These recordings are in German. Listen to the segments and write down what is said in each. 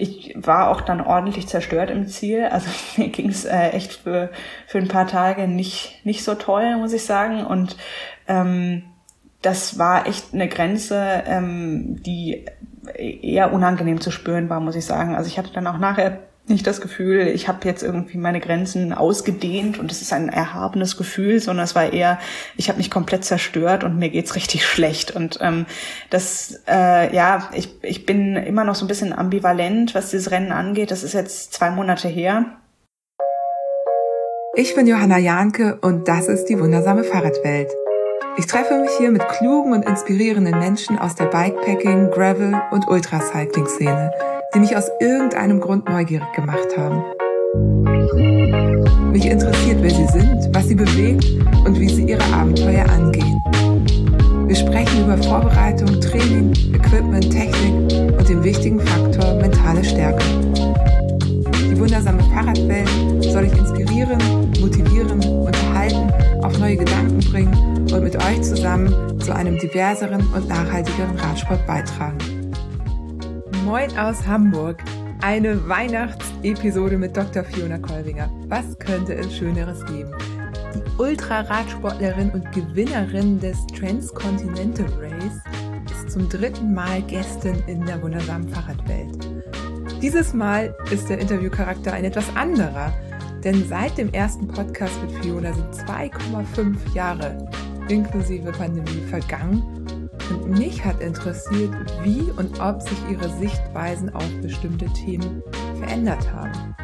ich war auch dann ordentlich zerstört im Ziel. Also mir ging es äh, echt für, für ein paar Tage nicht, nicht so toll, muss ich sagen. Und ähm, das war echt eine Grenze, ähm, die eher unangenehm zu spüren war, muss ich sagen. Also ich hatte dann auch nachher nicht das Gefühl, ich habe jetzt irgendwie meine Grenzen ausgedehnt und es ist ein erhabenes Gefühl, sondern es war eher, ich habe mich komplett zerstört und mir geht's richtig schlecht. Und ähm, das, äh, ja, ich, ich bin immer noch so ein bisschen ambivalent, was dieses Rennen angeht. Das ist jetzt zwei Monate her. Ich bin Johanna Jahnke und das ist die wundersame Fahrradwelt. Ich treffe mich hier mit klugen und inspirierenden Menschen aus der Bikepacking, Gravel und Ultracycling-Szene die mich aus irgendeinem Grund neugierig gemacht haben. Mich interessiert, wer sie sind, was sie bewegt und wie sie ihre Abenteuer angehen. Wir sprechen über Vorbereitung, Training, Equipment, Technik und den wichtigen Faktor mentale Stärke. Die wundersame Fahrradwelt soll ich inspirieren, motivieren, unterhalten, auf neue Gedanken bringen und mit euch zusammen zu einem diverseren und nachhaltigeren Radsport beitragen. Moin aus Hamburg. Eine Weihnachtsepisode mit Dr. Fiona Kolwinger. Was könnte es Schöneres geben? Die Ultraradsportlerin und Gewinnerin des Transcontinental Race ist zum dritten Mal Gästin in der wundersamen Fahrradwelt. Dieses Mal ist der Interviewcharakter ein etwas anderer, denn seit dem ersten Podcast mit Fiona sind 2,5 Jahre inklusive Pandemie vergangen und mich hat interessiert, wie und ob sich ihre Sichtweisen auf bestimmte Themen verändert haben.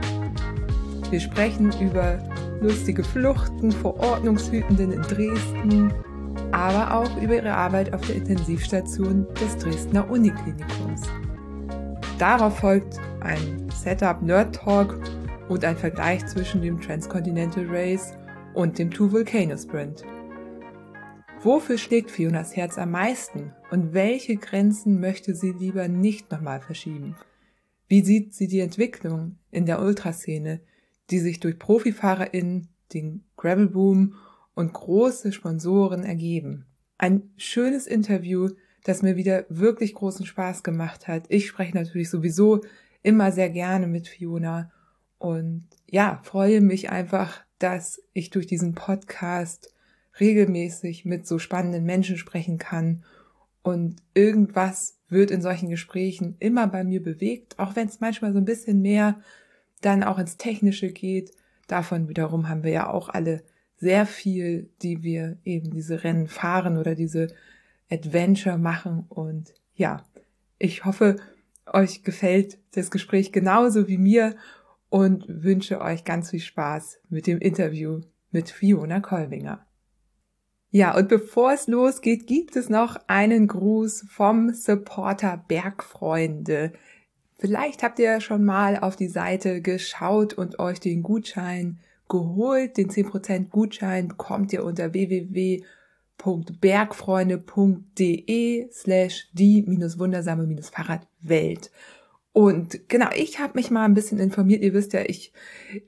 Wir sprechen über lustige Fluchten vor Ordnungshütenden in Dresden, aber auch über ihre Arbeit auf der Intensivstation des Dresdner Uniklinikums. Darauf folgt ein Setup Nerd Talk und ein Vergleich zwischen dem Transcontinental Race und dem Two Volcano Sprint. Wofür schlägt Fionas Herz am meisten und welche Grenzen möchte sie lieber nicht nochmal verschieben? Wie sieht sie die Entwicklung in der Ultraszene, die sich durch ProfifahrerInnen, den Gravelboom und große Sponsoren ergeben? Ein schönes Interview, das mir wieder wirklich großen Spaß gemacht hat. Ich spreche natürlich sowieso immer sehr gerne mit Fiona und ja, freue mich einfach, dass ich durch diesen Podcast regelmäßig mit so spannenden Menschen sprechen kann und irgendwas wird in solchen Gesprächen immer bei mir bewegt, auch wenn es manchmal so ein bisschen mehr dann auch ins Technische geht. Davon wiederum haben wir ja auch alle sehr viel, die wir eben diese Rennen fahren oder diese Adventure machen. Und ja, ich hoffe, euch gefällt das Gespräch genauso wie mir und wünsche euch ganz viel Spaß mit dem Interview mit Fiona Kolwinger. Ja, und bevor es losgeht, gibt es noch einen Gruß vom Supporter Bergfreunde. Vielleicht habt ihr schon mal auf die Seite geschaut und euch den Gutschein geholt. Den 10% Gutschein bekommt ihr unter www.bergfreunde.de slash die-wundersame-fahrradwelt. Und genau, ich habe mich mal ein bisschen informiert. Ihr wisst ja, ich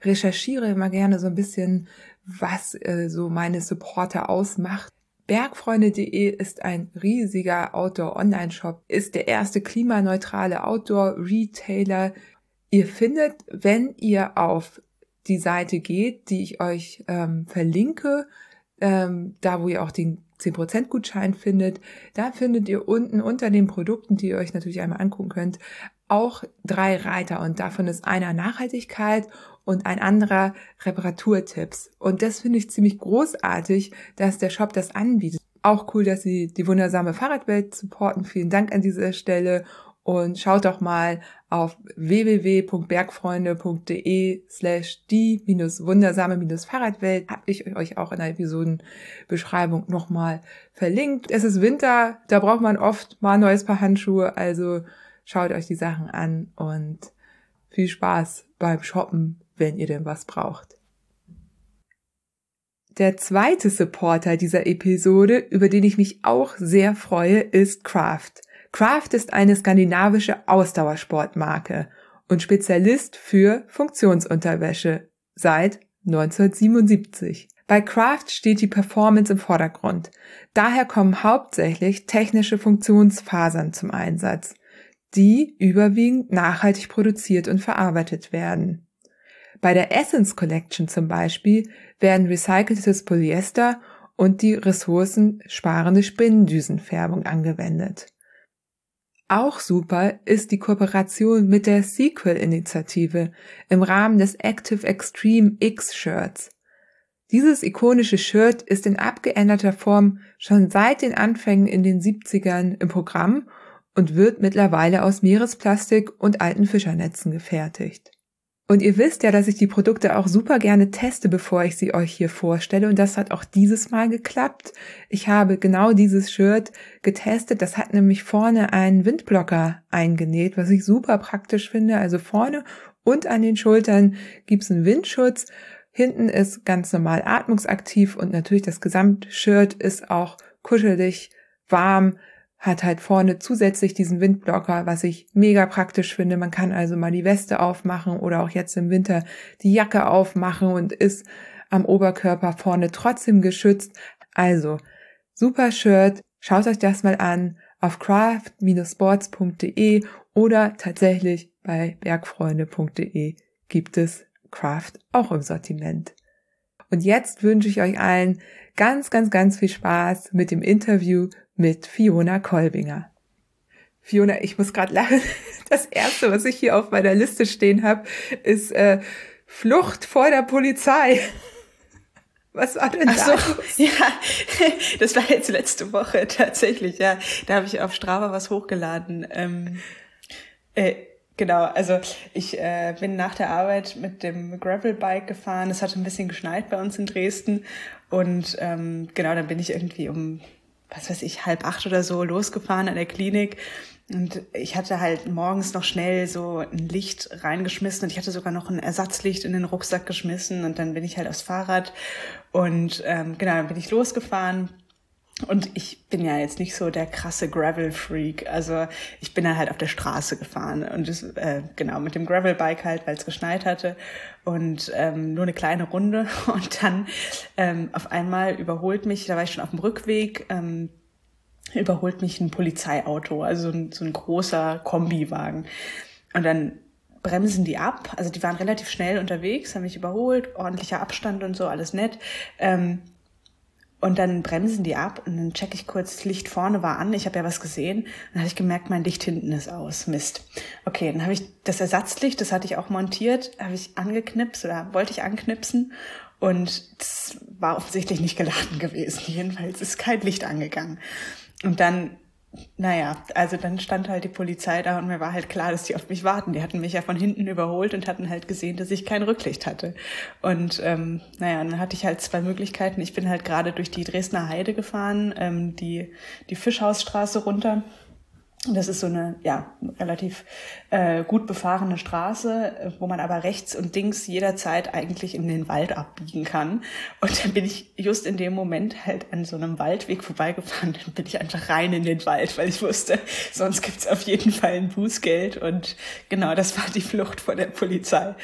recherchiere immer gerne so ein bisschen was äh, so meine Supporter ausmacht. Bergfreunde.de ist ein riesiger Outdoor-Online-Shop, ist der erste klimaneutrale Outdoor-Retailer. Ihr findet, wenn ihr auf die Seite geht, die ich euch ähm, verlinke, ähm, da wo ihr auch den 10% Gutschein findet, da findet ihr unten unter den Produkten, die ihr euch natürlich einmal angucken könnt, auch drei Reiter und davon ist einer Nachhaltigkeit und ein anderer Reparaturtipps. Und das finde ich ziemlich großartig, dass der Shop das anbietet. Auch cool, dass sie die wundersame Fahrradwelt supporten. Vielen Dank an dieser Stelle und schaut doch mal auf www.bergfreunde.de slash die-wundersame-fahrradwelt. Habe ich euch auch in der Episodenbeschreibung nochmal verlinkt. Es ist Winter, da braucht man oft mal ein neues Paar Handschuhe, also schaut euch die Sachen an und viel Spaß beim Shoppen wenn ihr denn was braucht. Der zweite Supporter dieser Episode, über den ich mich auch sehr freue, ist Craft. Craft ist eine skandinavische Ausdauersportmarke und Spezialist für Funktionsunterwäsche seit 1977. Bei Craft steht die Performance im Vordergrund. Daher kommen hauptsächlich technische Funktionsfasern zum Einsatz. die überwiegend nachhaltig produziert und verarbeitet werden. Bei der Essence Collection zum Beispiel werden recyceltes Polyester und die ressourcensparende Spinnendüsenfärbung angewendet. Auch super ist die Kooperation mit der Sequel-Initiative im Rahmen des Active Extreme X Shirts. Dieses ikonische Shirt ist in abgeänderter Form schon seit den Anfängen in den 70ern im Programm und wird mittlerweile aus Meeresplastik und alten Fischernetzen gefertigt. Und ihr wisst ja, dass ich die Produkte auch super gerne teste, bevor ich sie euch hier vorstelle. Und das hat auch dieses Mal geklappt. Ich habe genau dieses Shirt getestet. Das hat nämlich vorne einen Windblocker eingenäht, was ich super praktisch finde. Also vorne und an den Schultern gibt's einen Windschutz. Hinten ist ganz normal atmungsaktiv und natürlich das Gesamtshirt ist auch kuschelig, warm, hat halt vorne zusätzlich diesen Windblocker, was ich mega praktisch finde. Man kann also mal die Weste aufmachen oder auch jetzt im Winter die Jacke aufmachen und ist am Oberkörper vorne trotzdem geschützt. Also, super Shirt. Schaut euch das mal an auf craft-sports.de oder tatsächlich bei bergfreunde.de gibt es Craft auch im Sortiment. Und jetzt wünsche ich euch allen ganz, ganz, ganz viel Spaß mit dem Interview mit Fiona Kolbinger. Fiona, ich muss gerade lachen. Das erste, was ich hier auf meiner Liste stehen habe, ist äh, Flucht vor der Polizei. Was war denn Ach so, das? Ja, das war jetzt letzte Woche tatsächlich. Ja, da habe ich auf Strava was hochgeladen. Ähm, äh, genau, also ich äh, bin nach der Arbeit mit dem Gravelbike gefahren. Es hat ein bisschen geschneit bei uns in Dresden und ähm, genau, dann bin ich irgendwie um was weiß ich, halb acht oder so losgefahren an der Klinik. Und ich hatte halt morgens noch schnell so ein Licht reingeschmissen und ich hatte sogar noch ein Ersatzlicht in den Rucksack geschmissen und dann bin ich halt aufs Fahrrad und ähm, genau, dann bin ich losgefahren, und ich bin ja jetzt nicht so der krasse Gravel-Freak. Also ich bin dann halt auf der Straße gefahren und das, äh, genau mit dem Gravel-Bike halt, weil es geschneit hatte und ähm, nur eine kleine Runde. Und dann ähm, auf einmal überholt mich, da war ich schon auf dem Rückweg, ähm, überholt mich ein Polizeiauto, also so ein, so ein großer Kombiwagen. Und dann bremsen die ab. Also die waren relativ schnell unterwegs, haben mich überholt, ordentlicher Abstand und so, alles nett. Ähm, und dann bremsen die ab und dann checke ich kurz, Licht vorne war an, ich habe ja was gesehen. Dann habe ich gemerkt, mein Licht hinten ist aus. Mist. Okay, dann habe ich das Ersatzlicht, das hatte ich auch montiert, habe ich angeknipst oder wollte ich anknipsen. Und das war offensichtlich nicht geladen gewesen. Jedenfalls ist kein Licht angegangen. Und dann naja, also dann stand halt die Polizei da und mir war halt klar, dass die auf mich warten. Die hatten mich ja von hinten überholt und hatten halt gesehen, dass ich kein Rücklicht hatte. Und ähm, naja, dann hatte ich halt zwei Möglichkeiten. Ich bin halt gerade durch die Dresdner Heide gefahren, ähm, die, die Fischhausstraße runter das ist so eine ja relativ äh, gut befahrene Straße, wo man aber rechts und links jederzeit eigentlich in den Wald abbiegen kann. Und dann bin ich just in dem Moment halt an so einem Waldweg vorbeigefahren. Dann bin ich einfach rein in den Wald, weil ich wusste, sonst gibt's auf jeden Fall ein Bußgeld. Und genau, das war die Flucht vor der Polizei.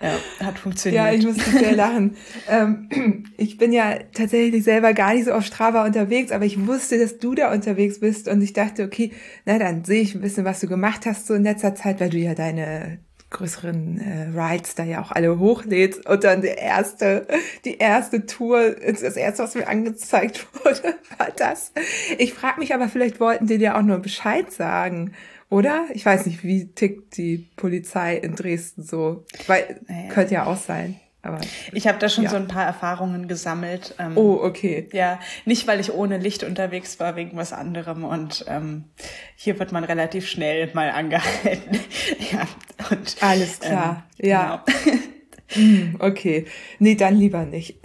Ja, hat funktioniert. Ja, ich musste sehr lachen. ähm, ich bin ja tatsächlich selber gar nicht so auf Strava unterwegs, aber ich wusste, dass du da unterwegs bist und ich dachte, okay, na dann sehe ich ein bisschen, was du gemacht hast so in letzter Zeit, weil du ja deine größeren äh, Rides da ja auch alle hochlädst und dann die erste, die erste Tour, das erste, was mir angezeigt wurde, war das. Ich frage mich aber, vielleicht wollten die dir auch nur Bescheid sagen. Oder? Ich weiß nicht, wie tickt die Polizei in Dresden so. Weil, naja. könnte ja auch sein. Aber, ich habe da schon ja. so ein paar Erfahrungen gesammelt. Ähm, oh, okay. Ja, nicht weil ich ohne Licht unterwegs war, wegen was anderem. Und ähm, hier wird man relativ schnell mal angehalten. ja, und, Alles klar, ähm, ja. Genau. okay, nee, dann lieber nicht.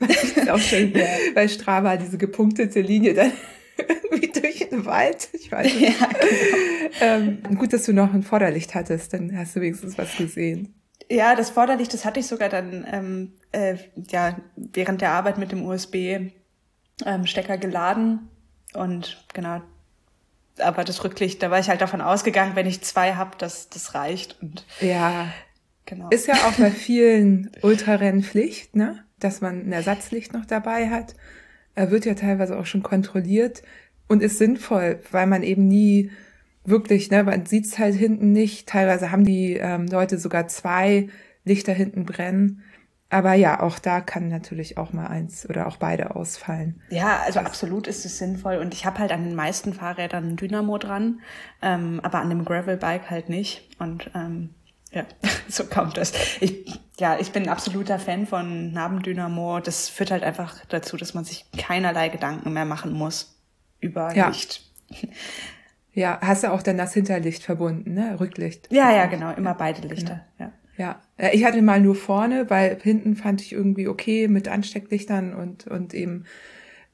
ist auch schön ja. bei Strava diese gepunktete Linie dann irgendwie durch den Wald. Ich weiß nicht. Ja, genau. ähm, gut, dass du noch ein Vorderlicht hattest, dann hast du wenigstens was gesehen. Ja, das Vorderlicht, das hatte ich sogar dann ähm, äh, ja während der Arbeit mit dem USB-Stecker ähm, geladen und genau. Aber das Rücklicht, da war ich halt davon ausgegangen, wenn ich zwei hab, dass das reicht und ja, genau. Ist ja auch bei vielen Ultrarennen Pflicht, ne, dass man ein Ersatzlicht noch dabei hat. Er wird ja teilweise auch schon kontrolliert und ist sinnvoll, weil man eben nie wirklich, ne, man sieht's halt hinten nicht. Teilweise haben die ähm, Leute sogar zwei Lichter hinten brennen. Aber ja, auch da kann natürlich auch mal eins oder auch beide ausfallen. Ja, also das absolut ist es sinnvoll. Und ich habe halt an den meisten Fahrrädern ein Dynamo dran, ähm, aber an dem Gravelbike halt nicht. Und ähm, ja, so kommt das. Ich, ja, ich bin ein absoluter Fan von Nabendynamo. Das führt halt einfach dazu, dass man sich keinerlei Gedanken mehr machen muss über ja. Licht. Ja, hast du auch dann das Hinterlicht verbunden, ne? Rücklicht. Ja, ja, genau, immer beide Lichter, genau. ja. Ja, ich hatte mal nur vorne, weil hinten fand ich irgendwie okay mit Anstecklichtern und, und eben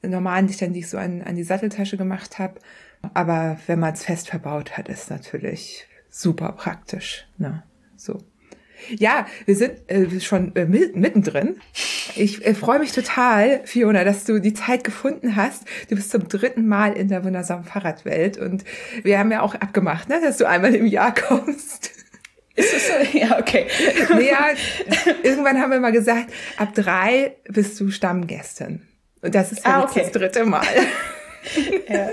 normalen Lichtern, die ich so an, an die Satteltasche gemacht habe. Aber wenn man es fest verbaut hat, ist natürlich super praktisch. Ne? So. Ja, wir sind äh, schon äh, mittendrin. Ich äh, freue mich total, Fiona, dass du die Zeit gefunden hast. Du bist zum dritten Mal in der wundersamen Fahrradwelt und wir haben ja auch abgemacht, ne, dass du einmal im Jahr kommst. Ist es so? Ja, okay. Ja, irgendwann haben wir mal gesagt, ab drei bist du Stammgästin. Und das ist ja ah, okay. das dritte Mal. ja.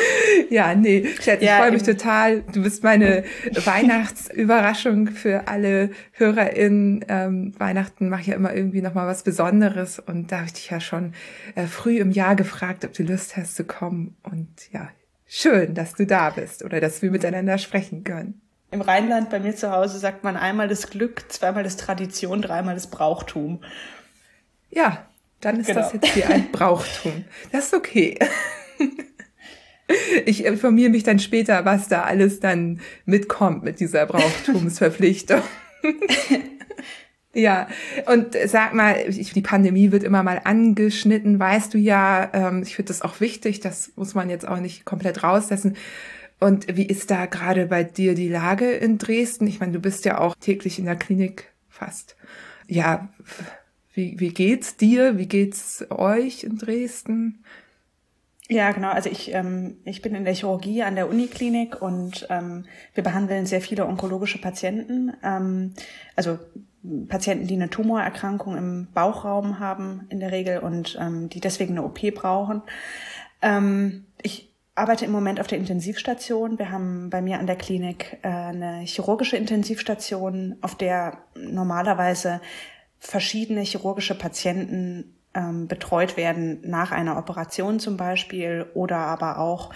Ja, nee, Schatz, ich ja, freue mich total. Du bist meine Weihnachtsüberraschung für alle HörerInnen. Ähm, Weihnachten mache ich ja immer irgendwie nochmal was Besonderes und da habe ich dich ja schon äh, früh im Jahr gefragt, ob du Lust hast zu kommen. Und ja, schön, dass du da bist oder dass wir miteinander sprechen können. Im Rheinland bei mir zu Hause sagt man einmal das Glück, zweimal das Tradition, dreimal das Brauchtum. Ja, dann ist genau. das jetzt hier ein Brauchtum. Das ist okay. Ich informiere mich dann später, was da alles dann mitkommt mit dieser Brauchtumsverpflichtung. ja, und sag mal, die Pandemie wird immer mal angeschnitten, weißt du ja. Ähm, ich finde das auch wichtig, das muss man jetzt auch nicht komplett rauslassen. Und wie ist da gerade bei dir die Lage in Dresden? Ich meine, du bist ja auch täglich in der Klinik fast. Ja, wie, wie geht's dir? Wie geht's euch in Dresden? Ja, genau. Also ich, ähm, ich bin in der Chirurgie an der Uniklinik und ähm, wir behandeln sehr viele onkologische Patienten. Ähm, also Patienten, die eine Tumorerkrankung im Bauchraum haben in der Regel und ähm, die deswegen eine OP brauchen. Ähm, ich arbeite im Moment auf der Intensivstation. Wir haben bei mir an der Klinik äh, eine chirurgische Intensivstation, auf der normalerweise verschiedene chirurgische Patienten ähm, betreut werden nach einer Operation zum Beispiel oder aber auch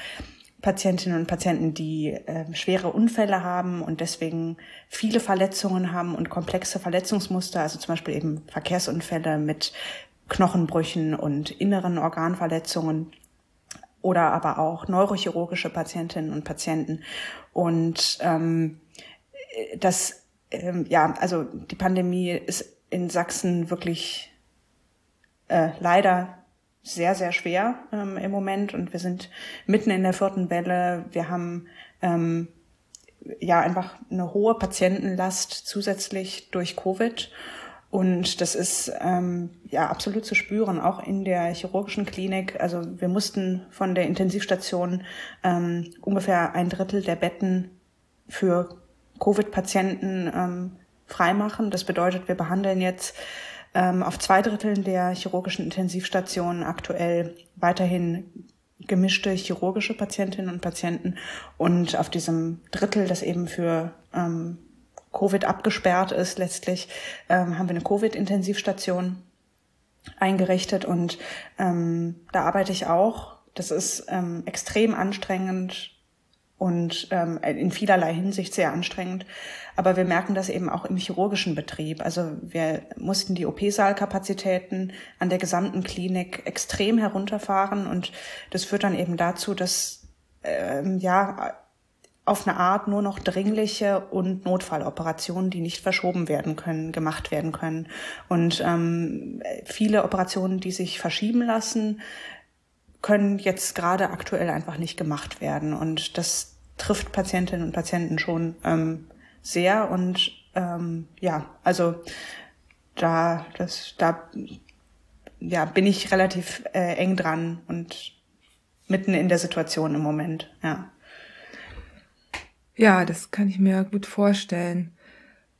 Patientinnen und Patienten, die äh, schwere Unfälle haben und deswegen viele Verletzungen haben und komplexe Verletzungsmuster, also zum Beispiel eben Verkehrsunfälle mit Knochenbrüchen und inneren Organverletzungen oder aber auch neurochirurgische Patientinnen und Patienten. Und ähm, das, ähm, ja, also die Pandemie ist in Sachsen wirklich äh, leider sehr, sehr schwer ähm, im Moment und wir sind mitten in der vierten Welle. Wir haben ähm, ja einfach eine hohe Patientenlast zusätzlich durch Covid. Und das ist ähm, ja absolut zu spüren, auch in der chirurgischen Klinik. Also wir mussten von der Intensivstation ähm, ungefähr ein Drittel der Betten für Covid-Patienten ähm, freimachen. Das bedeutet, wir behandeln jetzt ähm, auf zwei Dritteln der chirurgischen Intensivstationen aktuell weiterhin gemischte chirurgische Patientinnen und Patienten und auf diesem Drittel, das eben für ähm, Covid abgesperrt ist, letztlich ähm, haben wir eine Covid-Intensivstation eingerichtet und ähm, da arbeite ich auch. Das ist ähm, extrem anstrengend und ähm, in vielerlei Hinsicht sehr anstrengend. Aber wir merken das eben auch im chirurgischen Betrieb. Also wir mussten die OP-Saalkapazitäten an der gesamten Klinik extrem herunterfahren und das führt dann eben dazu, dass ähm, ja auf eine Art nur noch dringliche und Notfalloperationen, die nicht verschoben werden können, gemacht werden können. Und ähm, viele Operationen, die sich verschieben lassen, können jetzt gerade aktuell einfach nicht gemacht werden. Und das trifft Patientinnen und Patienten schon ähm, sehr. Und ähm, ja, also da, das, da ja, bin ich relativ äh, eng dran und mitten in der Situation im Moment, ja. Ja, das kann ich mir gut vorstellen.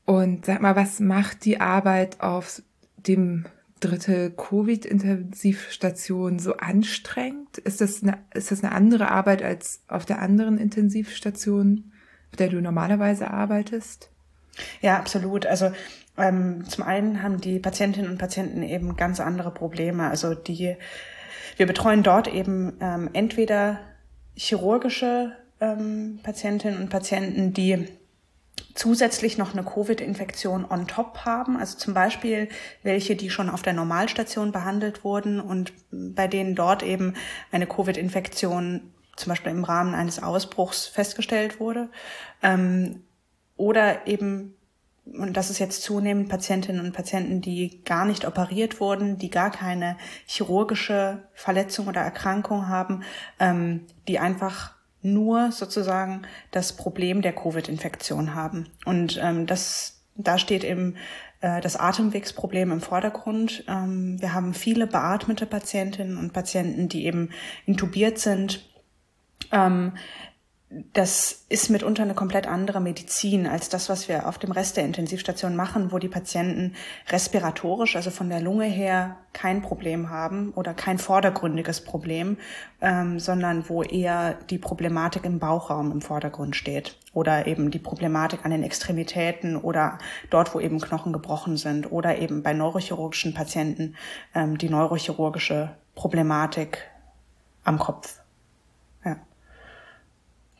Und sag mal, was macht die Arbeit auf dem dritte Covid-Intensivstation so anstrengend? Ist das, eine, ist das eine andere Arbeit als auf der anderen Intensivstation, auf der du normalerweise arbeitest? Ja, absolut. Also ähm, zum einen haben die Patientinnen und Patienten eben ganz andere Probleme. Also die, wir betreuen dort eben ähm, entweder chirurgische ähm, Patientinnen und Patienten, die zusätzlich noch eine Covid-Infektion on top haben, also zum Beispiel welche, die schon auf der Normalstation behandelt wurden und bei denen dort eben eine Covid-Infektion zum Beispiel im Rahmen eines Ausbruchs festgestellt wurde. Ähm, oder eben, und das ist jetzt zunehmend Patientinnen und Patienten, die gar nicht operiert wurden, die gar keine chirurgische Verletzung oder Erkrankung haben, ähm, die einfach nur sozusagen das Problem der Covid-Infektion haben. Und ähm, das, da steht eben äh, das Atemwegsproblem im Vordergrund. Ähm, wir haben viele beatmete Patientinnen und Patienten, die eben intubiert sind. Ähm, das ist mitunter eine komplett andere Medizin als das, was wir auf dem Rest der Intensivstation machen, wo die Patienten respiratorisch, also von der Lunge her, kein Problem haben oder kein vordergründiges Problem, ähm, sondern wo eher die Problematik im Bauchraum im Vordergrund steht oder eben die Problematik an den Extremitäten oder dort, wo eben Knochen gebrochen sind oder eben bei neurochirurgischen Patienten ähm, die neurochirurgische Problematik am Kopf.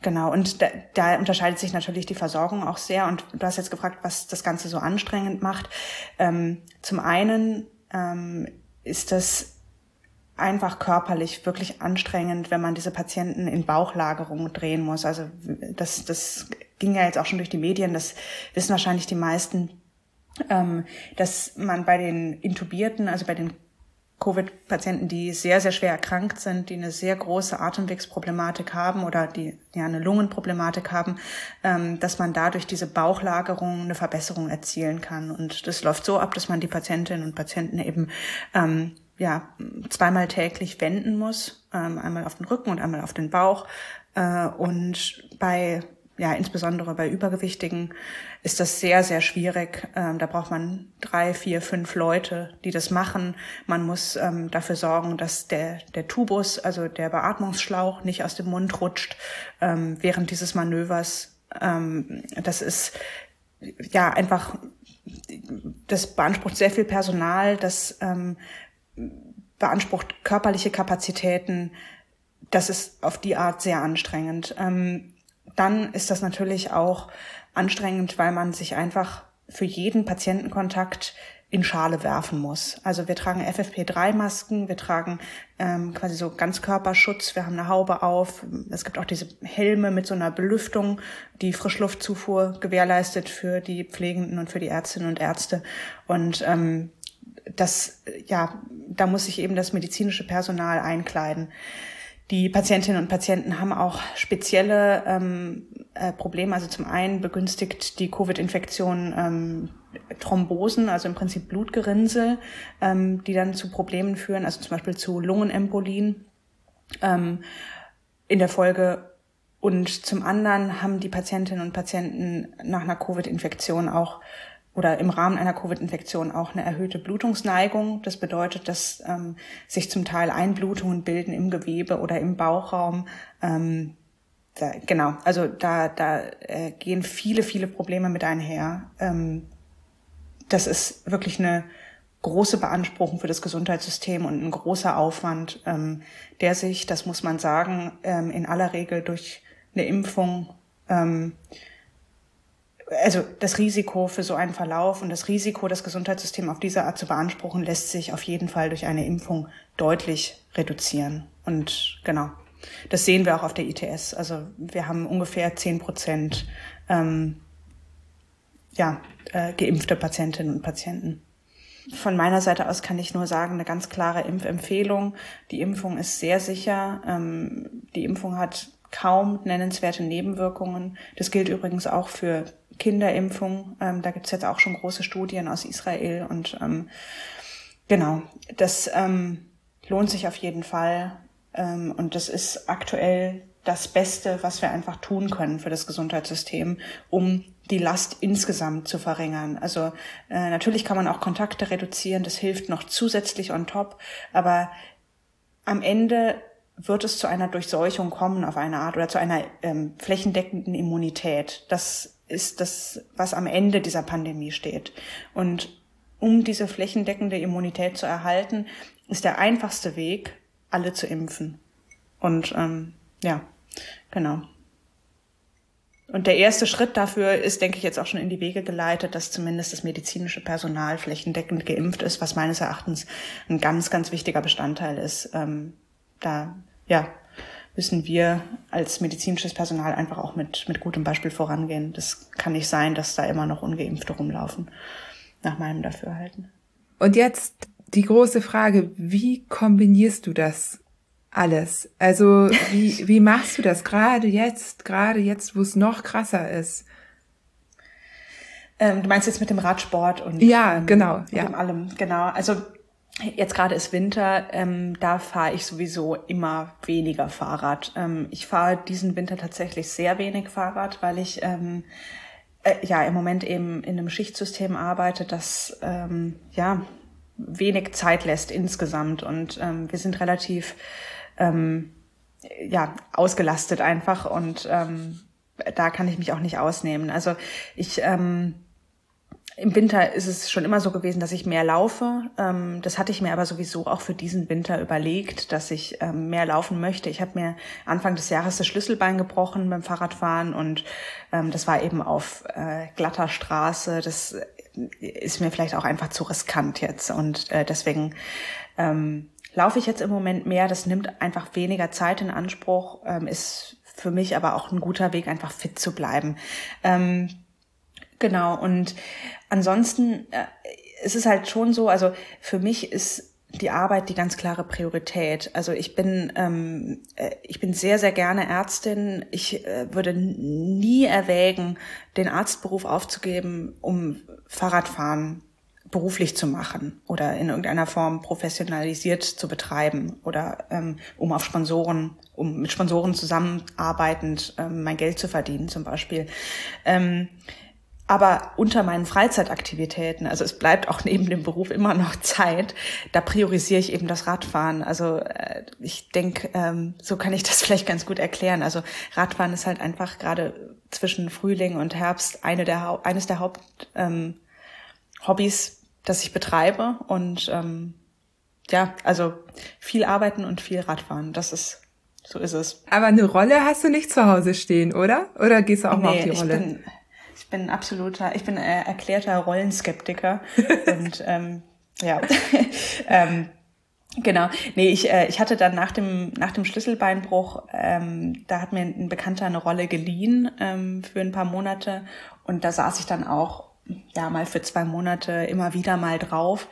Genau, und da, da unterscheidet sich natürlich die Versorgung auch sehr. Und du hast jetzt gefragt, was das Ganze so anstrengend macht. Ähm, zum einen ähm, ist das einfach körperlich wirklich anstrengend, wenn man diese Patienten in Bauchlagerung drehen muss. Also das, das ging ja jetzt auch schon durch die Medien, das wissen wahrscheinlich die meisten, ähm, dass man bei den Intubierten, also bei den Covid-Patienten, die sehr, sehr schwer erkrankt sind, die eine sehr große Atemwegsproblematik haben oder die ja eine Lungenproblematik haben, ähm, dass man dadurch diese Bauchlagerung eine Verbesserung erzielen kann. Und das läuft so ab, dass man die Patientinnen und Patienten eben ähm, ja zweimal täglich wenden muss, ähm, einmal auf den Rücken und einmal auf den Bauch. Äh, und bei ja, insbesondere bei Übergewichtigen ist das sehr, sehr schwierig. Ähm, da braucht man drei, vier, fünf Leute, die das machen. Man muss ähm, dafür sorgen, dass der, der Tubus, also der Beatmungsschlauch, nicht aus dem Mund rutscht ähm, während dieses Manövers. Ähm, das ist ja einfach, das beansprucht sehr viel Personal, das ähm, beansprucht körperliche Kapazitäten. Das ist auf die Art sehr anstrengend. Ähm, dann ist das natürlich auch anstrengend, weil man sich einfach für jeden Patientenkontakt in Schale werfen muss. Also wir tragen FFP3-Masken, wir tragen ähm, quasi so Ganzkörperschutz, wir haben eine Haube auf. Es gibt auch diese Helme mit so einer Belüftung, die Frischluftzufuhr gewährleistet für die Pflegenden und für die Ärztinnen und Ärzte. Und ähm, das, ja, da muss sich eben das medizinische Personal einkleiden. Die Patientinnen und Patienten haben auch spezielle ähm, äh, Probleme. Also zum einen begünstigt die Covid-Infektion ähm, Thrombosen, also im Prinzip Blutgerinnsel, ähm, die dann zu Problemen führen, also zum Beispiel zu Lungenembolien ähm, in der Folge. Und zum anderen haben die Patientinnen und Patienten nach einer Covid-Infektion auch oder im Rahmen einer Covid-Infektion auch eine erhöhte Blutungsneigung. Das bedeutet, dass ähm, sich zum Teil Einblutungen bilden im Gewebe oder im Bauchraum. Ähm, da, genau, also da, da äh, gehen viele, viele Probleme mit einher. Ähm, das ist wirklich eine große Beanspruchung für das Gesundheitssystem und ein großer Aufwand, ähm, der sich, das muss man sagen, ähm, in aller Regel durch eine Impfung ähm, also das Risiko für so einen Verlauf und das Risiko, das Gesundheitssystem auf diese Art zu beanspruchen, lässt sich auf jeden Fall durch eine Impfung deutlich reduzieren. Und genau, das sehen wir auch auf der ITS. Also wir haben ungefähr zehn Prozent ähm, ja, äh, geimpfte Patientinnen und Patienten. Von meiner Seite aus kann ich nur sagen, eine ganz klare Impfempfehlung. Die Impfung ist sehr sicher. Ähm, die Impfung hat kaum nennenswerte Nebenwirkungen. Das gilt übrigens auch für Kinderimpfung. Ähm, da gibt's jetzt auch schon große Studien aus Israel und ähm, genau, das ähm, lohnt sich auf jeden Fall. Ähm, und das ist aktuell das Beste, was wir einfach tun können für das Gesundheitssystem, um die Last insgesamt zu verringern. Also äh, natürlich kann man auch Kontakte reduzieren, das hilft noch zusätzlich on top, aber am Ende wird es zu einer Durchseuchung kommen auf eine Art oder zu einer ähm, flächendeckenden Immunität. Das ist das, was am Ende dieser Pandemie steht. Und um diese flächendeckende Immunität zu erhalten, ist der einfachste Weg, alle zu impfen. Und ähm, ja, genau. Und der erste Schritt dafür ist, denke ich, jetzt auch schon in die Wege geleitet, dass zumindest das medizinische Personal flächendeckend geimpft ist, was meines Erachtens ein ganz, ganz wichtiger Bestandteil ist. Ähm, da, ja, müssen wir als medizinisches Personal einfach auch mit, mit gutem Beispiel vorangehen. Das kann nicht sein, dass da immer noch Ungeimpfte rumlaufen, nach meinem Dafürhalten. Und jetzt die große Frage, wie kombinierst du das alles. Also wie, wie machst du das gerade jetzt, gerade jetzt, wo es noch krasser ist? Ähm, du meinst jetzt mit dem Radsport und ja, ähm, genau, mit ja. dem allem, genau. Also jetzt gerade ist Winter, ähm, da fahre ich sowieso immer weniger Fahrrad. Ähm, ich fahre diesen Winter tatsächlich sehr wenig Fahrrad, weil ich ähm, äh, ja im Moment eben in einem Schichtsystem arbeite, das ähm, ja wenig Zeit lässt insgesamt und ähm, wir sind relativ ähm, ja, ausgelastet einfach und ähm, da kann ich mich auch nicht ausnehmen. Also ich ähm, im Winter ist es schon immer so gewesen, dass ich mehr laufe. Ähm, das hatte ich mir aber sowieso auch für diesen Winter überlegt, dass ich ähm, mehr laufen möchte. Ich habe mir Anfang des Jahres das Schlüsselbein gebrochen beim Fahrradfahren und ähm, das war eben auf äh, glatter Straße. Das ist mir vielleicht auch einfach zu riskant jetzt und äh, deswegen laufe ich jetzt im Moment mehr. Das nimmt einfach weniger Zeit in Anspruch, ist für mich aber auch ein guter Weg, einfach fit zu bleiben. Genau, und ansonsten äh, es ist halt schon so, also für mich ist die Arbeit die ganz klare Priorität. Also ich bin ähm, äh, ich bin sehr sehr gerne Ärztin. Ich äh, würde nie erwägen, den Arztberuf aufzugeben, um Fahrradfahren beruflich zu machen oder in irgendeiner Form professionalisiert zu betreiben oder ähm, um auf Sponsoren, um mit Sponsoren zusammenarbeitend ähm, mein Geld zu verdienen zum Beispiel. Ähm, aber unter meinen Freizeitaktivitäten, also es bleibt auch neben dem Beruf immer noch Zeit, da priorisiere ich eben das Radfahren. Also äh, ich denke, ähm, so kann ich das vielleicht ganz gut erklären. Also Radfahren ist halt einfach gerade zwischen Frühling und Herbst eine der, eines der Haupt ähm, Hobbys, das ich betreibe. Und ähm, ja, also viel arbeiten und viel Radfahren. Das ist, so ist es. Aber eine Rolle hast du nicht zu Hause stehen, oder? Oder gehst du auch nee, mal auf die Rolle? Ich bin, bin absoluter, ich bin äh, erklärter Rollenskeptiker. und ähm, ja. ähm, Genau. Nee, ich, äh, ich hatte dann nach dem, nach dem Schlüsselbeinbruch, ähm, da hat mir ein Bekannter eine Rolle geliehen ähm, für ein paar Monate und da saß ich dann auch ja mal für zwei Monate immer wieder mal drauf.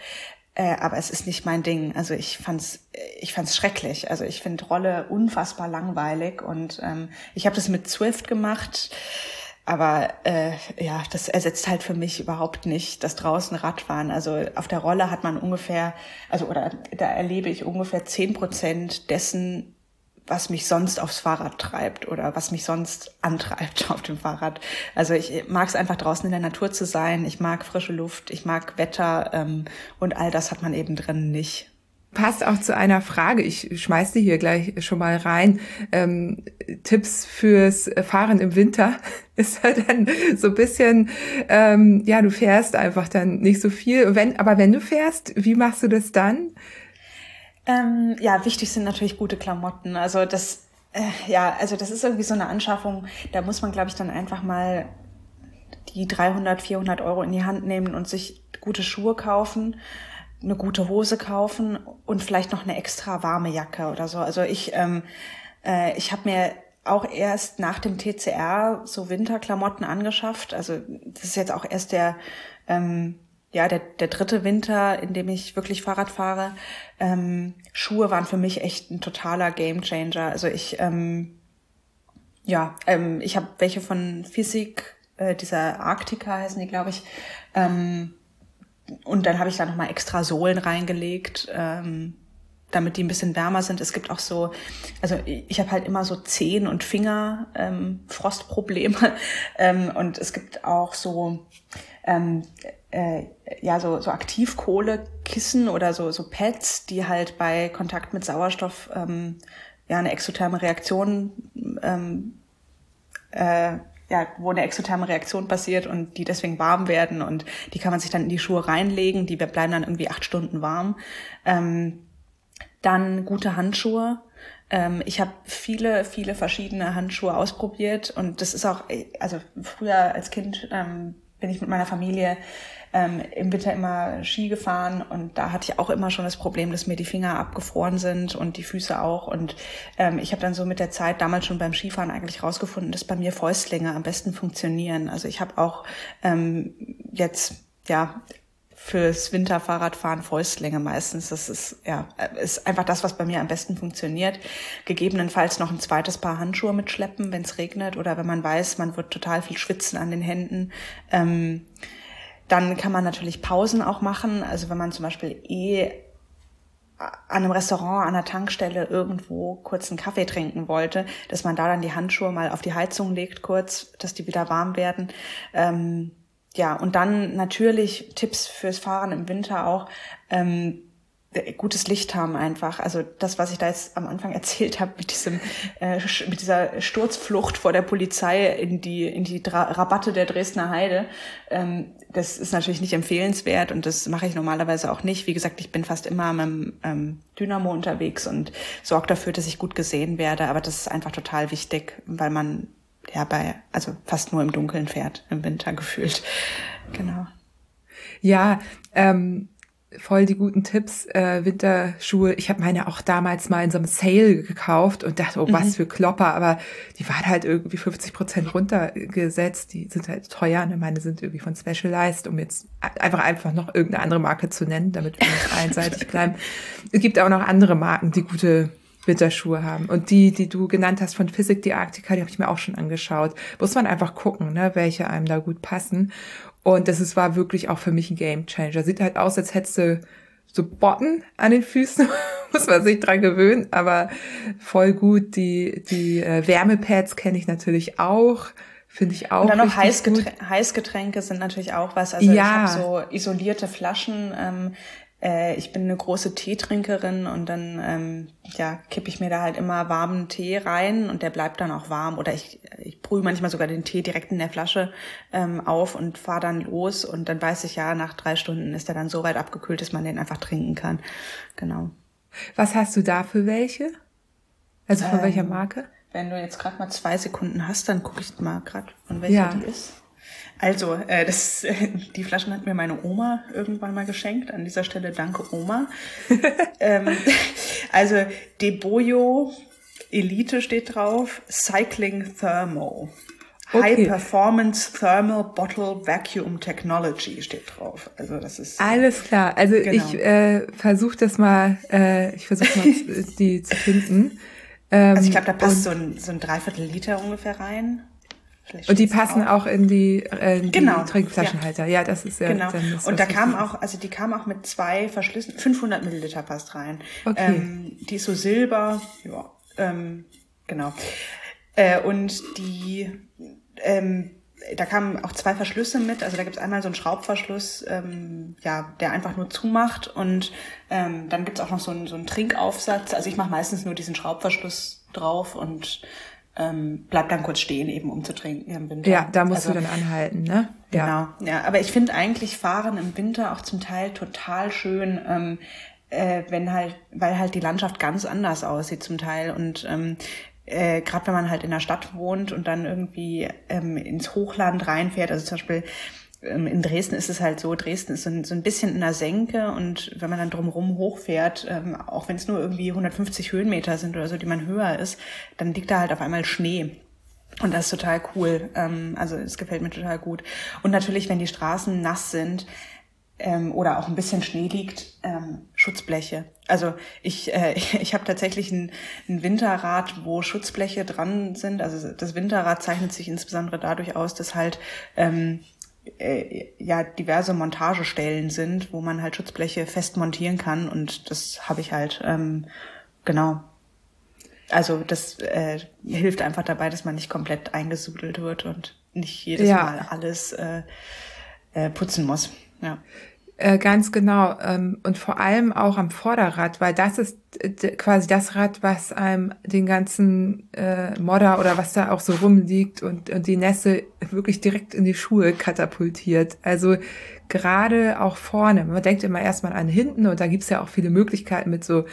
Äh, aber es ist nicht mein Ding. Also ich fand's, ich fand's schrecklich. Also ich finde Rolle unfassbar langweilig und ähm, ich habe das mit Swift gemacht. Aber äh, ja, das ersetzt halt für mich überhaupt nicht das draußen Radfahren. Also auf der Rolle hat man ungefähr, also oder da erlebe ich ungefähr zehn Prozent dessen, was mich sonst aufs Fahrrad treibt oder was mich sonst antreibt auf dem Fahrrad. Also ich mag es einfach draußen in der Natur zu sein. Ich mag frische Luft, ich mag Wetter ähm, und all das hat man eben drin nicht. Passt auch zu einer Frage. Ich schmeiß die hier gleich schon mal rein. Ähm, Tipps fürs Fahren im Winter ist halt dann so ein bisschen, ähm, ja, du fährst einfach dann nicht so viel. Wenn, aber wenn du fährst, wie machst du das dann? Ähm, ja, wichtig sind natürlich gute Klamotten. Also das, äh, ja, also das ist irgendwie so eine Anschaffung. Da muss man, glaube ich, dann einfach mal die 300, 400 Euro in die Hand nehmen und sich gute Schuhe kaufen, eine gute Hose kaufen und vielleicht noch eine extra warme Jacke oder so. Also ich, ähm, äh, ich habe mir auch erst nach dem TCR so Winterklamotten angeschafft. Also das ist jetzt auch erst der ähm, ja, der, der dritte Winter, in dem ich wirklich Fahrrad fahre, ähm, Schuhe waren für mich echt ein totaler Gamechanger. Also ich, ähm, ja, ähm, ich habe welche von Physik, äh, dieser Arktika heißen die, glaube ich. Ähm, und dann habe ich da nochmal extra Sohlen reingelegt. Ähm, damit die ein bisschen wärmer sind. Es gibt auch so, also ich habe halt immer so Zehen- und Finger ähm, Frostprobleme ähm, und es gibt auch so ähm, äh, ja so so Aktivkohlekissen oder so so Pads, die halt bei Kontakt mit Sauerstoff ähm, ja eine exotherme Reaktion ähm, äh, ja, wo eine exotherme Reaktion passiert und die deswegen warm werden und die kann man sich dann in die Schuhe reinlegen, die bleiben dann irgendwie acht Stunden warm. Ähm, dann gute Handschuhe. Ähm, ich habe viele, viele verschiedene Handschuhe ausprobiert und das ist auch, also früher als Kind ähm, bin ich mit meiner Familie ähm, im Winter immer Ski gefahren und da hatte ich auch immer schon das Problem, dass mir die Finger abgefroren sind und die Füße auch. Und ähm, ich habe dann so mit der Zeit damals schon beim Skifahren eigentlich rausgefunden, dass bei mir Fäustlinge am besten funktionieren. Also ich habe auch ähm, jetzt ja fürs Winterfahrradfahren Fäustlänge meistens. Das ist ja ist einfach das, was bei mir am besten funktioniert. Gegebenenfalls noch ein zweites Paar Handschuhe mitschleppen, wenn es regnet oder wenn man weiß, man wird total viel schwitzen an den Händen. Ähm, dann kann man natürlich Pausen auch machen. Also wenn man zum Beispiel eh an einem Restaurant, an einer Tankstelle irgendwo kurz einen Kaffee trinken wollte, dass man da dann die Handschuhe mal auf die Heizung legt kurz, dass die wieder warm werden. Ähm, ja, und dann natürlich Tipps fürs Fahren im Winter auch. Ähm, gutes Licht haben einfach. Also das, was ich da jetzt am Anfang erzählt habe mit diesem äh, mit dieser Sturzflucht vor der Polizei in die in die Dra Rabatte der Dresdner Heide, ähm, das ist natürlich nicht empfehlenswert und das mache ich normalerweise auch nicht. Wie gesagt, ich bin fast immer mit dem ähm, Dynamo unterwegs und sorge dafür, dass ich gut gesehen werde. Aber das ist einfach total wichtig, weil man ja bei also fast nur im Dunkeln fährt im Winter gefühlt. Genau. Ja, ähm, voll die guten Tipps, äh, Winterschuhe. Ich habe meine auch damals mal in so einem Sale gekauft und dachte, oh, was mhm. für Klopper, aber die waren halt irgendwie 50 Prozent runtergesetzt. Die sind halt teuer. Ne? Meine sind irgendwie von Specialized, um jetzt einfach einfach noch irgendeine andere Marke zu nennen, damit wir nicht einseitig bleiben. Es gibt auch noch andere Marken, die gute Winterschuhe haben. Und die, die du genannt hast von Physik, die Arktika, die habe ich mir auch schon angeschaut. Muss man einfach gucken, ne, welche einem da gut passen. Und das ist, war wirklich auch für mich ein Game Changer. Sieht halt aus, als hättest du so Botten an den Füßen, muss man sich dran gewöhnen, aber voll gut. Die, die äh, Wärmepads kenne ich natürlich auch. Finde ich auch. Und dann noch Heißgetränke, Heißgetränke sind natürlich auch was. Also ja. ich habe so isolierte Flaschen. Ähm, äh, ich bin eine große Teetrinkerin und dann ähm, ja, kippe ich mir da halt immer warmen Tee rein und der bleibt dann auch warm. Oder ich, ich brühe manchmal sogar den Tee direkt in der Flasche ähm, auf und fahre dann los und dann weiß ich ja, nach drei Stunden ist der dann so weit abgekühlt, dass man den einfach trinken kann. Genau. Was hast du da für welche? Also von ähm, welcher Marke? Wenn du jetzt gerade mal zwei Sekunden hast, dann gucke ich mal gerade, von welcher ja. die ist. Also, äh, das, äh, die Flaschen hat mir meine Oma irgendwann mal geschenkt. An dieser Stelle danke Oma. ähm, also Deboyo Elite steht drauf, Cycling Thermo. Okay. High Performance Thermal Bottle Vacuum Technology steht drauf. Also das ist alles klar. Also genau. ich äh, versuche das mal, äh, ich versuche mal die zu finden. Ähm, also ich glaube, da passt so ein, so ein Dreiviertel Liter ungefähr rein. Und die passen auch. auch, in die, äh, in genau. die Trinkflaschenhalter. Ja. ja, das ist ja. Genau. und da kam auch, also die kam auch mit zwei Verschlüssen, 500 Milliliter passt rein. Okay. Ähm, die ist so silber, ja, ähm, genau. Äh, und die, ähm, da kamen auch zwei Verschlüsse mit. Also da gibt es einmal so einen Schraubverschluss, ähm, ja, der einfach nur zumacht und ähm, dann gibt es auch noch so einen, so einen Trinkaufsatz. Also ich mache meistens nur diesen Schraubverschluss drauf und ähm, bleibt dann kurz stehen, eben um zu trinken im Winter. Ja, da musst also, du dann anhalten, ne? Ja. Genau, ja. Aber ich finde eigentlich Fahren im Winter auch zum Teil total schön, ähm, äh, wenn halt, weil halt die Landschaft ganz anders aussieht zum Teil und ähm, äh, gerade wenn man halt in der Stadt wohnt und dann irgendwie ähm, ins Hochland reinfährt, also zum Beispiel in Dresden ist es halt so, Dresden ist so ein, so ein bisschen in der Senke und wenn man dann drumherum hochfährt, ähm, auch wenn es nur irgendwie 150 Höhenmeter sind oder so, die man höher ist, dann liegt da halt auf einmal Schnee. Und das ist total cool. Ähm, also es gefällt mir total gut. Und natürlich, wenn die Straßen nass sind, ähm, oder auch ein bisschen Schnee liegt, ähm, Schutzbleche. Also ich, äh, ich habe tatsächlich ein, ein Winterrad, wo Schutzbleche dran sind. Also das Winterrad zeichnet sich insbesondere dadurch aus, dass halt ähm, äh, ja diverse Montagestellen sind, wo man halt Schutzbleche fest montieren kann und das habe ich halt ähm, genau. Also das äh, hilft einfach dabei, dass man nicht komplett eingesudelt wird und nicht jedes ja. Mal alles äh, äh, putzen muss. Ja. Äh, ganz genau. Ähm, und vor allem auch am Vorderrad, weil das ist quasi das Rad, was einem den ganzen äh, Modder oder was da auch so rumliegt und, und die Nässe wirklich direkt in die Schuhe katapultiert. Also gerade auch vorne. Man denkt immer erstmal an hinten und da gibt's ja auch viele Möglichkeiten mit so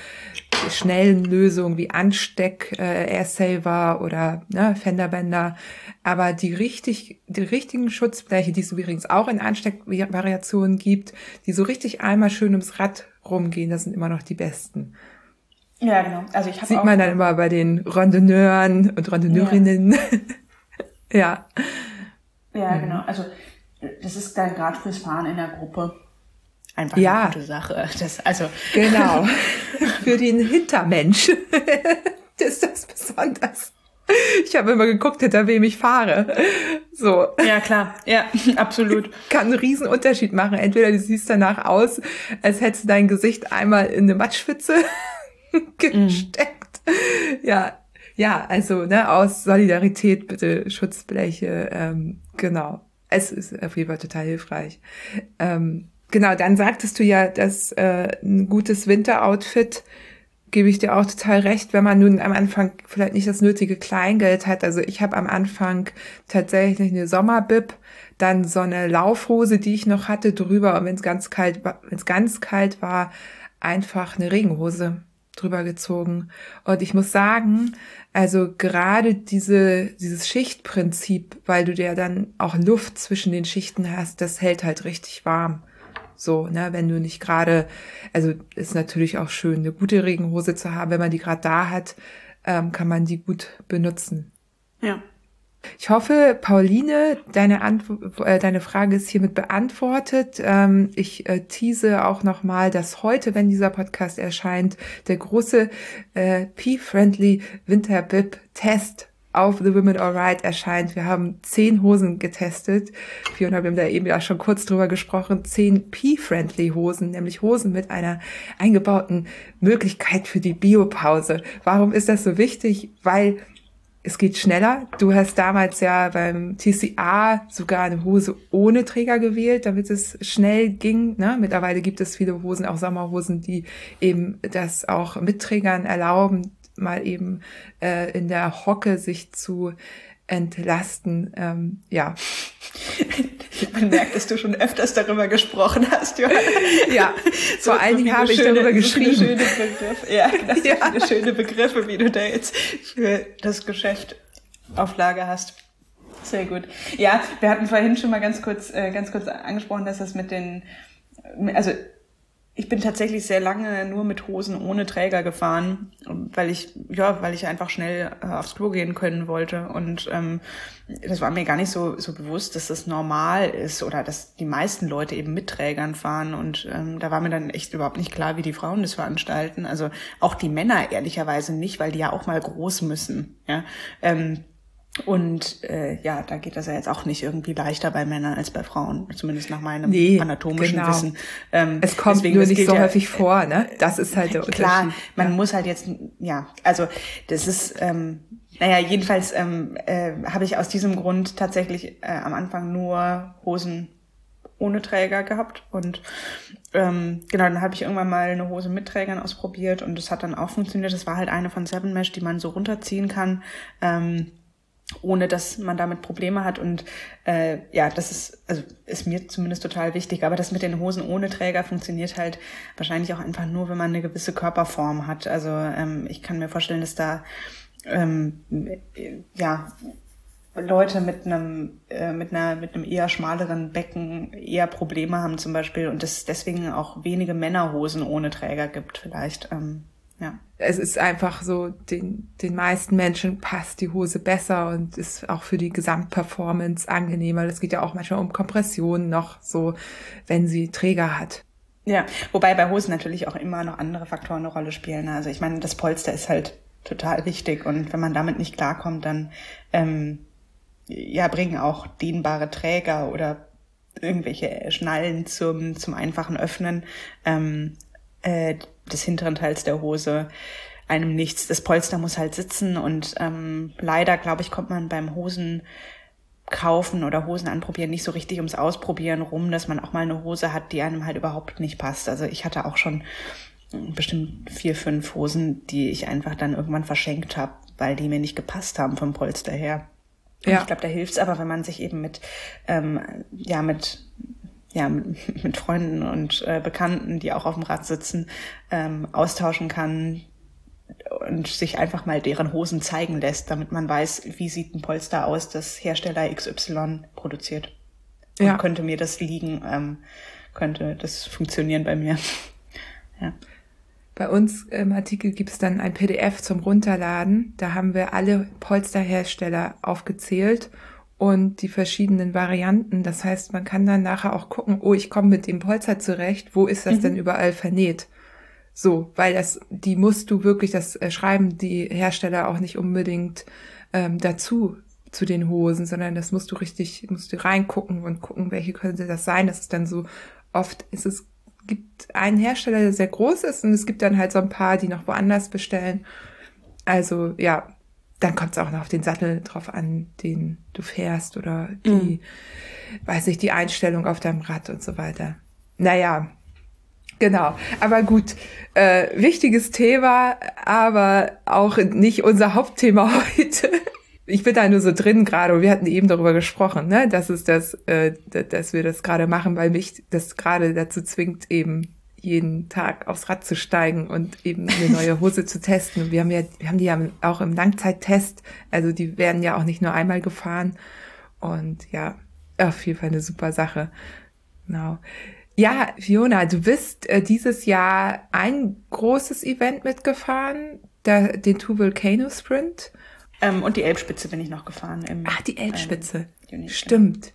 schnellen Lösungen wie Ansteck, äh, Airsaver oder ne, Fenderbänder. Aber die richtig, die richtigen Schutzbleche, die es übrigens auch in Ansteckvariationen gibt, die so richtig einmal schön ums Rad rumgehen, das sind immer noch die besten. Ja, genau. Also ich Sieht man dann immer bei den Randonneuren und Randonneurinnen. Ja. ja. Ja, genau. Also das ist dann gerade fürs Fahren in der Gruppe einfach ja. eine gute Sache. Das, also genau. Für den Hintermensch ist das besonders. Ich habe immer geguckt, hinter wem ich fahre. So. Ja, klar. Ja, absolut. Kann einen riesen Unterschied machen. Entweder du siehst danach aus, als hättest du dein Gesicht einmal in eine Matschpfütze gesteckt. Mm. Ja, ja, also ne, aus Solidarität bitte Schutzbleche. Ähm, genau. Es ist auf jeden Fall total hilfreich. Ähm, genau, dann sagtest du ja, dass äh, ein gutes Winteroutfit gebe ich dir auch total recht, wenn man nun am Anfang vielleicht nicht das nötige Kleingeld hat. Also ich habe am Anfang tatsächlich eine Sommerbib, dann so eine Laufhose, die ich noch hatte, drüber und wenn es ganz kalt war, wenn es ganz kalt war, einfach eine Regenhose drüber gezogen. Und ich muss sagen, also gerade diese, dieses Schichtprinzip, weil du ja dann auch Luft zwischen den Schichten hast, das hält halt richtig warm. So, ne, wenn du nicht gerade, also ist natürlich auch schön, eine gute Regenhose zu haben. Wenn man die gerade da hat, ähm, kann man die gut benutzen. Ja. Ich hoffe, Pauline, deine, Antw äh, deine Frage ist hiermit beantwortet. Ähm, ich äh, tease auch nochmal, dass heute, wenn dieser Podcast erscheint, der große äh, P-Friendly Winter Bib Test auf The Women Alright erscheint. Wir haben zehn Hosen getestet. Fiona, wir haben da eben ja schon kurz drüber gesprochen. Zehn P-Friendly Hosen, nämlich Hosen mit einer eingebauten Möglichkeit für die Biopause. Warum ist das so wichtig? Weil es geht schneller. Du hast damals ja beim TCA sogar eine Hose ohne Träger gewählt, damit es schnell ging. Ne? Mittlerweile gibt es viele Hosen, auch Sommerhosen, die eben das auch mit Trägern erlauben, mal eben äh, in der Hocke sich zu entlasten. Ähm, ja. Man merkt, dass du schon öfters darüber gesprochen hast, Johanna. Ja, so vor allen Dingen habe ich schöne, darüber geschrieben. So schöne Begriffe. Ja, das ja. sind viele schöne Begriffe, wie du da jetzt für das Geschäft auf Lager hast. Sehr gut. Ja, wir hatten vorhin schon mal ganz kurz, äh, ganz kurz angesprochen, dass das mit den, also ich bin tatsächlich sehr lange nur mit Hosen ohne Träger gefahren, weil ich ja, weil ich einfach schnell äh, aufs Klo gehen können wollte und ähm, das war mir gar nicht so so bewusst, dass das normal ist oder dass die meisten Leute eben mit Trägern fahren und ähm, da war mir dann echt überhaupt nicht klar, wie die Frauen das veranstalten. Also auch die Männer ehrlicherweise nicht, weil die ja auch mal groß müssen. Ja. Ähm, und äh, ja, da geht das ja jetzt auch nicht irgendwie leichter bei Männern als bei Frauen, zumindest nach meinem nee, anatomischen genau. Wissen. Ähm, es kommt deswegen, nur nicht so ja, häufig vor, ne? Das ist halt der Unterschied. Klar, man ja. muss halt jetzt, ja, also das ist, ähm, naja, jedenfalls ähm, äh, habe ich aus diesem Grund tatsächlich äh, am Anfang nur Hosen ohne Träger gehabt und ähm, genau, dann habe ich irgendwann mal eine Hose mit Trägern ausprobiert und das hat dann auch funktioniert. Das war halt eine von Seven Mesh, die man so runterziehen kann. Ähm, ohne dass man damit Probleme hat. Und äh, ja, das ist, also ist mir zumindest total wichtig. Aber das mit den Hosen ohne Träger funktioniert halt wahrscheinlich auch einfach nur, wenn man eine gewisse Körperform hat. Also ähm, ich kann mir vorstellen, dass da ähm, ja Leute mit einem äh, mit einer mit einem eher schmaleren Becken eher Probleme haben zum Beispiel und es deswegen auch wenige Männerhosen ohne Träger gibt vielleicht. Ähm, ja. Es ist einfach so, den, den meisten Menschen passt die Hose besser und ist auch für die Gesamtperformance angenehmer. Es geht ja auch manchmal um Kompression noch so, wenn sie Träger hat. Ja, wobei bei Hosen natürlich auch immer noch andere Faktoren eine Rolle spielen. Also ich meine, das Polster ist halt total wichtig und wenn man damit nicht klarkommt, dann ähm, ja bringen auch dehnbare Träger oder irgendwelche Schnallen zum, zum einfachen Öffnen ähm, äh, des hinteren Teils der Hose einem nichts. Das Polster muss halt sitzen und ähm, leider, glaube ich, kommt man beim Hosen kaufen oder Hosen anprobieren nicht so richtig ums Ausprobieren rum, dass man auch mal eine Hose hat, die einem halt überhaupt nicht passt. Also ich hatte auch schon bestimmt vier, fünf Hosen, die ich einfach dann irgendwann verschenkt habe, weil die mir nicht gepasst haben vom Polster her. Und ja. ich glaube, da hilft's aber, wenn man sich eben mit, ähm, ja, mit ja, mit Freunden und äh, Bekannten, die auch auf dem Rad sitzen, ähm, austauschen kann und sich einfach mal deren Hosen zeigen lässt, damit man weiß, wie sieht ein Polster aus, das Hersteller XY produziert. Ja. Und könnte mir das liegen, ähm, könnte das funktionieren bei mir. ja. Bei uns im Artikel gibt es dann ein PDF zum Runterladen. Da haben wir alle Polsterhersteller aufgezählt und die verschiedenen Varianten. Das heißt, man kann dann nachher auch gucken, oh, ich komme mit dem Polster zurecht, wo ist das mhm. denn überall vernäht? So, weil das, die musst du wirklich, das äh, schreiben die Hersteller auch nicht unbedingt ähm, dazu zu den Hosen, sondern das musst du richtig, musst du reingucken und gucken, welche könnte das sein. Das ist dann so oft, ist es gibt einen Hersteller, der sehr groß ist und es gibt dann halt so ein paar, die noch woanders bestellen. Also ja, dann kommt es auch noch auf den Sattel drauf an, den du fährst oder die, mhm. weiß ich, die Einstellung auf deinem Rad und so weiter. Naja, genau. Aber gut, äh, wichtiges Thema, aber auch nicht unser Hauptthema heute ich bin da nur so drin gerade und wir hatten eben darüber gesprochen, ne, dass es das, äh, dass wir das gerade machen, weil mich das gerade dazu zwingt, eben jeden Tag aufs Rad zu steigen und eben eine neue Hose zu testen. Und wir haben ja, wir haben die ja auch im Langzeittest, also die werden ja auch nicht nur einmal gefahren. Und ja, auf jeden Fall eine super Sache. Genau. Ja, Fiona, du bist äh, dieses Jahr ein großes Event mitgefahren, der, den Two Volcano Sprint. Ähm, und die Elbspitze bin ich noch gefahren. Im, Ach, die Elbspitze. Ähm, Stimmt.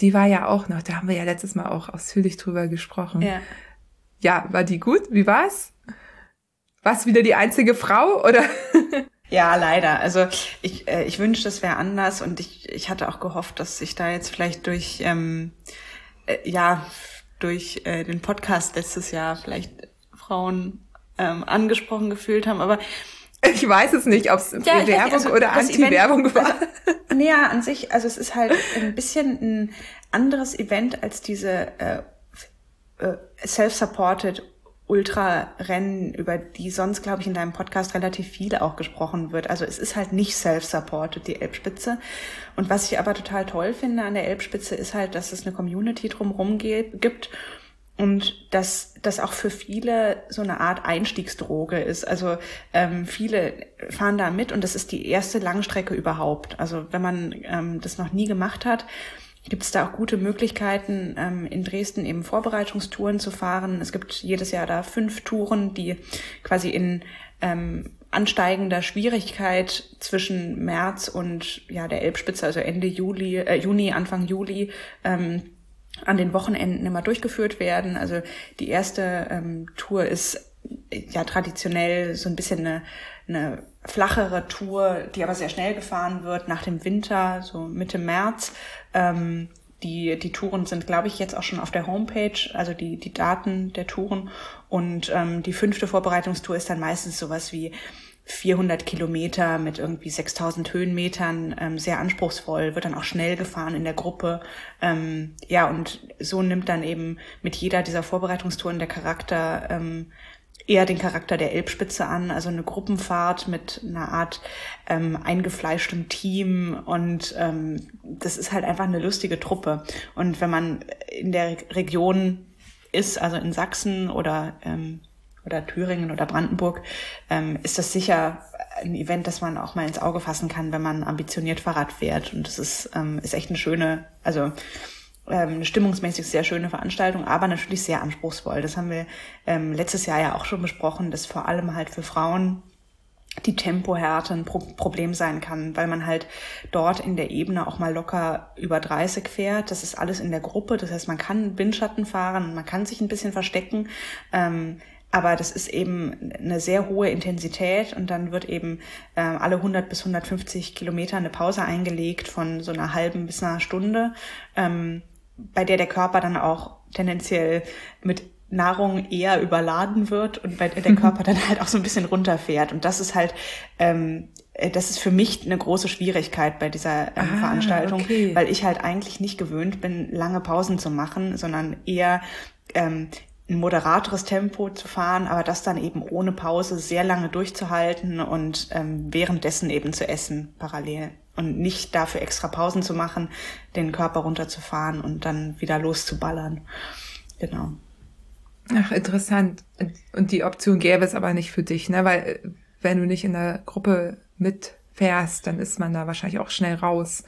Die war ja auch noch, da haben wir ja letztes Mal auch ausführlich drüber gesprochen. Ja. Ja, war die gut? Wie war's? Warst wieder die einzige Frau oder? Ja, leider. Also ich, äh, ich wünschte, es wäre anders und ich, ich hatte auch gehofft, dass sich da jetzt vielleicht durch, ähm, äh, ja, durch äh, den Podcast letztes Jahr vielleicht Frauen ähm, angesprochen gefühlt haben. Aber ich weiß es nicht, ob es ja, Werbung also oder Anti-Werbung war. Also, naja, an sich, also es ist halt ein bisschen ein anderes Event als diese äh, äh, self-supported Ultra-Rennen, über die sonst, glaube ich, in deinem Podcast relativ viel auch gesprochen wird. Also es ist halt nicht self-supported, die Elbspitze. Und was ich aber total toll finde an der Elbspitze ist halt, dass es eine Community drumherum gibt und dass das auch für viele so eine Art Einstiegsdroge ist. Also ähm, viele fahren da mit und das ist die erste Langstrecke überhaupt. Also wenn man ähm, das noch nie gemacht hat, gibt es da auch gute Möglichkeiten, ähm, in Dresden eben Vorbereitungstouren zu fahren. Es gibt jedes Jahr da fünf Touren, die quasi in ähm, ansteigender Schwierigkeit zwischen März und ja der Elbspitze, also Ende Juli, äh, Juni, Anfang Juli ähm, an den Wochenenden immer durchgeführt werden. Also die erste ähm, Tour ist ja traditionell so ein bisschen eine, eine flachere Tour, die aber sehr schnell gefahren wird nach dem Winter, so Mitte März. Ähm, die, die Touren sind, glaube ich, jetzt auch schon auf der Homepage, also die, die Daten der Touren. Und ähm, die fünfte Vorbereitungstour ist dann meistens sowas wie 400 Kilometer mit irgendwie 6000 Höhenmetern, ähm, sehr anspruchsvoll, wird dann auch schnell gefahren in der Gruppe. Ähm, ja, und so nimmt dann eben mit jeder dieser Vorbereitungstouren der Charakter ähm, eher den Charakter der Elbspitze an, also eine Gruppenfahrt mit einer Art ähm, eingefleischtem Team und ähm, das ist halt einfach eine lustige Truppe. Und wenn man in der Region ist, also in Sachsen oder ähm, oder Thüringen oder Brandenburg, ähm, ist das sicher ein Event, das man auch mal ins Auge fassen kann, wenn man ambitioniert Fahrrad fährt. Und das ist, ähm, ist echt eine schöne, also ähm, stimmungsmäßig sehr schöne Veranstaltung, aber natürlich sehr anspruchsvoll. Das haben wir ähm, letztes Jahr ja auch schon besprochen, dass vor allem halt für Frauen die Tempohärte ein Pro Problem sein kann, weil man halt dort in der Ebene auch mal locker über 30 fährt. Das ist alles in der Gruppe, das heißt, man kann Windschatten fahren, man kann sich ein bisschen verstecken. Ähm, aber das ist eben eine sehr hohe Intensität und dann wird eben äh, alle 100 bis 150 Kilometer eine Pause eingelegt von so einer halben bis einer Stunde. Ähm, bei der der Körper dann auch tendenziell mit Nahrung eher überladen wird und bei der mhm. Körper dann halt auch so ein bisschen runterfährt. Und das ist halt, ähm, äh, das ist für mich eine große Schwierigkeit bei dieser ähm, ah, Veranstaltung, okay. weil ich halt eigentlich nicht gewöhnt bin, lange Pausen zu machen, sondern eher ähm, ein moderateres Tempo zu fahren, aber das dann eben ohne Pause sehr lange durchzuhalten und ähm, währenddessen eben zu essen parallel und nicht dafür extra Pausen zu machen, den Körper runterzufahren und dann wieder loszuballern. Genau. Ach, interessant. Und die Option gäbe es aber nicht für dich, ne? Weil wenn du nicht in der Gruppe mitfährst, dann ist man da wahrscheinlich auch schnell raus.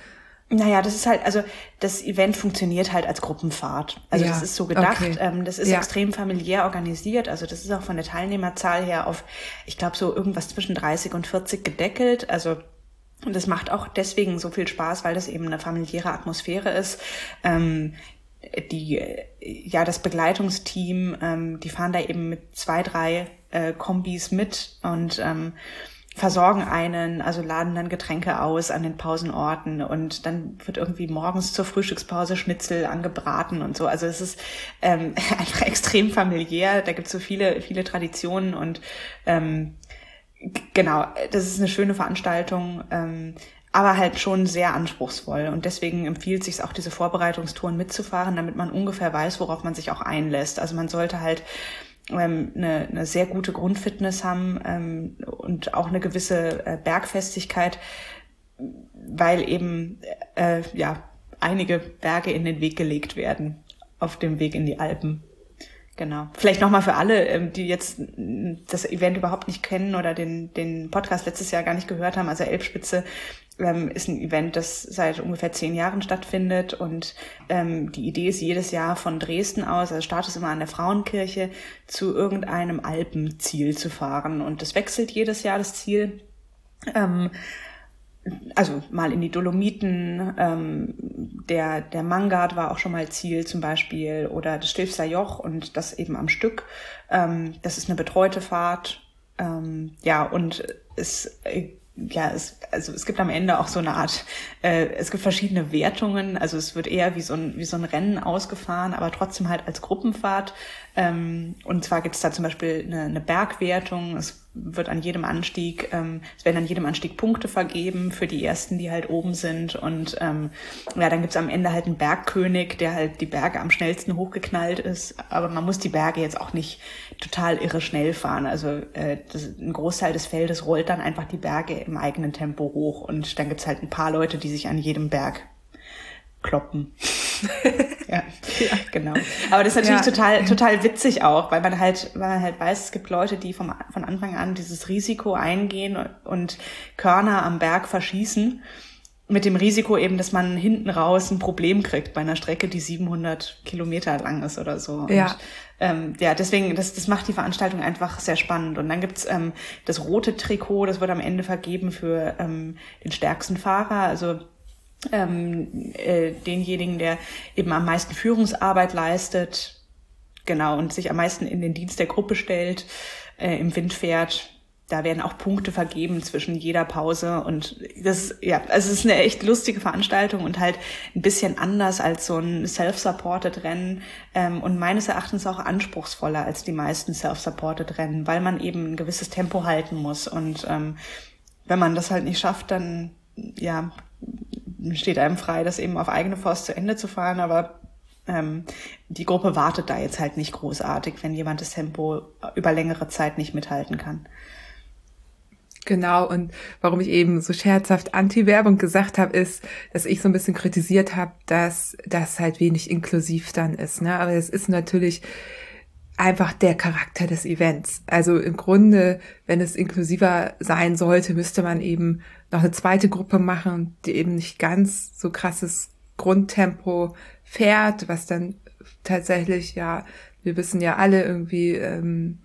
Naja, das ist halt, also das Event funktioniert halt als Gruppenfahrt. Also ja, das ist so gedacht, okay. ähm, das ist ja. extrem familiär organisiert. Also das ist auch von der Teilnehmerzahl her auf, ich glaube, so irgendwas zwischen 30 und 40 gedeckelt. Also und das macht auch deswegen so viel Spaß, weil das eben eine familiäre Atmosphäre ist. Ähm, die, ja, das Begleitungsteam, ähm, die fahren da eben mit zwei, drei äh, Kombis mit und ähm, versorgen einen, also laden dann Getränke aus an den Pausenorten und dann wird irgendwie morgens zur Frühstückspause Schnitzel angebraten und so. Also es ist ähm, einfach extrem familiär. Da gibt es so viele, viele Traditionen und ähm, genau, das ist eine schöne Veranstaltung. Ähm, aber halt schon sehr anspruchsvoll. Und deswegen empfiehlt sich auch, diese Vorbereitungstouren mitzufahren, damit man ungefähr weiß, worauf man sich auch einlässt. Also man sollte halt ähm, eine, eine sehr gute Grundfitness haben ähm, und auch eine gewisse äh, Bergfestigkeit, weil eben äh, ja einige Berge in den Weg gelegt werden auf dem Weg in die Alpen. Genau. Vielleicht nochmal für alle, ähm, die jetzt das Event überhaupt nicht kennen oder den, den Podcast letztes Jahr gar nicht gehört haben. Also Elbspitze ähm, ist ein Event, das seit ungefähr zehn Jahren stattfindet und ähm, die Idee ist jedes Jahr von Dresden aus, also startet immer an der Frauenkirche, zu irgendeinem Alpenziel zu fahren und das wechselt jedes Jahr das Ziel. Ähm, also mal in die Dolomiten, ähm, der, der Mangard war auch schon mal Ziel zum Beispiel oder das Stilfser Joch und das eben am Stück. Ähm, das ist eine betreute Fahrt. Ähm, ja, und es äh, ja, es, also es gibt am Ende auch so eine Art, äh, es gibt verschiedene Wertungen, also es wird eher wie so ein, wie so ein Rennen ausgefahren, aber trotzdem halt als Gruppenfahrt. Ähm, und zwar gibt es da zum Beispiel eine, eine Bergwertung, es wird an jedem Anstieg, ähm, es werden an jedem Anstieg Punkte vergeben für die ersten, die halt oben sind. Und ähm, ja, dann gibt's am Ende halt einen Bergkönig, der halt die Berge am schnellsten hochgeknallt ist. Aber man muss die Berge jetzt auch nicht total irre schnell fahren. Also äh, das, ein Großteil des Feldes rollt dann einfach die Berge im eigenen Tempo hoch. Und dann gibt's halt ein paar Leute, die sich an jedem Berg kloppen. ja, ja, genau. Aber das ist natürlich ja. total, total witzig auch, weil man halt, weil man halt weiß, es gibt Leute, die vom, von Anfang an dieses Risiko eingehen und Körner am Berg verschießen. Mit dem Risiko eben, dass man hinten raus ein Problem kriegt bei einer Strecke, die 700 Kilometer lang ist oder so. Ja. Und, ähm, ja, deswegen, das, das macht die Veranstaltung einfach sehr spannend. Und dann gibt's ähm, das rote Trikot, das wird am Ende vergeben für ähm, den stärksten Fahrer. Also ähm, äh, denjenigen, der eben am meisten Führungsarbeit leistet, genau, und sich am meisten in den Dienst der Gruppe stellt, äh, im Wind fährt. Da werden auch Punkte vergeben zwischen jeder Pause und das, ja, also es ist eine echt lustige Veranstaltung und halt ein bisschen anders als so ein self-supported Rennen ähm, und meines Erachtens auch anspruchsvoller als die meisten self-supported Rennen, weil man eben ein gewisses Tempo halten muss und ähm, wenn man das halt nicht schafft, dann ja, steht einem frei, das eben auf eigene Faust zu Ende zu fahren, aber ähm, die Gruppe wartet da jetzt halt nicht großartig, wenn jemand das Tempo über längere Zeit nicht mithalten kann. Genau, und warum ich eben so scherzhaft Anti-Werbung gesagt habe, ist, dass ich so ein bisschen kritisiert habe, dass das halt wenig inklusiv dann ist. Ne? Aber es ist natürlich einfach der Charakter des Events. Also im Grunde, wenn es inklusiver sein sollte, müsste man eben noch eine zweite Gruppe machen, die eben nicht ganz so krasses Grundtempo fährt, was dann tatsächlich, ja, wir wissen ja alle irgendwie, ähm,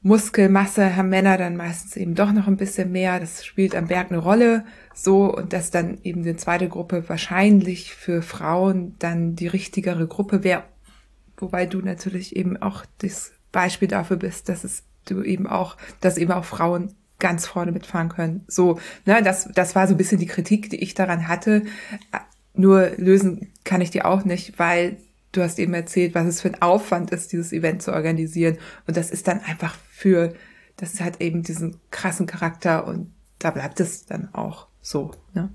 Muskelmasse haben Männer dann meistens eben doch noch ein bisschen mehr. Das spielt am Berg eine Rolle. So, und dass dann eben die zweite Gruppe wahrscheinlich für Frauen dann die richtigere Gruppe wäre. Wobei du natürlich eben auch das Beispiel dafür bist, dass es du eben auch, dass eben auch Frauen ganz vorne mitfahren können. So, ne, das, das war so ein bisschen die Kritik, die ich daran hatte. nur lösen kann ich die auch nicht, weil du hast eben erzählt, was es für ein Aufwand ist, dieses Event zu organisieren. Und das ist dann einfach für, das hat eben diesen krassen Charakter und da bleibt es dann auch so. Ne?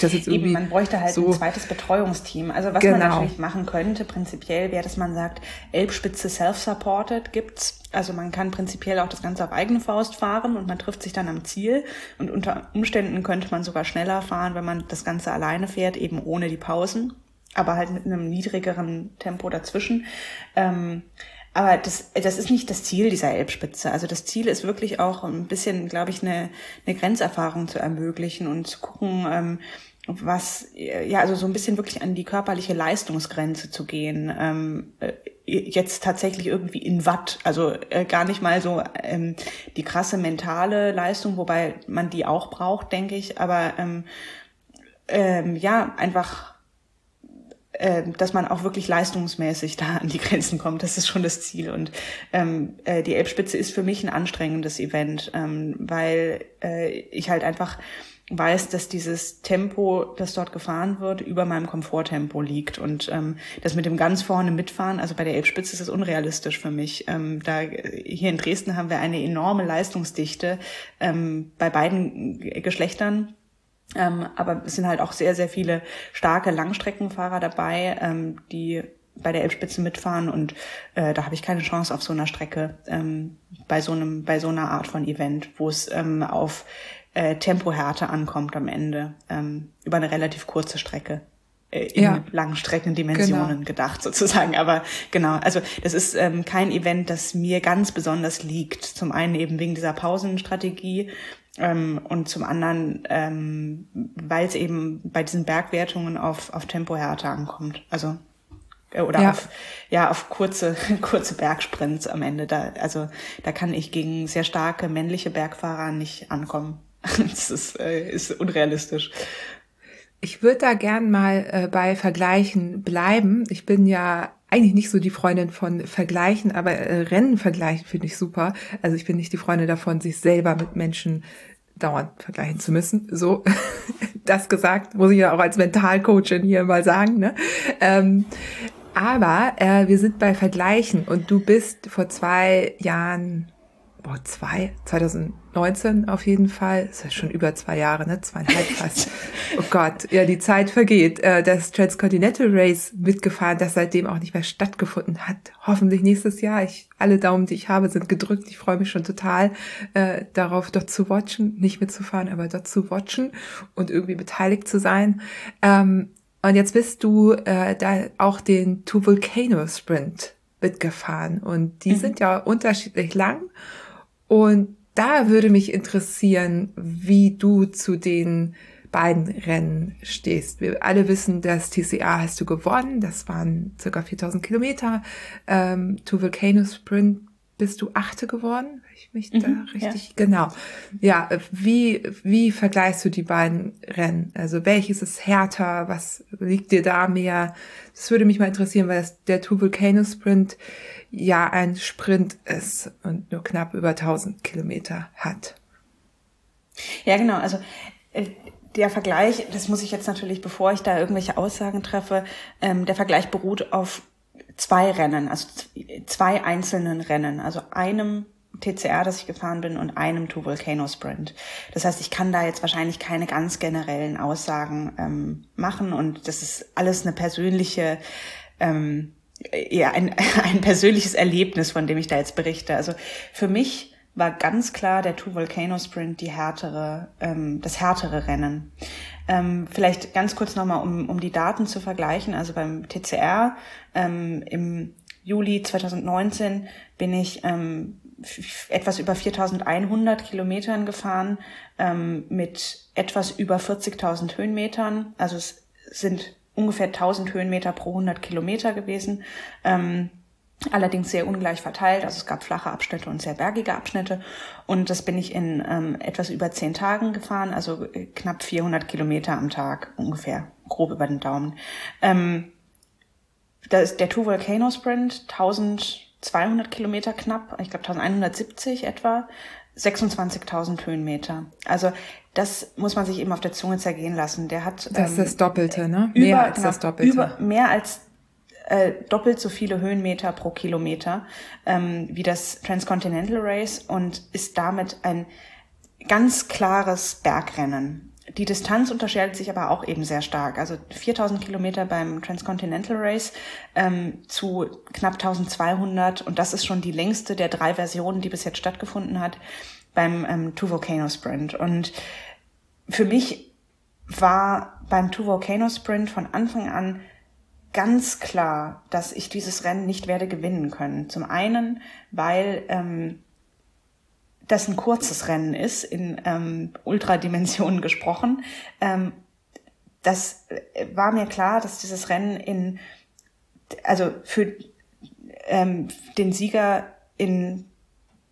Das jetzt Eben, man bräuchte halt so ein zweites Betreuungsteam. Also was genau. man natürlich machen könnte, prinzipiell wäre, dass man sagt, Elbspitze self-supported gibt's. Also man kann prinzipiell auch das Ganze auf eigene Faust fahren und man trifft sich dann am Ziel. Und unter Umständen könnte man sogar schneller fahren, wenn man das Ganze alleine fährt, eben ohne die Pausen, aber halt mit einem niedrigeren Tempo dazwischen. Ähm, aber das, das ist nicht das Ziel dieser Elbspitze. Also das Ziel ist wirklich auch ein bisschen, glaube ich, eine, eine Grenzerfahrung zu ermöglichen und zu gucken, ähm, was, ja, also so ein bisschen wirklich an die körperliche Leistungsgrenze zu gehen. Ähm, äh, jetzt tatsächlich irgendwie in Watt, also äh, gar nicht mal so ähm, die krasse mentale Leistung, wobei man die auch braucht, denke ich, aber ähm, ähm, ja, einfach äh, dass man auch wirklich leistungsmäßig da an die Grenzen kommt. Das ist schon das Ziel. Und ähm, äh, die Elbspitze ist für mich ein anstrengendes Event, ähm, weil äh, ich halt einfach weiß, dass dieses Tempo, das dort gefahren wird, über meinem Komforttempo liegt. Und ähm, das mit dem ganz vorne mitfahren, also bei der Elbspitze ist das unrealistisch für mich. Ähm, da hier in Dresden haben wir eine enorme Leistungsdichte ähm, bei beiden Geschlechtern ähm, aber es sind halt auch sehr, sehr viele starke Langstreckenfahrer dabei, ähm, die bei der Elbspitze mitfahren und äh, da habe ich keine Chance auf so einer Strecke ähm, bei so einem bei so einer Art von Event, wo es ähm, auf äh, Tempohärte ankommt am Ende ähm, über eine relativ kurze Strecke äh, in ja. Langstreckendimensionen genau. gedacht sozusagen. Aber genau, also das ist ähm, kein Event, das mir ganz besonders liegt. Zum einen eben wegen dieser Pausenstrategie ähm, und zum anderen, ähm, weil es eben bei diesen Bergwertungen auf, auf Tempohärte ankommt. Also äh, oder ja. auf ja auf kurze kurze Bergsprints am Ende da also da kann ich gegen sehr starke männliche Bergfahrer nicht ankommen das ist, äh, ist unrealistisch ich würde da gern mal äh, bei Vergleichen bleiben ich bin ja eigentlich nicht so die Freundin von Vergleichen, aber äh, Rennen vergleichen finde ich super. Also ich bin nicht die Freundin davon, sich selber mit Menschen dauernd vergleichen zu müssen. So, das gesagt, muss ich ja auch als Mentalcoachin hier mal sagen. Ne? Ähm, aber äh, wir sind bei Vergleichen und du bist vor zwei Jahren boah, zwei, 2019 auf jeden Fall, das ist ja schon über zwei Jahre, ne, zweieinhalb fast. oh Gott, ja, die Zeit vergeht. Äh, das Transcontinental Race mitgefahren, das seitdem auch nicht mehr stattgefunden hat. Hoffentlich nächstes Jahr. Ich, alle Daumen, die ich habe, sind gedrückt. Ich freue mich schon total äh, darauf, dort zu watchen, nicht mitzufahren, aber dort zu watchen und irgendwie beteiligt zu sein. Ähm, und jetzt bist du äh, da auch den Two Volcano Sprint mitgefahren und die mhm. sind ja unterschiedlich lang und da würde mich interessieren, wie du zu den beiden Rennen stehst. Wir alle wissen, das TCA hast du gewonnen. Das waren circa 4000 Kilometer. Ähm, to Volcano Sprint bist du Achte geworden, ich mich mhm, da richtig, ja. genau. Ja, wie, wie vergleichst du die beiden Rennen? Also welches ist härter? Was liegt dir da mehr? Das würde mich mal interessieren, weil das, der Two Volcano Sprint ja ein Sprint ist und nur knapp über 1000 Kilometer hat. Ja, genau. Also äh, der Vergleich, das muss ich jetzt natürlich, bevor ich da irgendwelche Aussagen treffe, ähm, der Vergleich beruht auf zwei Rennen, also zwei einzelnen Rennen, also einem TCR, das ich gefahren bin, und einem Two Volcano Sprint. Das heißt, ich kann da jetzt wahrscheinlich keine ganz generellen Aussagen ähm, machen und das ist alles eine persönliche, ähm, ja, ein, ein persönliches Erlebnis, von dem ich da jetzt berichte. Also für mich war ganz klar der Two Volcano Sprint die härtere, ähm, das härtere Rennen. Ähm, vielleicht ganz kurz nochmal, um, um die Daten zu vergleichen. Also beim TCR ähm, im Juli 2019 bin ich ähm, etwas über 4100 Kilometern gefahren ähm, mit etwas über 40.000 Höhenmetern. Also es sind ungefähr 1000 Höhenmeter pro 100 Kilometer gewesen. Ähm, allerdings sehr ungleich verteilt. Also es gab flache Abschnitte und sehr bergige Abschnitte. Und das bin ich in ähm, etwas über zehn Tagen gefahren, also äh, knapp 400 Kilometer am Tag ungefähr, grob über den Daumen. Ähm, da ist der Two Volcano Sprint, 1200 Kilometer knapp, ich glaube 1170 etwa. 26.000 Höhenmeter. Also das muss man sich eben auf der Zunge zergehen lassen. Der hat das ist das ähm, Doppelte, ne? Über, mehr als das Doppelte. Über, mehr als äh, doppelt so viele Höhenmeter pro Kilometer ähm, wie das Transcontinental Race und ist damit ein ganz klares Bergrennen. Die Distanz unterscheidet sich aber auch eben sehr stark. Also 4000 Kilometer beim Transcontinental Race ähm, zu knapp 1200 und das ist schon die längste der drei Versionen, die bis jetzt stattgefunden hat beim ähm, Two Volcano Sprint. Und für mich war beim Two Volcano Sprint von Anfang an ganz klar, dass ich dieses Rennen nicht werde gewinnen können. Zum einen, weil ähm, das ein kurzes Rennen ist, in ähm, Ultradimensionen gesprochen. Ähm, das äh, war mir klar, dass dieses Rennen in, also für ähm, den Sieger in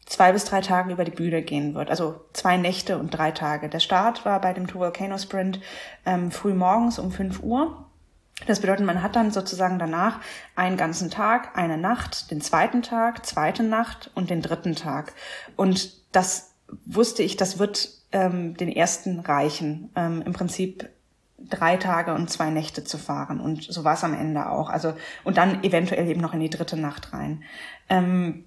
zwei bis drei Tagen über die Bühne gehen wird. Also zwei Nächte und drei Tage. Der Start war bei dem Two Volcano Sprint ähm, früh morgens um fünf Uhr. Das bedeutet, man hat dann sozusagen danach einen ganzen Tag, eine Nacht, den zweiten Tag, zweite Nacht und den dritten Tag. Und das wusste ich, das wird ähm, den ersten reichen. Ähm, Im Prinzip drei Tage und zwei Nächte zu fahren. Und so war es am Ende auch. Also, und dann eventuell eben noch in die dritte Nacht rein. Ähm,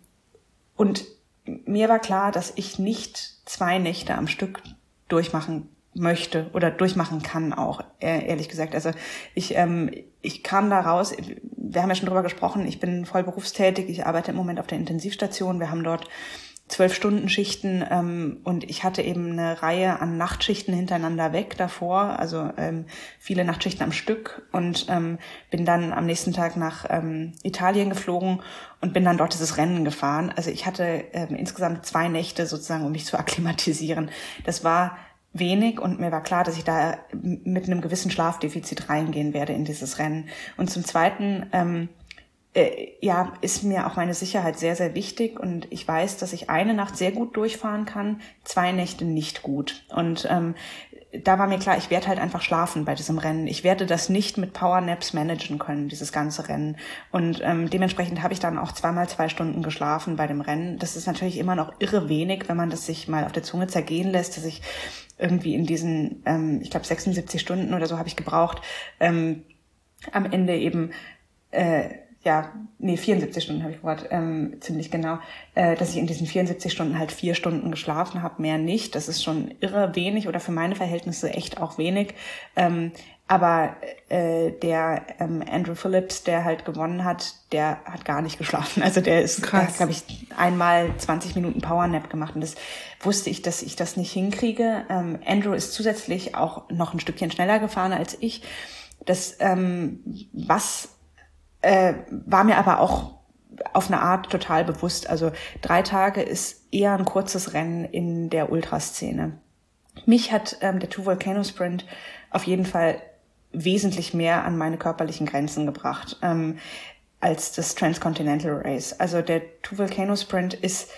und mir war klar, dass ich nicht zwei Nächte am Stück durchmachen möchte oder durchmachen kann auch, ehrlich gesagt. Also ich, ähm, ich kam da raus, wir haben ja schon drüber gesprochen, ich bin voll berufstätig, ich arbeite im Moment auf der Intensivstation, wir haben dort zwölf Stunden Schichten ähm, und ich hatte eben eine Reihe an Nachtschichten hintereinander weg davor, also ähm, viele Nachtschichten am Stück und ähm, bin dann am nächsten Tag nach ähm, Italien geflogen und bin dann dort dieses Rennen gefahren. Also ich hatte ähm, insgesamt zwei Nächte sozusagen, um mich zu akklimatisieren. Das war wenig und mir war klar, dass ich da mit einem gewissen Schlafdefizit reingehen werde in dieses Rennen. Und zum Zweiten ähm, äh, ja, ist mir auch meine Sicherheit sehr, sehr wichtig und ich weiß, dass ich eine Nacht sehr gut durchfahren kann, zwei Nächte nicht gut. Und ähm, da war mir klar, ich werde halt einfach schlafen bei diesem Rennen. Ich werde das nicht mit Powernaps managen können, dieses ganze Rennen. Und ähm, dementsprechend habe ich dann auch zweimal zwei Stunden geschlafen bei dem Rennen. Das ist natürlich immer noch irre wenig, wenn man das sich mal auf der Zunge zergehen lässt, dass ich irgendwie in diesen, ähm, ich glaube 76 Stunden oder so habe ich gebraucht, ähm, am Ende eben äh, ja, nee, 74 Stunden habe ich gehört, ähm, ziemlich genau, äh, dass ich in diesen 74 Stunden halt vier Stunden geschlafen habe, mehr nicht. Das ist schon irre wenig oder für meine Verhältnisse echt auch wenig. Ähm, aber äh, der ähm, Andrew Phillips, der halt gewonnen hat, der hat gar nicht geschlafen. Also der ist, glaube ich, einmal 20 Minuten Powernap gemacht und das wusste ich, dass ich das nicht hinkriege. Ähm, Andrew ist zusätzlich auch noch ein Stückchen schneller gefahren als ich. Das, ähm, was äh, war mir aber auch auf eine Art total bewusst. Also drei Tage ist eher ein kurzes Rennen in der Ultraszene. Mich hat ähm, der Two Volcano Sprint auf jeden Fall wesentlich mehr an meine körperlichen Grenzen gebracht ähm, als das Transcontinental Race. Also der Two Volcano Sprint ist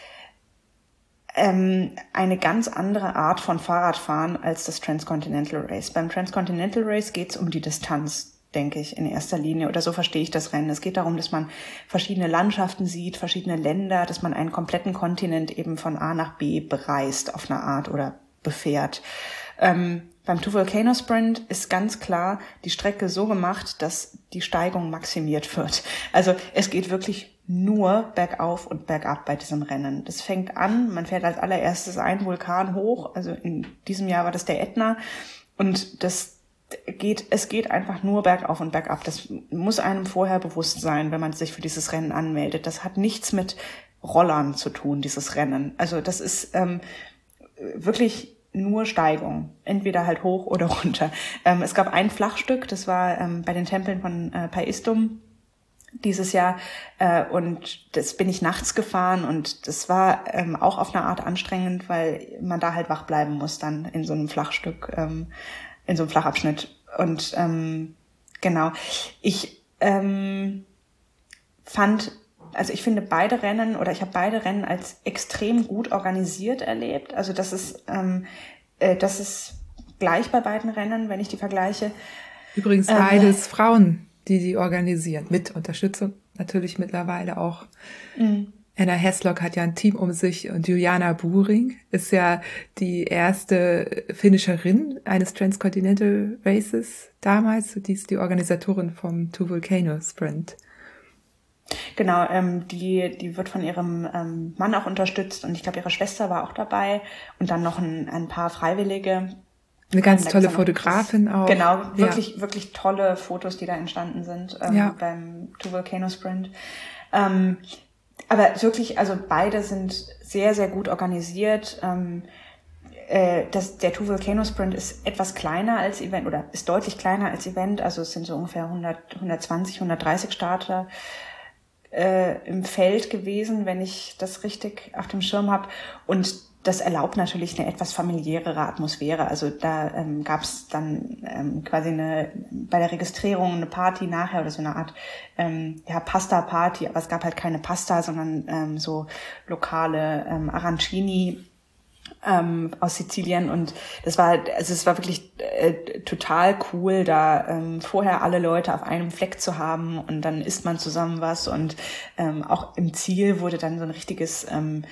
ähm, eine ganz andere Art von Fahrradfahren als das Transcontinental Race. Beim Transcontinental Race geht es um die Distanz denke ich, in erster Linie. Oder so verstehe ich das Rennen. Es geht darum, dass man verschiedene Landschaften sieht, verschiedene Länder, dass man einen kompletten Kontinent eben von A nach B bereist auf eine Art oder befährt. Ähm, beim Two Volcano Sprint ist ganz klar die Strecke so gemacht, dass die Steigung maximiert wird. Also es geht wirklich nur bergauf und bergab bei diesem Rennen. Das fängt an, man fährt als allererstes einen Vulkan hoch, also in diesem Jahr war das der Ätna und das geht, es geht einfach nur bergauf und bergab. Das muss einem vorher bewusst sein, wenn man sich für dieses Rennen anmeldet. Das hat nichts mit Rollern zu tun, dieses Rennen. Also das ist ähm, wirklich nur Steigung, entweder halt hoch oder runter. Ähm, es gab ein Flachstück, das war ähm, bei den Tempeln von äh, Paistum dieses Jahr äh, und das bin ich nachts gefahren und das war ähm, auch auf eine Art anstrengend, weil man da halt wach bleiben muss dann in so einem Flachstück. Ähm, in so einem Flachabschnitt. Und ähm, genau, ich ähm, fand, also ich finde beide Rennen oder ich habe beide Rennen als extrem gut organisiert erlebt. Also das ist, ähm, äh, das ist gleich bei beiden Rennen, wenn ich die vergleiche. Übrigens ähm, beides äh, Frauen, die die organisieren, mit Unterstützung natürlich mittlerweile auch. Mhm. Anna Heslock hat ja ein Team um sich und Juliana Buring ist ja die erste Finisherin eines Transcontinental Races damals. Die ist die Organisatorin vom Two Volcano Sprint. Genau, ähm, die, die wird von ihrem ähm, Mann auch unterstützt und ich glaube, ihre Schwester war auch dabei und dann noch ein, ein paar Freiwillige. Eine ganz tolle Fotografin das, auch. Genau, wirklich, ja. wirklich tolle Fotos, die da entstanden sind ähm, ja. beim Two Volcano Sprint. Ähm, aber wirklich, also beide sind sehr, sehr gut organisiert. Ähm, äh, das, der Two Volcano Sprint ist etwas kleiner als Event oder ist deutlich kleiner als Event. Also es sind so ungefähr 100, 120, 130 Starter äh, im Feld gewesen, wenn ich das richtig auf dem Schirm habe. Und das erlaubt natürlich eine etwas familiärere Atmosphäre. Also da ähm, gab es dann ähm, quasi eine bei der Registrierung eine Party nachher oder so eine Art ähm, ja Pasta-Party, aber es gab halt keine Pasta, sondern ähm, so lokale ähm, Arancini ähm, aus Sizilien und das war also es war wirklich äh, total cool da ähm, vorher alle Leute auf einem Fleck zu haben und dann isst man zusammen was und ähm, auch im Ziel wurde dann so ein richtiges ähm,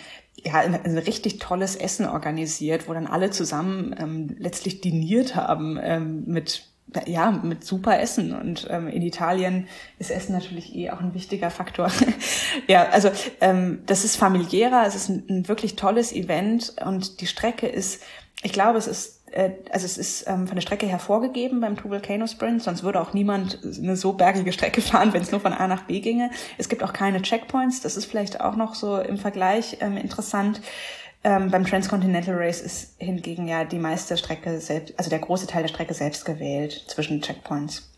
ja, ein, ein richtig tolles Essen organisiert, wo dann alle zusammen ähm, letztlich diniert haben ähm, mit ja, mit super Essen. Und ähm, in Italien ist Essen natürlich eh auch ein wichtiger Faktor. ja, also ähm, das ist familiärer, es ist ein, ein wirklich tolles Event und die Strecke ist, ich glaube, es ist also es ist ähm, von der Strecke her vorgegeben beim Two Volcano Sprint, sonst würde auch niemand eine so bergige Strecke fahren, wenn es nur von A nach B ginge. Es gibt auch keine Checkpoints, das ist vielleicht auch noch so im Vergleich ähm, interessant. Ähm, beim Transcontinental Race ist hingegen ja die meiste Strecke selbst, also der große Teil der Strecke selbst gewählt zwischen Checkpoints.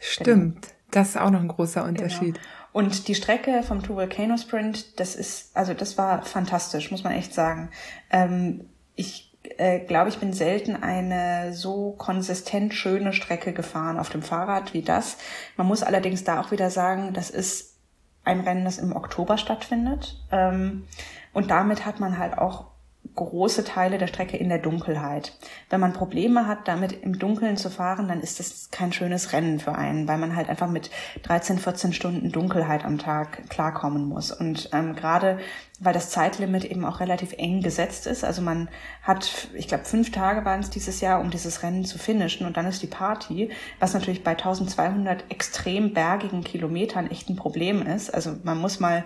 Stimmt, genau. das ist auch noch ein großer Unterschied. Genau. Und die Strecke vom Two Volcano Sprint, das ist, also das war fantastisch, muss man echt sagen. Ähm, ich äh, glaube, ich bin selten eine so konsistent schöne Strecke gefahren auf dem Fahrrad wie das. Man muss allerdings da auch wieder sagen, das ist ein Rennen, das im Oktober stattfindet. Ähm, und damit hat man halt auch große Teile der Strecke in der Dunkelheit. Wenn man Probleme hat, damit im Dunkeln zu fahren, dann ist das kein schönes Rennen für einen, weil man halt einfach mit 13, 14 Stunden Dunkelheit am Tag klarkommen muss. Und ähm, gerade weil das Zeitlimit eben auch relativ eng gesetzt ist, also man hat, ich glaube, fünf Tage waren es dieses Jahr, um dieses Rennen zu finishen und dann ist die Party, was natürlich bei 1200 extrem bergigen Kilometern echt ein Problem ist. Also man muss mal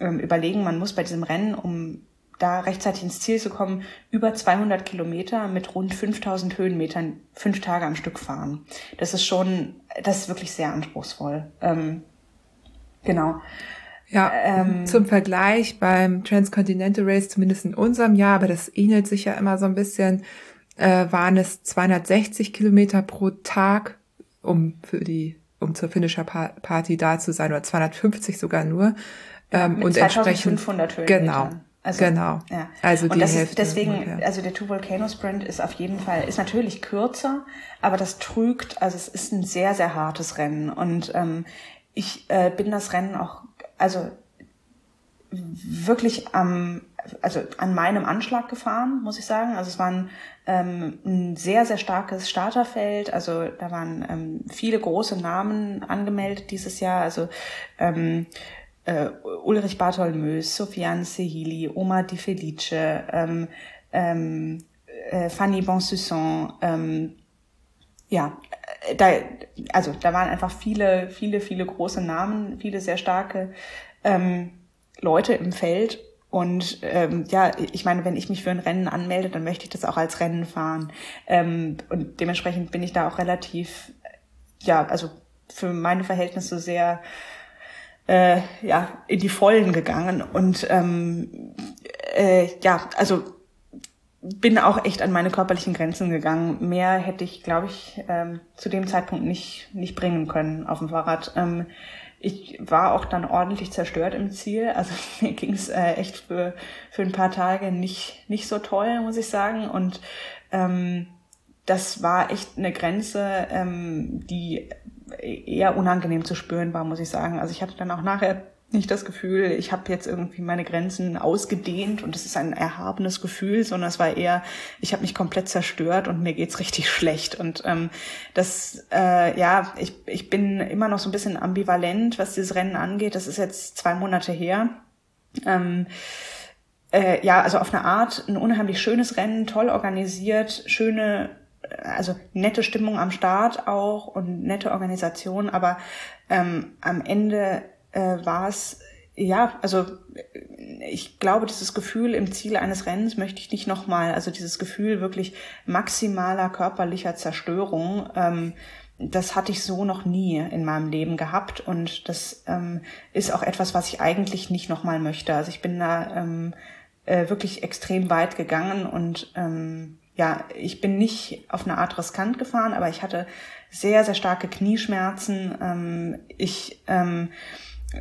ähm, überlegen, man muss bei diesem Rennen, um da rechtzeitig ins Ziel zu kommen, über 200 Kilometer mit rund 5000 Höhenmetern fünf Tage am Stück fahren. Das ist schon, das ist wirklich sehr anspruchsvoll. Ähm, genau. Ja, ähm, zum Vergleich beim Transcontinental Race, zumindest in unserem Jahr, aber das ähnelt sich ja immer so ein bisschen, äh, waren es 260 Kilometer pro Tag, um für die, um zur Finisher Party da zu sein, oder 250 sogar nur. Ähm, ja, und entsprechend, Höhenmetern. genau. Also, genau. Ja. Also die Hälfte. Ist deswegen, also der Two Volcano Sprint ist auf jeden Fall, ist natürlich kürzer, aber das trügt, also es ist ein sehr, sehr hartes Rennen. Und ähm, ich äh, bin das Rennen auch, also wirklich am, also an meinem Anschlag gefahren, muss ich sagen. Also es war ein, ähm, ein sehr, sehr starkes Starterfeld. Also da waren ähm, viele große Namen angemeldet dieses Jahr. Also ähm, äh, Ulrich Bartholmös, Sofiane Sehili, Oma Di Felice, ähm, ähm, äh, Fanny Bonsusson, ähm, ja, äh, da, also da waren einfach viele, viele, viele große Namen, viele sehr starke ähm, Leute im Feld. Und ähm, ja, ich meine, wenn ich mich für ein Rennen anmelde, dann möchte ich das auch als Rennen fahren. Ähm, und dementsprechend bin ich da auch relativ, ja, also für meine Verhältnisse sehr äh, ja, in die Vollen gegangen. Und ähm, äh, ja, also bin auch echt an meine körperlichen Grenzen gegangen. Mehr hätte ich, glaube ich, ähm, zu dem Zeitpunkt nicht, nicht bringen können auf dem Fahrrad. Ähm, ich war auch dann ordentlich zerstört im Ziel. Also mir ging es äh, echt für, für ein paar Tage nicht, nicht so toll, muss ich sagen. Und ähm, das war echt eine Grenze, ähm, die eher unangenehm zu spüren war, muss ich sagen. Also ich hatte dann auch nachher nicht das Gefühl, ich habe jetzt irgendwie meine Grenzen ausgedehnt und es ist ein erhabenes Gefühl, sondern es war eher, ich habe mich komplett zerstört und mir geht's richtig schlecht. Und ähm, das, äh, ja, ich, ich bin immer noch so ein bisschen ambivalent, was dieses Rennen angeht. Das ist jetzt zwei Monate her. Ähm, äh, ja, also auf eine Art ein unheimlich schönes Rennen, toll organisiert, schöne, also nette Stimmung am Start auch und nette Organisation, aber ähm, am Ende äh, war es ja, also ich glaube, dieses Gefühl im Ziel eines Rennens möchte ich nicht nochmal, also dieses Gefühl wirklich maximaler körperlicher Zerstörung, ähm, das hatte ich so noch nie in meinem Leben gehabt und das ähm, ist auch etwas, was ich eigentlich nicht nochmal möchte. Also ich bin da ähm, äh, wirklich extrem weit gegangen und ähm, ja, ich bin nicht auf eine Art riskant gefahren, aber ich hatte sehr, sehr starke Knieschmerzen. Ähm, ich ähm,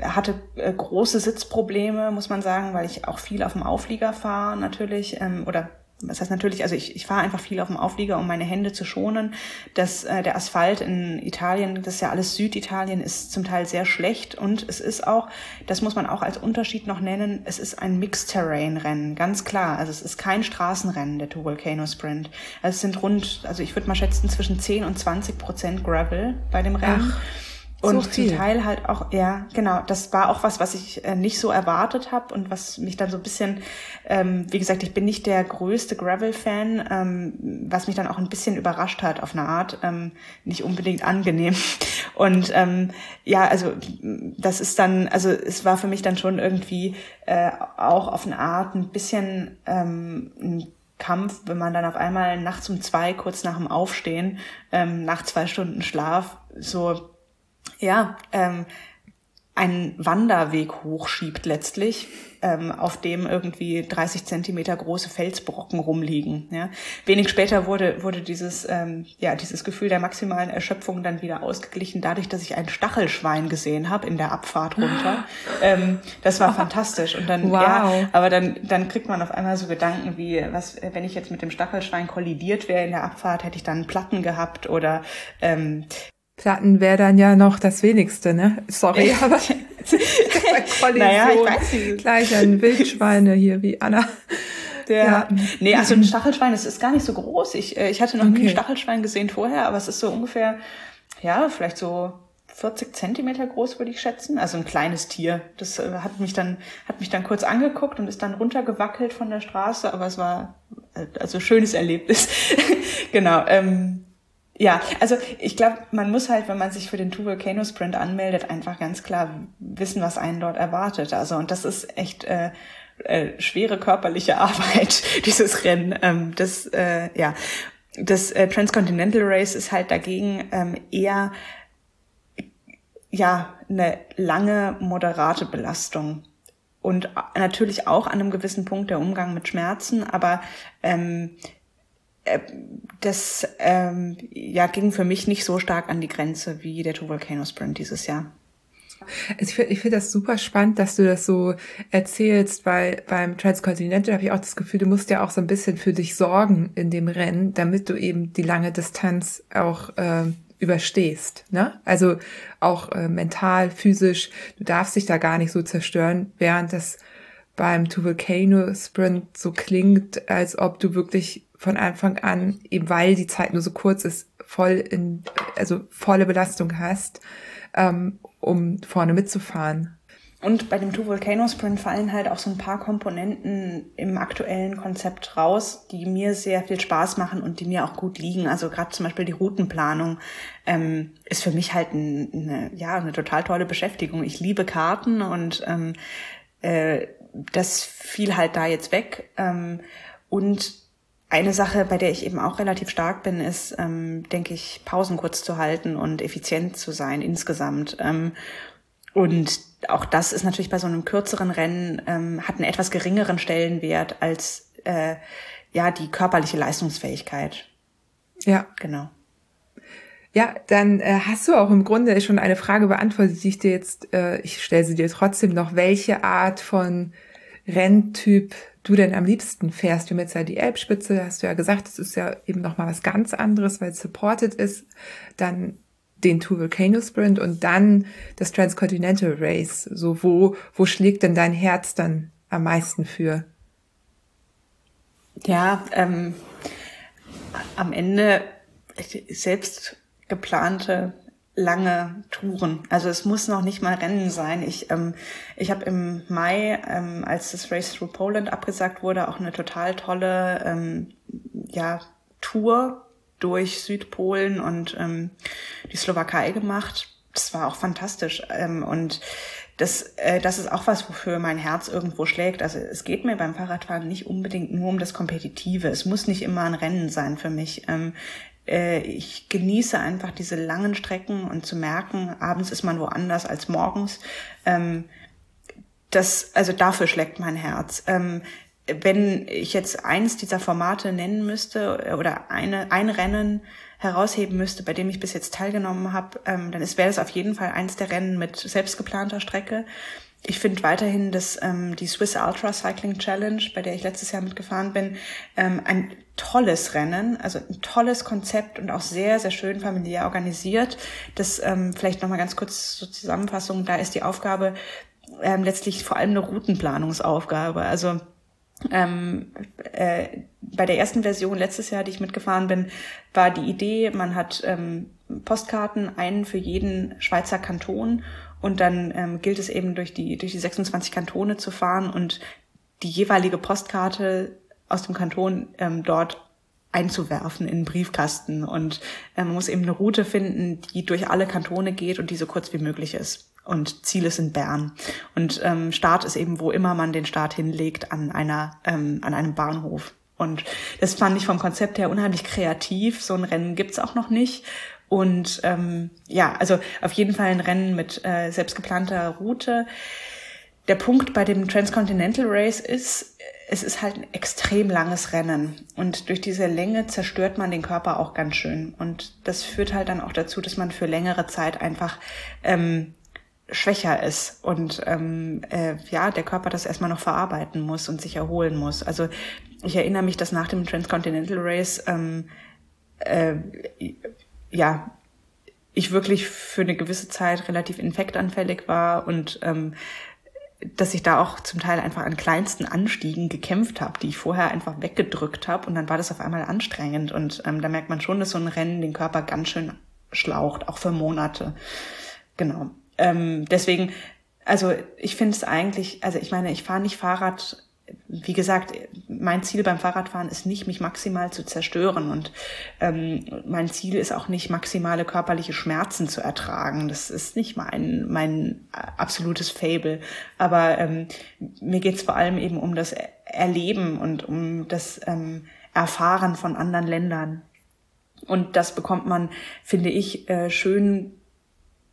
hatte äh, große Sitzprobleme, muss man sagen, weil ich auch viel auf dem Auflieger fahre natürlich ähm, oder das heißt natürlich, also ich, ich fahre einfach viel auf dem Auflieger, um meine Hände zu schonen. Das, äh, der Asphalt in Italien, das ist ja alles Süditalien, ist zum Teil sehr schlecht und es ist auch, das muss man auch als Unterschied noch nennen, es ist ein Mixed-Terrain-Rennen, ganz klar. Also es ist kein Straßenrennen, der Two Volcano Sprint. Also es sind rund, also ich würde mal schätzen, zwischen 10 und 20 Prozent Gravel bei dem Rennen. Ach. Und so zum Teil halt auch, ja, genau, das war auch was, was ich äh, nicht so erwartet habe und was mich dann so ein bisschen, ähm, wie gesagt, ich bin nicht der größte Gravel-Fan, ähm, was mich dann auch ein bisschen überrascht hat auf eine Art, ähm, nicht unbedingt angenehm. Und ähm, ja, also das ist dann, also es war für mich dann schon irgendwie äh, auch auf eine Art ein bisschen ähm, ein Kampf, wenn man dann auf einmal nachts um zwei, kurz nach dem Aufstehen, ähm, nach zwei Stunden Schlaf, so ja, ähm, einen Wanderweg hochschiebt letztlich, ähm, auf dem irgendwie 30 Zentimeter große Felsbrocken rumliegen. Ja. Wenig später wurde, wurde dieses, ähm, ja, dieses Gefühl der maximalen Erschöpfung dann wieder ausgeglichen, dadurch, dass ich ein Stachelschwein gesehen habe in der Abfahrt runter. ähm, das war fantastisch. Und dann, wow. ja, aber dann, dann kriegt man auf einmal so Gedanken wie, was, wenn ich jetzt mit dem Stachelschwein kollidiert wäre in der Abfahrt, hätte ich dann Platten gehabt oder ähm, Platten wäre dann ja noch das wenigste, ne? Sorry, aber naja, ich weiß nicht. Gleich ein Wildschweine hier wie Anna. Der, ja. Nee, also ein Stachelschwein, das ist gar nicht so groß. Ich, äh, ich hatte noch okay. nie ein Stachelschwein gesehen vorher, aber es ist so ungefähr, ja, vielleicht so 40 Zentimeter groß, würde ich schätzen. Also ein kleines Tier. Das äh, hat mich dann, hat mich dann kurz angeguckt und ist dann runtergewackelt von der Straße, aber es war äh, also schönes Erlebnis. genau. Ähm, ja, also ich glaube, man muss halt, wenn man sich für den Two Volcano Sprint anmeldet, einfach ganz klar wissen, was einen dort erwartet. Also und das ist echt äh, äh, schwere körperliche Arbeit, dieses Rennen. Ähm, das äh, ja, das äh, Transcontinental Race ist halt dagegen ähm, eher ja eine lange moderate Belastung und natürlich auch an einem gewissen Punkt der Umgang mit Schmerzen, aber ähm, äh, das ähm, ja, ging für mich nicht so stark an die Grenze wie der Two Volcano Sprint dieses Jahr. Also ich finde ich finde das super spannend, dass du das so erzählst, weil beim Transcontinental habe ich auch das Gefühl, du musst ja auch so ein bisschen für dich sorgen in dem Rennen, damit du eben die lange Distanz auch äh, überstehst. Ne? Also auch äh, mental, physisch, du darfst dich da gar nicht so zerstören, während das beim Two Volcano Sprint so klingt, als ob du wirklich von Anfang an, eben weil die Zeit nur so kurz ist, voll in, also volle Belastung hast, ähm, um vorne mitzufahren. Und bei dem Two Volcano Sprint fallen halt auch so ein paar Komponenten im aktuellen Konzept raus, die mir sehr viel Spaß machen und die mir auch gut liegen. Also gerade zum Beispiel die Routenplanung ähm, ist für mich halt ein, eine, ja, eine total tolle Beschäftigung. Ich liebe Karten und ähm, äh, das fiel halt da jetzt weg. Ähm, und eine Sache, bei der ich eben auch relativ stark bin, ist, ähm, denke ich, Pausen kurz zu halten und effizient zu sein insgesamt. Ähm, und auch das ist natürlich bei so einem kürzeren Rennen, ähm, hat einen etwas geringeren Stellenwert als äh, ja die körperliche Leistungsfähigkeit. Ja. Genau. Ja, dann äh, hast du auch im Grunde schon eine Frage beantwortet, die ich dir jetzt, äh, ich stelle sie dir trotzdem noch, welche Art von Renntyp du denn am liebsten fährst. Wir haben jetzt ja die Elbspitze, hast du ja gesagt, das ist ja eben nochmal was ganz anderes, weil es supported ist. Dann den Two Volcano Sprint und dann das Transcontinental Race. So, wo, wo schlägt denn dein Herz dann am meisten für? Ja, ähm, am Ende selbst geplante lange Touren. Also es muss noch nicht mal Rennen sein. Ich, ähm, ich habe im Mai, ähm, als das Race Through Poland abgesagt wurde, auch eine total tolle ähm, ja, Tour durch Südpolen und ähm, die Slowakei gemacht. Das war auch fantastisch. Ähm, und das, äh, das ist auch was, wofür mein Herz irgendwo schlägt. Also es geht mir beim Fahrradfahren nicht unbedingt nur um das Kompetitive. Es muss nicht immer ein Rennen sein für mich. Ähm, äh, ich genieße einfach diese langen Strecken und zu merken, abends ist man woanders als morgens. Ähm, das, also dafür schlägt mein Herz. Ähm, wenn ich jetzt eins dieser Formate nennen müsste oder eine, ein Rennen herausheben müsste, bei dem ich bis jetzt teilgenommen habe, ähm, dann wäre es auf jeden Fall eins der Rennen mit selbstgeplanter Strecke. Ich finde weiterhin, dass ähm, die Swiss Ultra Cycling Challenge, bei der ich letztes Jahr mitgefahren bin, ähm, ein tolles Rennen, also ein tolles Konzept und auch sehr, sehr schön familiär organisiert. Das ähm, vielleicht nochmal ganz kurz zur Zusammenfassung, da ist die Aufgabe ähm, letztlich vor allem eine Routenplanungsaufgabe. Also ähm, äh, bei der ersten Version letztes Jahr, die ich mitgefahren bin, war die Idee, man hat ähm, Postkarten, einen für jeden Schweizer Kanton und dann ähm, gilt es eben durch die, durch die 26 Kantone zu fahren und die jeweilige Postkarte aus dem Kanton ähm, dort einzuwerfen in den Briefkasten. Und äh, man muss eben eine Route finden, die durch alle Kantone geht und die so kurz wie möglich ist. Und Ziel ist in Bern. Und ähm, Start ist eben, wo immer man den Start hinlegt, an einer, ähm, an einem Bahnhof. Und das fand ich vom Konzept her unheimlich kreativ. So ein Rennen gibt's auch noch nicht. Und ähm, ja, also auf jeden Fall ein Rennen mit äh, selbstgeplanter Route. Der Punkt bei dem Transcontinental Race ist, es ist halt ein extrem langes Rennen. Und durch diese Länge zerstört man den Körper auch ganz schön. Und das führt halt dann auch dazu, dass man für längere Zeit einfach ähm, schwächer ist und ähm, äh, ja, der Körper das erstmal noch verarbeiten muss und sich erholen muss. Also ich erinnere mich, dass nach dem Transcontinental Race ähm, äh, ja, ich wirklich für eine gewisse Zeit relativ infektanfällig war und ähm, dass ich da auch zum Teil einfach an kleinsten Anstiegen gekämpft habe, die ich vorher einfach weggedrückt habe und dann war das auf einmal anstrengend und ähm, da merkt man schon, dass so ein Rennen den Körper ganz schön schlaucht, auch für Monate. Genau. Ähm, deswegen, also ich finde es eigentlich, also ich meine, ich fahre nicht Fahrrad wie gesagt, mein Ziel beim Fahrradfahren ist nicht, mich maximal zu zerstören und ähm, mein Ziel ist auch nicht, maximale körperliche Schmerzen zu ertragen. Das ist nicht mein, mein absolutes Fable. Aber ähm, mir geht's vor allem eben um das Erleben und um das ähm, Erfahren von anderen Ländern. Und das bekommt man, finde ich, äh, schön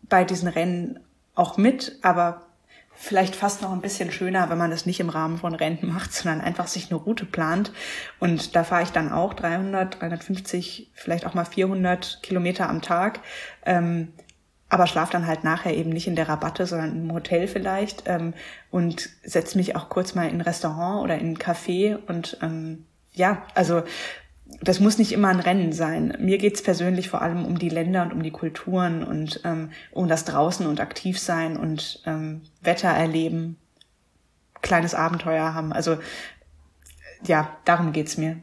bei diesen Rennen auch mit, aber vielleicht fast noch ein bisschen schöner, wenn man das nicht im Rahmen von Renten macht, sondern einfach sich eine Route plant. Und da fahre ich dann auch 300, 350, vielleicht auch mal 400 Kilometer am Tag. Ähm, aber schlaf dann halt nachher eben nicht in der Rabatte, sondern im Hotel vielleicht ähm, und setze mich auch kurz mal in ein Restaurant oder in ein Café und ähm, ja, also das muss nicht immer ein Rennen sein. Mir geht's persönlich vor allem um die Länder und um die Kulturen und ähm, um das Draußen und aktiv sein und ähm, Wetter erleben, kleines Abenteuer haben. Also ja, darum geht's mir.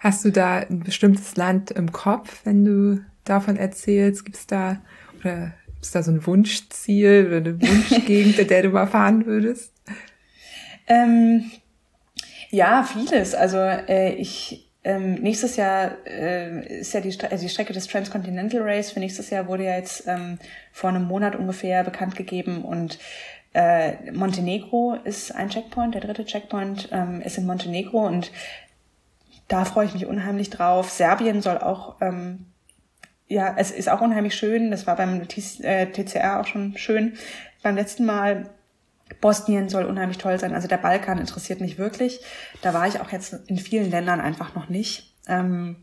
Hast du da ein bestimmtes Land im Kopf, wenn du davon erzählst? Gibt's da oder gibt's da so ein Wunschziel oder eine Wunschgegend, in der du mal fahren würdest? Ähm, ja, vieles. Also äh, ich ähm, nächstes Jahr äh, ist ja die, Stre also die Strecke des Transcontinental Race für nächstes Jahr wurde ja jetzt ähm, vor einem Monat ungefähr bekannt gegeben und äh, Montenegro ist ein Checkpoint, der dritte Checkpoint ähm, ist in Montenegro und da freue ich mich unheimlich drauf. Serbien soll auch, ähm, ja, es ist auch unheimlich schön. Das war beim TCR äh, auch schon schön. Beim letzten Mal Bosnien soll unheimlich toll sein. Also der Balkan interessiert mich wirklich. Da war ich auch jetzt in vielen Ländern einfach noch nicht. Ähm,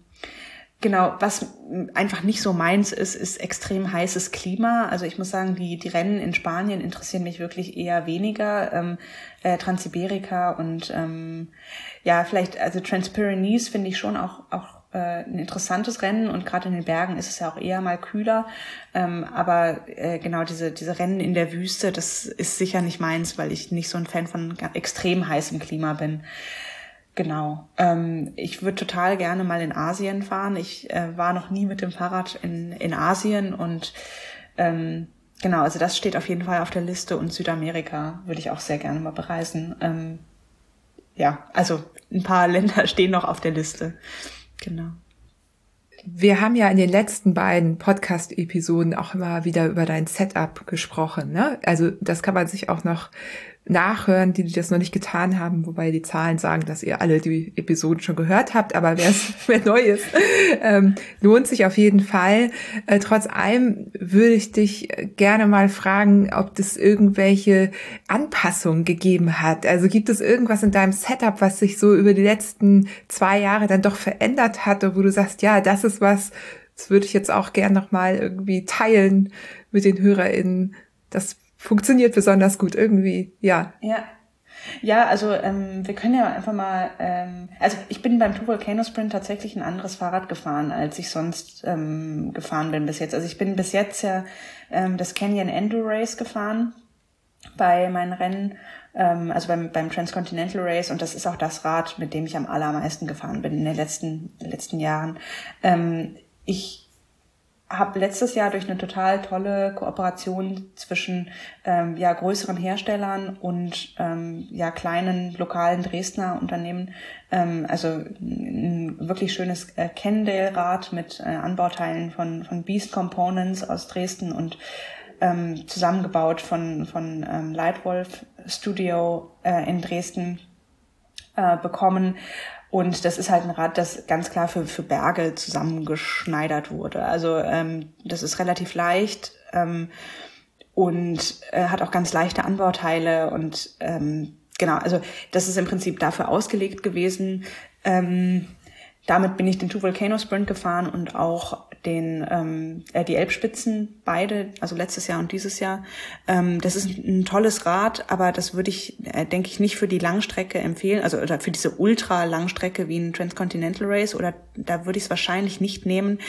genau, was einfach nicht so meins ist, ist extrem heißes Klima. Also ich muss sagen, die, die Rennen in Spanien interessieren mich wirklich eher weniger. Ähm, äh, Transsiberica und ähm, ja, vielleicht, also Transpyrenees finde ich schon auch, auch äh, ein interessantes Rennen und gerade in den Bergen ist es ja auch eher mal kühler. Ähm, aber äh, genau diese, diese Rennen in der Wüste, das ist sicher nicht meins, weil ich nicht so ein Fan von extrem heißem Klima bin. Genau. Ähm, ich würde total gerne mal in Asien fahren. Ich äh, war noch nie mit dem Fahrrad in, in Asien und ähm, genau, also das steht auf jeden Fall auf der Liste und Südamerika würde ich auch sehr gerne mal bereisen. Ähm, ja, also ein paar Länder stehen noch auf der Liste. Genau. Wir haben ja in den letzten beiden Podcast-Episoden auch immer wieder über dein Setup gesprochen. Ne? Also das kann man sich auch noch nachhören, die, die das noch nicht getan haben, wobei die Zahlen sagen, dass ihr alle die Episoden schon gehört habt, aber wer neu ist, ähm, lohnt sich auf jeden Fall. Äh, trotz allem würde ich dich gerne mal fragen, ob es irgendwelche Anpassungen gegeben hat. Also gibt es irgendwas in deinem Setup, was sich so über die letzten zwei Jahre dann doch verändert hat, wo du sagst, ja, das ist was, das würde ich jetzt auch gern nochmal irgendwie teilen mit den HörerInnen. Das funktioniert besonders gut irgendwie, ja. Ja. Ja, also ähm, wir können ja einfach mal, ähm, also ich bin beim Two Volcano Sprint tatsächlich ein anderes Fahrrad gefahren, als ich sonst ähm, gefahren bin bis jetzt. Also ich bin bis jetzt ja ähm, das Canyon Enduro Race gefahren bei meinen Rennen, ähm, also beim, beim Transcontinental Race und das ist auch das Rad, mit dem ich am allermeisten gefahren bin in den letzten, letzten Jahren. Ähm, ich habe letztes Jahr durch eine total tolle Kooperation zwischen ähm, ja, größeren Herstellern und ähm, ja, kleinen lokalen Dresdner Unternehmen, ähm, also ein wirklich schönes äh, Kendale-Rad mit äh, Anbauteilen von, von Beast Components aus Dresden und ähm, zusammengebaut von, von ähm, Lightwolf Studio äh, in Dresden äh, bekommen und das ist halt ein Rad, das ganz klar für, für Berge zusammengeschneidert wurde. Also ähm, das ist relativ leicht ähm, und äh, hat auch ganz leichte Anbauteile und ähm, genau, also das ist im Prinzip dafür ausgelegt gewesen. Ähm, damit bin ich den Two Volcano Sprint gefahren und auch den ähm, äh, die Elbspitzen beide, also letztes Jahr und dieses Jahr. Ähm, das ist ein, tolles Rad, aber das würde ich, äh, denke ich, nicht für die Langstrecke empfehlen, also oder für diese Ultra-Langstrecke wie ein Transcontinental Race oder da würde ich es wahrscheinlich nicht nehmen,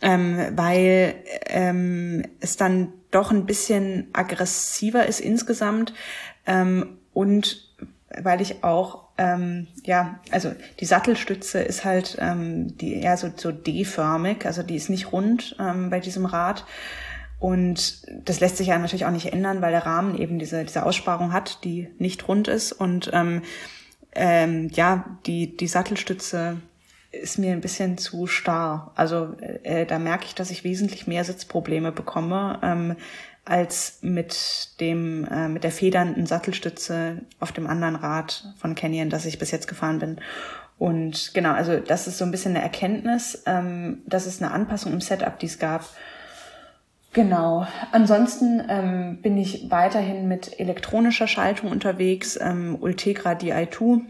ähm, weil ähm, es dann doch ein bisschen aggressiver ist insgesamt ähm, und weil ich auch ähm, ja, also die Sattelstütze ist halt ähm, die eher so, so D-förmig, also die ist nicht rund ähm, bei diesem Rad. Und das lässt sich ja natürlich auch nicht ändern, weil der Rahmen eben diese, diese Aussparung hat, die nicht rund ist. Und ähm, ähm, ja, die, die Sattelstütze ist mir ein bisschen zu starr. Also äh, da merke ich, dass ich wesentlich mehr Sitzprobleme bekomme, ähm, als mit dem äh, mit der federnden Sattelstütze auf dem anderen Rad von Canyon, das ich bis jetzt gefahren bin. Und genau, also das ist so ein bisschen eine Erkenntnis. Ähm, das ist eine Anpassung im Setup, die es gab. Genau. Ansonsten ähm, bin ich weiterhin mit elektronischer Schaltung unterwegs. Ähm, Ultegra Di2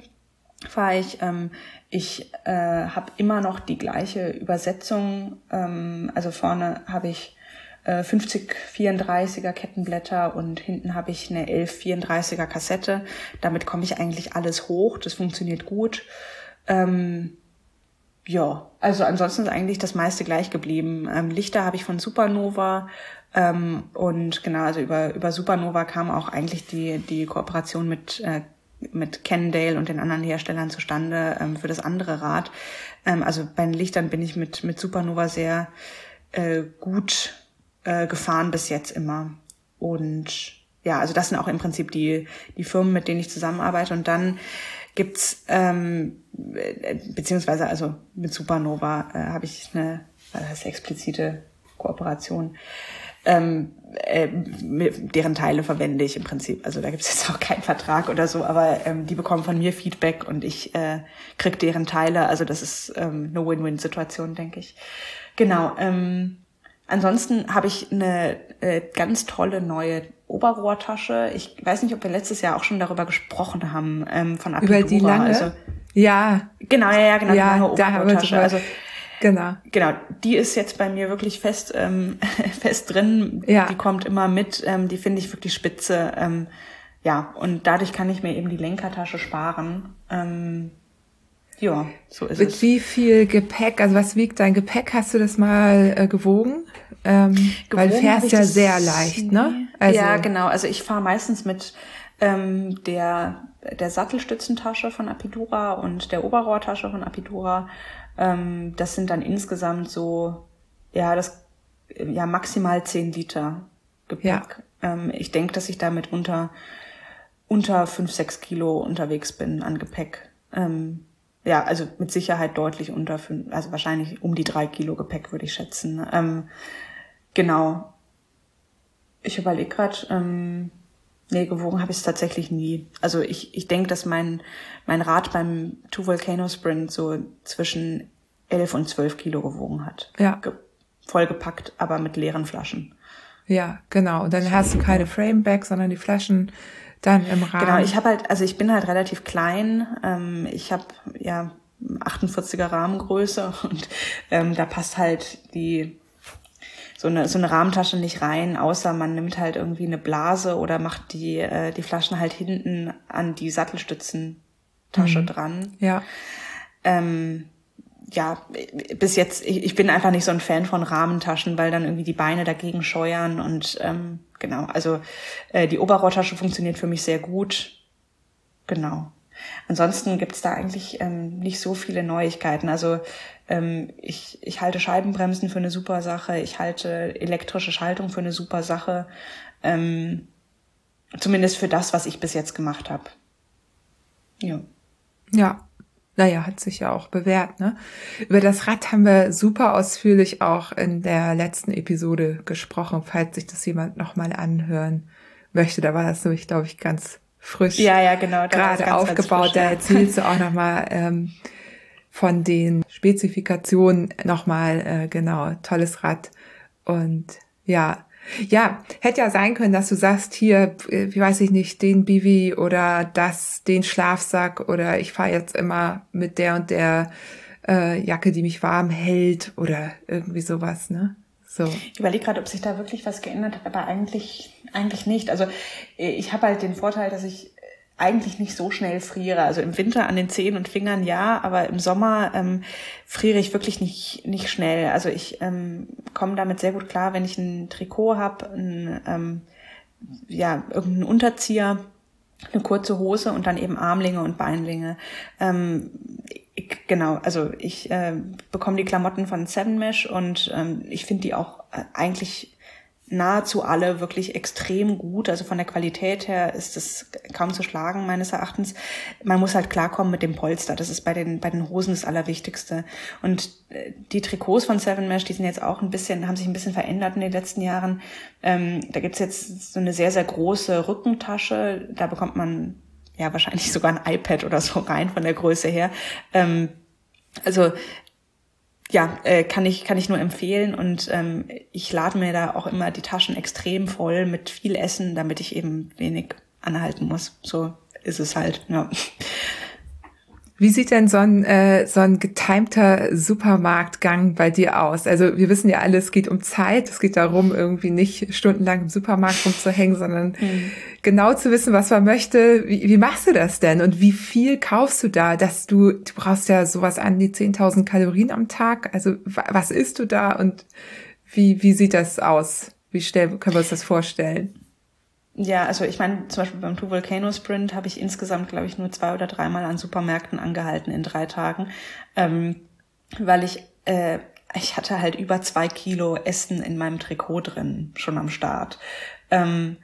fahre ich. Ähm, ich äh, habe immer noch die gleiche Übersetzung. Ähm, also vorne habe ich 50 34er Kettenblätter und hinten habe ich eine 11 34er Kassette. Damit komme ich eigentlich alles hoch. Das funktioniert gut. Ähm, ja, also ansonsten ist eigentlich das meiste gleich geblieben. Ähm, Lichter habe ich von Supernova ähm, und genau, also über, über Supernova kam auch eigentlich die, die Kooperation mit, äh, mit Kendale und den anderen Herstellern zustande ähm, für das andere Rad. Ähm, also bei den Lichtern bin ich mit, mit Supernova sehr äh, gut äh, gefahren bis jetzt immer. Und ja, also das sind auch im Prinzip die, die Firmen, mit denen ich zusammenarbeite. Und dann gibt's ähm, äh, beziehungsweise also mit Supernova äh, habe ich eine was heißt explizite Kooperation. Ähm, äh, deren Teile verwende ich im Prinzip. Also da gibt's jetzt auch keinen Vertrag oder so, aber ähm, die bekommen von mir Feedback und ich äh, krieg deren Teile. Also das ist ähm, eine Win-Win-Situation, denke ich. Genau. Ähm, Ansonsten habe ich eine äh, ganz tolle neue Oberrohrtasche. Ich weiß nicht, ob wir letztes Jahr auch schon darüber gesprochen haben ähm, von Apidura. Über die lange? Also, ja. Genau, ja, ja, genau. Ja, die lange Oberrohrtasche. Also Genau. Genau. Die ist jetzt bei mir wirklich fest, ähm, fest drin. Ja. Die kommt immer mit. Ähm, die finde ich wirklich spitze. Ähm, ja, und dadurch kann ich mir eben die Lenkertasche sparen. Ähm, ja, so ist Mit es. wie viel Gepäck, also was wiegt dein Gepäck? Hast du das mal äh, gewogen? Ähm, weil du fährst ja sehr leicht, ne? Also, ja, genau. Also ich fahre meistens mit ähm, der, der Sattelstützentasche von Apidura und der Oberrohrtasche von Apidura. Ähm, das sind dann insgesamt so, ja, das, ja, maximal 10 Liter Gepäck. Ja. Ähm, ich denke, dass ich damit unter, unter 5, 6 Kilo unterwegs bin an Gepäck. Ähm, ja, also mit Sicherheit deutlich unter fünf, also wahrscheinlich um die drei Kilo Gepäck würde ich schätzen. Ähm, genau. Ich überlege gerade, ähm, Nee, gewogen habe ich es tatsächlich nie. Also ich, ich denke, dass mein, mein Rad beim Two Volcano Sprint so zwischen 11 und 12 Kilo gewogen hat. Ja. Ge vollgepackt, aber mit leeren Flaschen. Ja, genau. Und dann hast du keine Frameback, sondern die Flaschen dann im Rahmen. Genau, ich habe halt, also ich bin halt relativ klein. Ähm, ich habe ja 48er Rahmengröße und ähm, da passt halt die so eine, so eine Rahmentasche nicht rein, außer man nimmt halt irgendwie eine Blase oder macht die, äh, die Flaschen halt hinten an die Sattelstützentasche mhm. dran. Ja. Ähm, ja, bis jetzt, ich, ich bin einfach nicht so ein Fan von Rahmentaschen, weil dann irgendwie die Beine dagegen scheuern und ähm, genau, also äh, die Oberrohrtasche funktioniert für mich sehr gut. Genau. Ansonsten gibt's da eigentlich ähm, nicht so viele Neuigkeiten. Also ähm, ich, ich halte Scheibenbremsen für eine super Sache, ich halte elektrische Schaltung für eine super Sache. Ähm, zumindest für das, was ich bis jetzt gemacht habe. Ja. Ja. Naja, hat sich ja auch bewährt, ne? Über das Rad haben wir super ausführlich auch in der letzten Episode gesprochen, falls sich das jemand nochmal anhören möchte. Da war das nämlich, glaube ich, ganz frisch. Ja, ja, genau. Gerade ganz, aufgebaut. Ganz frisch, ja. Da erzählst du auch nochmal ähm, von den Spezifikationen nochmal, äh, genau, tolles Rad. Und ja, ja, hätte ja sein können, dass du sagst, hier, äh, wie weiß ich nicht, den Bivi oder das, den Schlafsack oder ich fahre jetzt immer mit der und der äh, Jacke, die mich warm hält oder irgendwie sowas, ne? So. Ich überlege gerade, ob sich da wirklich was geändert hat, aber eigentlich, eigentlich nicht. Also äh, ich habe halt den Vorteil, dass ich eigentlich nicht so schnell friere. Also im Winter an den Zehen und Fingern ja, aber im Sommer ähm, friere ich wirklich nicht, nicht schnell. Also ich ähm, komme damit sehr gut klar, wenn ich ein Trikot habe, ein, ähm, ja, irgendeinen Unterzieher, eine kurze Hose und dann eben Armlinge und Beinlinge. Ähm, ich, genau, also ich äh, bekomme die Klamotten von Seven Mesh und ähm, ich finde die auch äh, eigentlich nahezu alle wirklich extrem gut. Also von der Qualität her ist es kaum zu schlagen, meines Erachtens. Man muss halt klarkommen mit dem Polster. Das ist bei den, bei den Hosen das Allerwichtigste. Und äh, die Trikots von Seven Mesh, die sind jetzt auch ein bisschen, haben sich ein bisschen verändert in den letzten Jahren. Ähm, da gibt's jetzt so eine sehr, sehr große Rückentasche. Da bekommt man ja wahrscheinlich sogar ein iPad oder so rein von der Größe her. Ähm, also ja, äh, kann ich kann ich nur empfehlen und ähm, ich lade mir da auch immer die Taschen extrem voll mit viel Essen, damit ich eben wenig anhalten muss. So ist es halt. Ja. Wie sieht denn so ein, äh, so ein getimter Supermarktgang bei dir aus? Also wir wissen ja alle, es geht um Zeit. Es geht darum, irgendwie nicht stundenlang im Supermarkt rumzuhängen, sondern mhm. genau zu wissen, was man möchte. Wie, wie machst du das denn? Und wie viel kaufst du da, dass du, du brauchst ja sowas an die 10.000 Kalorien am Tag. Also was isst du da und wie, wie sieht das aus? Wie stell, können wir uns das vorstellen? Ja, also ich meine, zum Beispiel beim Two Volcano Sprint habe ich insgesamt, glaube ich, nur zwei oder dreimal an Supermärkten angehalten in drei Tagen, ähm, weil ich äh, ich hatte halt über zwei Kilo Essen in meinem Trikot drin schon am Start. Ähm,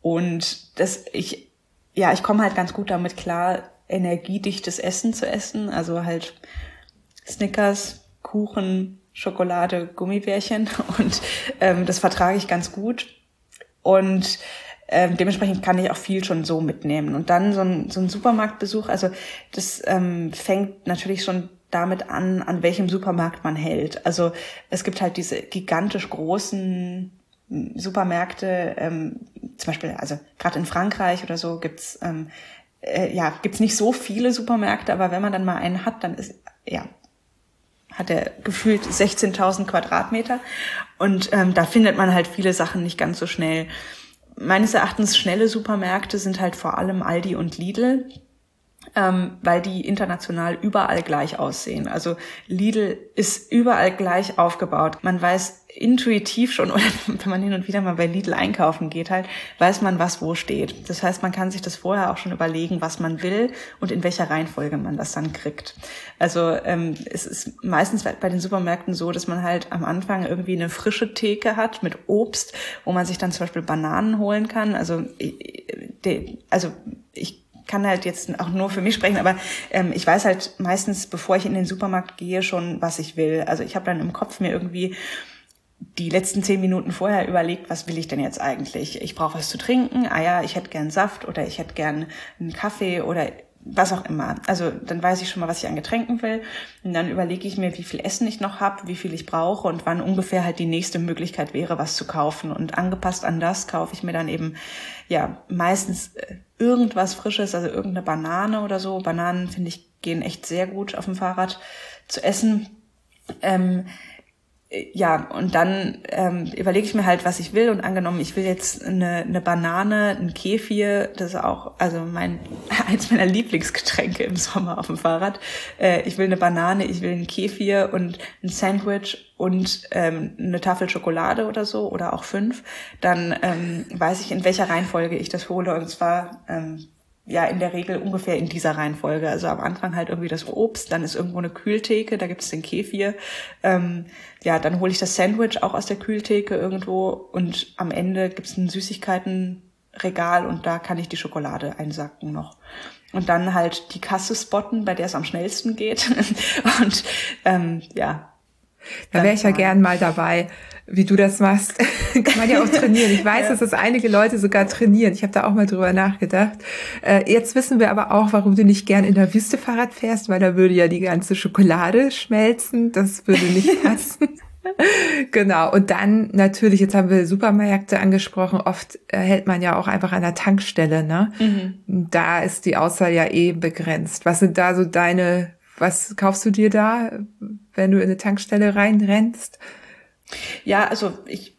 und das ich ja ich komme halt ganz gut damit klar energiedichtes Essen zu essen, also halt Snickers, Kuchen, Schokolade, Gummibärchen. Und ähm, das vertrage ich ganz gut. Und ähm, dementsprechend kann ich auch viel schon so mitnehmen. Und dann so ein, so ein Supermarktbesuch, also das ähm, fängt natürlich schon damit an, an welchem Supermarkt man hält. Also es gibt halt diese gigantisch großen Supermärkte, ähm, zum Beispiel, also gerade in Frankreich oder so gibt's ähm, äh, ja gibt's nicht so viele Supermärkte, aber wenn man dann mal einen hat, dann ist ja hat er gefühlt 16.000 Quadratmeter und ähm, da findet man halt viele Sachen nicht ganz so schnell meines Erachtens schnelle Supermärkte sind halt vor allem Aldi und Lidl. Ähm, weil die international überall gleich aussehen. Also Lidl ist überall gleich aufgebaut. Man weiß intuitiv schon, oder wenn man hin und wieder mal bei Lidl einkaufen geht, halt, weiß man, was wo steht. Das heißt, man kann sich das vorher auch schon überlegen, was man will und in welcher Reihenfolge man das dann kriegt. Also ähm, es ist meistens bei den Supermärkten so, dass man halt am Anfang irgendwie eine frische Theke hat mit Obst, wo man sich dann zum Beispiel Bananen holen kann. Also, also ich kann halt jetzt auch nur für mich sprechen, aber ähm, ich weiß halt meistens, bevor ich in den Supermarkt gehe, schon, was ich will. Also ich habe dann im Kopf mir irgendwie die letzten zehn Minuten vorher überlegt, was will ich denn jetzt eigentlich? Ich brauche was zu trinken, ah ja, ich hätte gern Saft oder ich hätte gern einen Kaffee oder was auch immer. Also dann weiß ich schon mal, was ich an Getränken will. Und dann überlege ich mir, wie viel Essen ich noch habe, wie viel ich brauche und wann ungefähr halt die nächste Möglichkeit wäre, was zu kaufen. Und angepasst an das kaufe ich mir dann eben ja meistens äh, irgendwas Frisches, also irgendeine Banane oder so. Bananen finde ich gehen echt sehr gut auf dem Fahrrad zu essen. Ähm, ja, und dann ähm, überlege ich mir halt, was ich will. Und angenommen, ich will jetzt eine, eine Banane, ein Kefir, das ist auch, also mein eins meiner Lieblingsgetränke im Sommer auf dem Fahrrad. Äh, ich will eine Banane, ich will ein Kefir und ein Sandwich und ähm, eine Tafel Schokolade oder so oder auch fünf. Dann ähm, weiß ich, in welcher Reihenfolge ich das hole. Und zwar ähm, ja in der Regel ungefähr in dieser Reihenfolge. Also am Anfang halt irgendwie das Obst, dann ist irgendwo eine Kühltheke, da gibt es den Kefir. Ähm, ja, dann hole ich das Sandwich auch aus der Kühltheke irgendwo und am Ende gibt es ein Süßigkeitenregal und da kann ich die Schokolade einsacken noch. Und dann halt die Kasse spotten, bei der es am schnellsten geht. und ähm, ja. Da wäre ich ja gern mal dabei wie du das machst, kann man ja auch trainieren. Ich weiß, ja. dass das einige Leute sogar trainieren. Ich habe da auch mal drüber nachgedacht. Äh, jetzt wissen wir aber auch, warum du nicht gern in der Wüste Fahrrad fährst, weil da würde ja die ganze Schokolade schmelzen. Das würde nicht passen. genau. Und dann natürlich, jetzt haben wir Supermärkte angesprochen, oft äh, hält man ja auch einfach an der Tankstelle, ne? Mhm. Da ist die Auswahl ja eh begrenzt. Was sind da so deine, was kaufst du dir da, wenn du in eine Tankstelle reinrennst? Ja, also ich,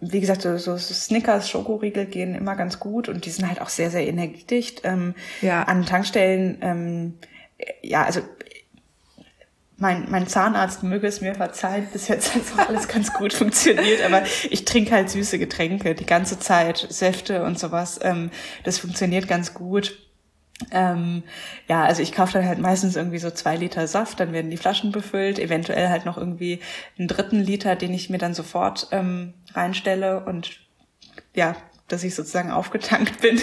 wie gesagt, so, so Snickers, Schokoriegel gehen immer ganz gut und die sind halt auch sehr, sehr energiedicht. Ähm, ja. An Tankstellen, ähm, ja, also mein, mein Zahnarzt möge es mir verzeihen, bis jetzt hat auch alles ganz gut funktioniert, aber ich trinke halt süße Getränke die ganze Zeit, Säfte und sowas. Ähm, das funktioniert ganz gut. Ähm, ja, also ich kaufe dann halt meistens irgendwie so zwei Liter Saft, dann werden die Flaschen befüllt, eventuell halt noch irgendwie einen dritten Liter, den ich mir dann sofort ähm, reinstelle und ja, dass ich sozusagen aufgetankt bin.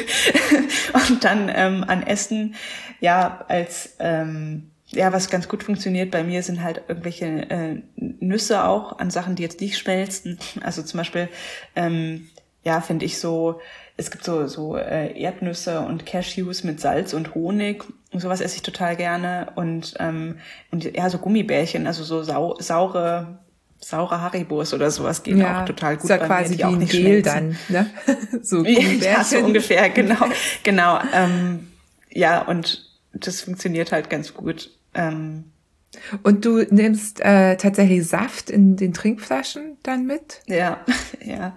und dann ähm, an Essen, ja, als ähm, ja, was ganz gut funktioniert bei mir sind halt irgendwelche äh, Nüsse auch an Sachen, die jetzt nicht schmelzen. Also zum Beispiel, ähm, ja, finde ich so es gibt so, so äh, Erdnüsse und Cashews mit Salz und Honig. Und sowas esse ich total gerne. Und, ähm, und ja, so Gummibärchen, also so sau, saure, saure Haribos oder sowas gehen ja, auch total gut. Ist ja quasi mir, die wie auch nicht Gel dann, ne? so Gummibärchen. ja, so ungefähr, genau. genau. Ähm, ja, und das funktioniert halt ganz gut. Ähm, und du nimmst äh, tatsächlich Saft in den Trinkflaschen dann mit? Ja, ja.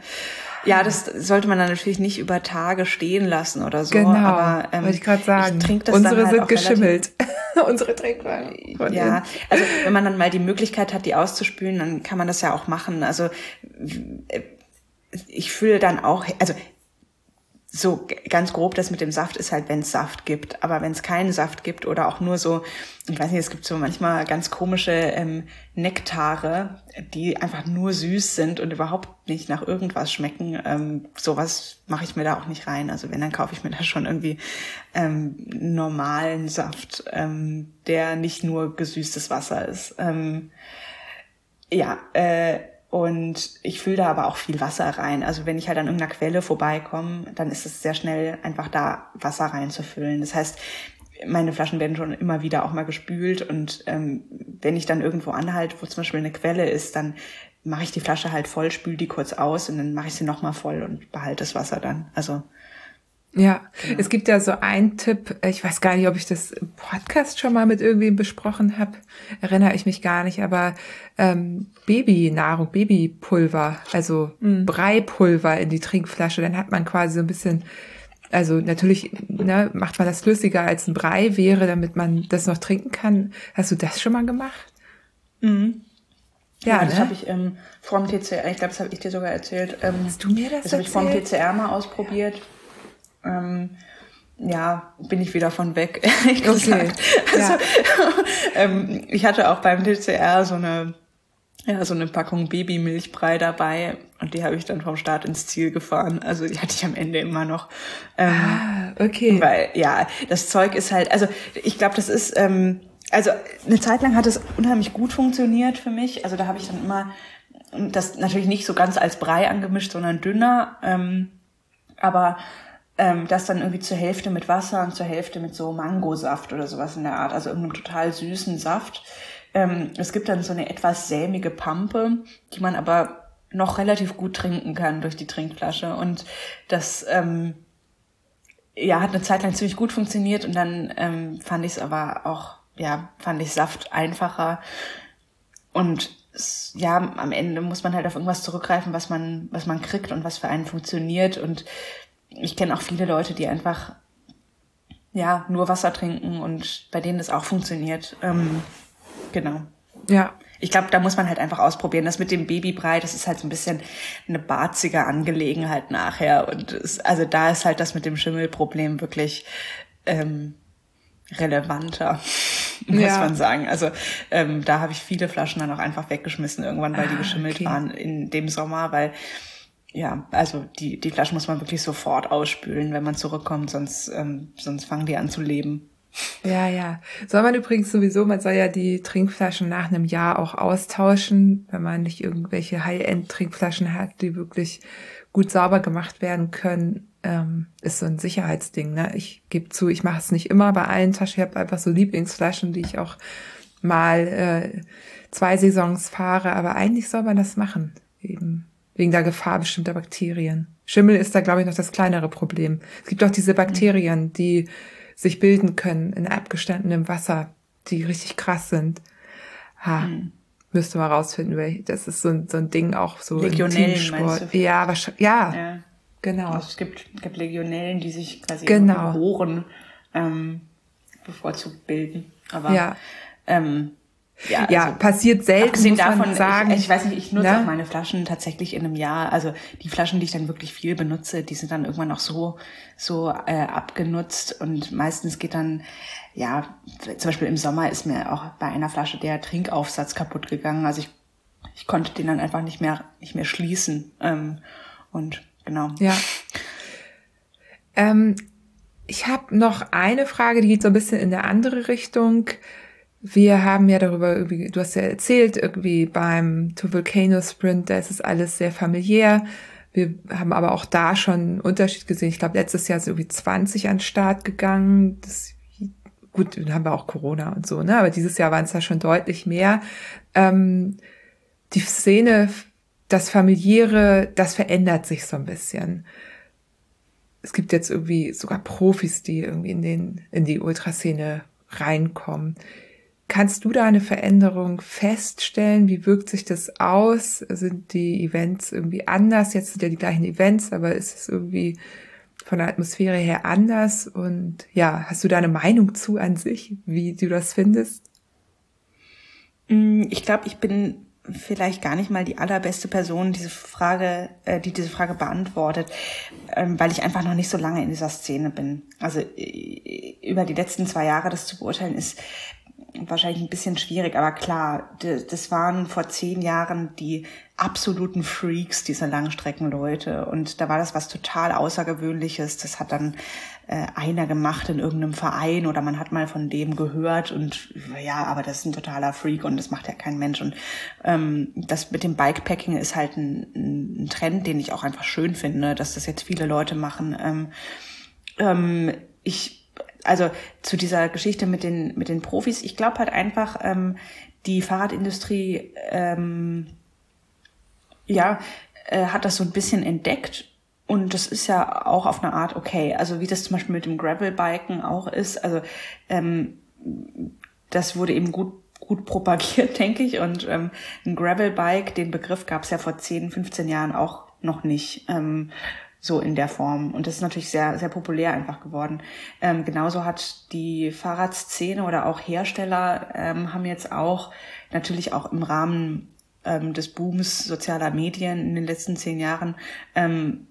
Ja, das sollte man dann natürlich nicht über Tage stehen lassen oder so. Genau, aber, ähm, wollte ich gerade sagen. Ich trinke das Unsere dann halt sind geschimmelt. Unsere Trinkflaschen. Ja, also wenn man dann mal die Möglichkeit hat, die auszuspülen, dann kann man das ja auch machen. Also ich fühle dann auch, also so ganz grob, das mit dem Saft ist halt, wenn es Saft gibt. Aber wenn es keinen Saft gibt oder auch nur so, ich weiß nicht, es gibt so manchmal ganz komische ähm, Nektare, die einfach nur süß sind und überhaupt nicht nach irgendwas schmecken. Ähm, sowas mache ich mir da auch nicht rein. Also wenn, dann kaufe ich mir da schon irgendwie ähm, normalen Saft, ähm, der nicht nur gesüßtes Wasser ist. Ähm, ja, äh, und ich fülle da aber auch viel Wasser rein. Also wenn ich halt an irgendeiner Quelle vorbeikomme, dann ist es sehr schnell einfach da Wasser reinzufüllen. Das heißt, meine Flaschen werden schon immer wieder auch mal gespült und ähm, wenn ich dann irgendwo anhalte, wo zum Beispiel eine Quelle ist, dann mache ich die Flasche halt voll, spül die kurz aus und dann mache ich sie nochmal voll und behalte das Wasser dann. Also ja, genau. es gibt ja so einen Tipp, ich weiß gar nicht, ob ich das im Podcast schon mal mit irgendwem besprochen habe, erinnere ich mich gar nicht, aber ähm, Babynahrung, Babypulver, also mhm. Breipulver in die Trinkflasche, dann hat man quasi so ein bisschen Also natürlich ne, macht man das flüssiger als ein Brei wäre, damit man das noch trinken kann. Hast du das schon mal gemacht? Mhm. Ja, ja, das ne? habe ich ähm, vor dem TCR, ich glaube, das habe ich dir sogar erzählt. Ähm, Hast du mir das Das habe ich vor dem TCR mal ausprobiert. Ähm, ja, bin ich wieder von weg, ehrlich okay. gesagt. Also, ja. ähm, ich hatte auch beim TCR so eine, ja, so eine Packung Babymilchbrei dabei und die habe ich dann vom Start ins Ziel gefahren. Also die hatte ich am Ende immer noch. Ähm, ah, okay. Weil, ja, das Zeug ist halt, also ich glaube, das ist, ähm, also eine Zeit lang hat es unheimlich gut funktioniert für mich. Also da habe ich dann immer das natürlich nicht so ganz als Brei angemischt, sondern dünner. Ähm, aber ähm, das dann irgendwie zur Hälfte mit Wasser und zur Hälfte mit so Mangosaft oder sowas in der Art, also irgendeinem total süßen Saft. Ähm, es gibt dann so eine etwas sämige Pampe, die man aber noch relativ gut trinken kann durch die Trinkflasche. Und das ähm, ja, hat eine Zeit lang ziemlich gut funktioniert und dann ähm, fand ich es aber auch ja, fand ich Saft einfacher. Und ja, am Ende muss man halt auf irgendwas zurückgreifen, was man, was man kriegt und was für einen funktioniert. Und ich kenne auch viele Leute, die einfach ja nur Wasser trinken und bei denen das auch funktioniert. Ähm, genau. Ja. Ich glaube, da muss man halt einfach ausprobieren. Das mit dem Babybrei, das ist halt so ein bisschen eine barzige Angelegenheit nachher. Und es, also da ist halt das mit dem Schimmelproblem wirklich ähm, relevanter muss ja. man sagen. Also ähm, da habe ich viele Flaschen dann auch einfach weggeschmissen irgendwann, weil ah, die geschimmelt okay. waren in dem Sommer, weil ja, also die, die Flaschen muss man wirklich sofort ausspülen, wenn man zurückkommt, sonst, ähm, sonst fangen die an zu leben. Ja, ja. Soll man übrigens sowieso, man soll ja die Trinkflaschen nach einem Jahr auch austauschen, wenn man nicht irgendwelche High-End-Trinkflaschen hat, die wirklich gut sauber gemacht werden können ähm, ist so ein Sicherheitsding. Ne? Ich gebe zu, ich mache es nicht immer bei allen Taschen. Ich habe einfach so Lieblingsflaschen, die ich auch mal äh, zwei Saisons fahre, aber eigentlich soll man das machen, eben wegen der Gefahr bestimmter Bakterien. Schimmel ist da, glaube ich, noch das kleinere Problem. Es gibt auch diese Bakterien, die sich bilden können in abgestandenem Wasser, die richtig krass sind. Ha, hm. müsste mal rausfinden, weil das ist so ein, so ein Ding auch so Legionellen, im Teamsport. Ja, wahrscheinlich, ja, ja. Genau. Also es gibt, gibt Legionellen, die sich quasi genau. Bohren ähm, bevorzugt bilden. Aber ja. Ähm, ja, ja also, passiert selten, muss davon, sagen. Ich, ich weiß nicht, ich nutze ne? auch meine Flaschen tatsächlich in einem Jahr. Also die Flaschen, die ich dann wirklich viel benutze, die sind dann irgendwann auch so so äh, abgenutzt und meistens geht dann ja zum Beispiel im Sommer ist mir auch bei einer Flasche der Trinkaufsatz kaputt gegangen. Also ich ich konnte den dann einfach nicht mehr nicht mehr schließen ähm, und genau. Ja. Ähm, ich habe noch eine Frage, die geht so ein bisschen in eine andere Richtung. Wir haben ja darüber, du hast ja erzählt, irgendwie beim To Volcano Sprint, da ist es alles sehr familiär. Wir haben aber auch da schon einen Unterschied gesehen. Ich glaube, letztes Jahr sind irgendwie 20 an den Start gegangen. Das, gut, dann haben wir auch Corona und so, ne? Aber dieses Jahr waren es da schon deutlich mehr. Ähm, die Szene das familiäre, das verändert sich so ein bisschen. Es gibt jetzt irgendwie sogar Profis, die irgendwie in den, in die Ultraszene reinkommen. Kannst du da eine Veränderung feststellen? Wie wirkt sich das aus? Sind die Events irgendwie anders? Jetzt sind ja die gleichen Events, aber ist es irgendwie von der Atmosphäre her anders? Und ja, hast du da eine Meinung zu an sich, wie du das findest? Mm, ich glaube, ich bin vielleicht gar nicht mal die allerbeste Person, diese Frage, äh, die diese Frage beantwortet, ähm, weil ich einfach noch nicht so lange in dieser Szene bin. Also äh, über die letzten zwei Jahre das zu beurteilen ist wahrscheinlich ein bisschen schwierig, aber klar, das waren vor zehn Jahren die absoluten Freaks, diese Langstreckenleute. Und da war das was total Außergewöhnliches. Das hat dann äh, einer gemacht in irgendeinem Verein oder man hat mal von dem gehört und ja, aber das ist ein totaler Freak und das macht ja kein Mensch. Und ähm, das mit dem Bikepacking ist halt ein, ein Trend, den ich auch einfach schön finde, dass das jetzt viele Leute machen. Ähm, ähm, ich, also zu dieser Geschichte mit den, mit den Profis, ich glaube halt einfach, ähm, die Fahrradindustrie, ähm, ja, äh, hat das so ein bisschen entdeckt und das ist ja auch auf eine Art okay. Also wie das zum Beispiel mit dem Gravelbiken auch ist. Also ähm, das wurde eben gut gut propagiert, denke ich. Und ähm, ein Gravelbike, den Begriff gab es ja vor 10, 15 Jahren auch noch nicht. Ähm, so in der Form. Und das ist natürlich sehr, sehr populär einfach geworden. Ähm, genauso hat die Fahrradszene oder auch Hersteller ähm, haben jetzt auch natürlich auch im Rahmen ähm, des Booms sozialer Medien in den letzten zehn Jahren ähm,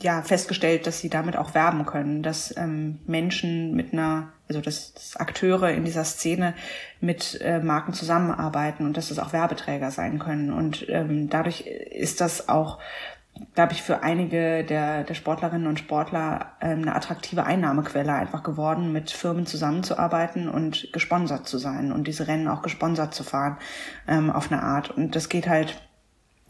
ja festgestellt, dass sie damit auch werben können, dass ähm, Menschen mit einer, also dass, dass Akteure in dieser Szene mit äh, Marken zusammenarbeiten und dass es auch Werbeträger sein können. Und ähm, dadurch ist das auch glaube ich, für einige der, der Sportlerinnen und Sportler ähm, eine attraktive Einnahmequelle einfach geworden, mit Firmen zusammenzuarbeiten und gesponsert zu sein und diese Rennen auch gesponsert zu fahren ähm, auf eine Art. Und das geht halt,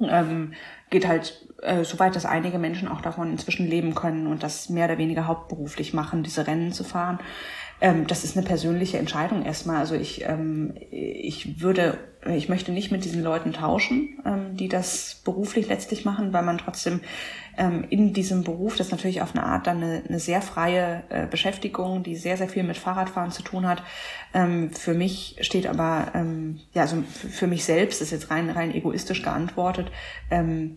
ähm, geht halt äh, so weit, dass einige Menschen auch davon inzwischen leben können und das mehr oder weniger hauptberuflich machen, diese Rennen zu fahren. Ähm, das ist eine persönliche Entscheidung erstmal. Also ich, ähm, ich würde, ich möchte nicht mit diesen Leuten tauschen, ähm, die das beruflich letztlich machen, weil man trotzdem ähm, in diesem Beruf, das natürlich auf eine Art dann eine, eine sehr freie äh, Beschäftigung, die sehr, sehr viel mit Fahrradfahren zu tun hat. Ähm, für mich steht aber, ähm, ja, also für mich selbst, ist jetzt rein, rein egoistisch geantwortet,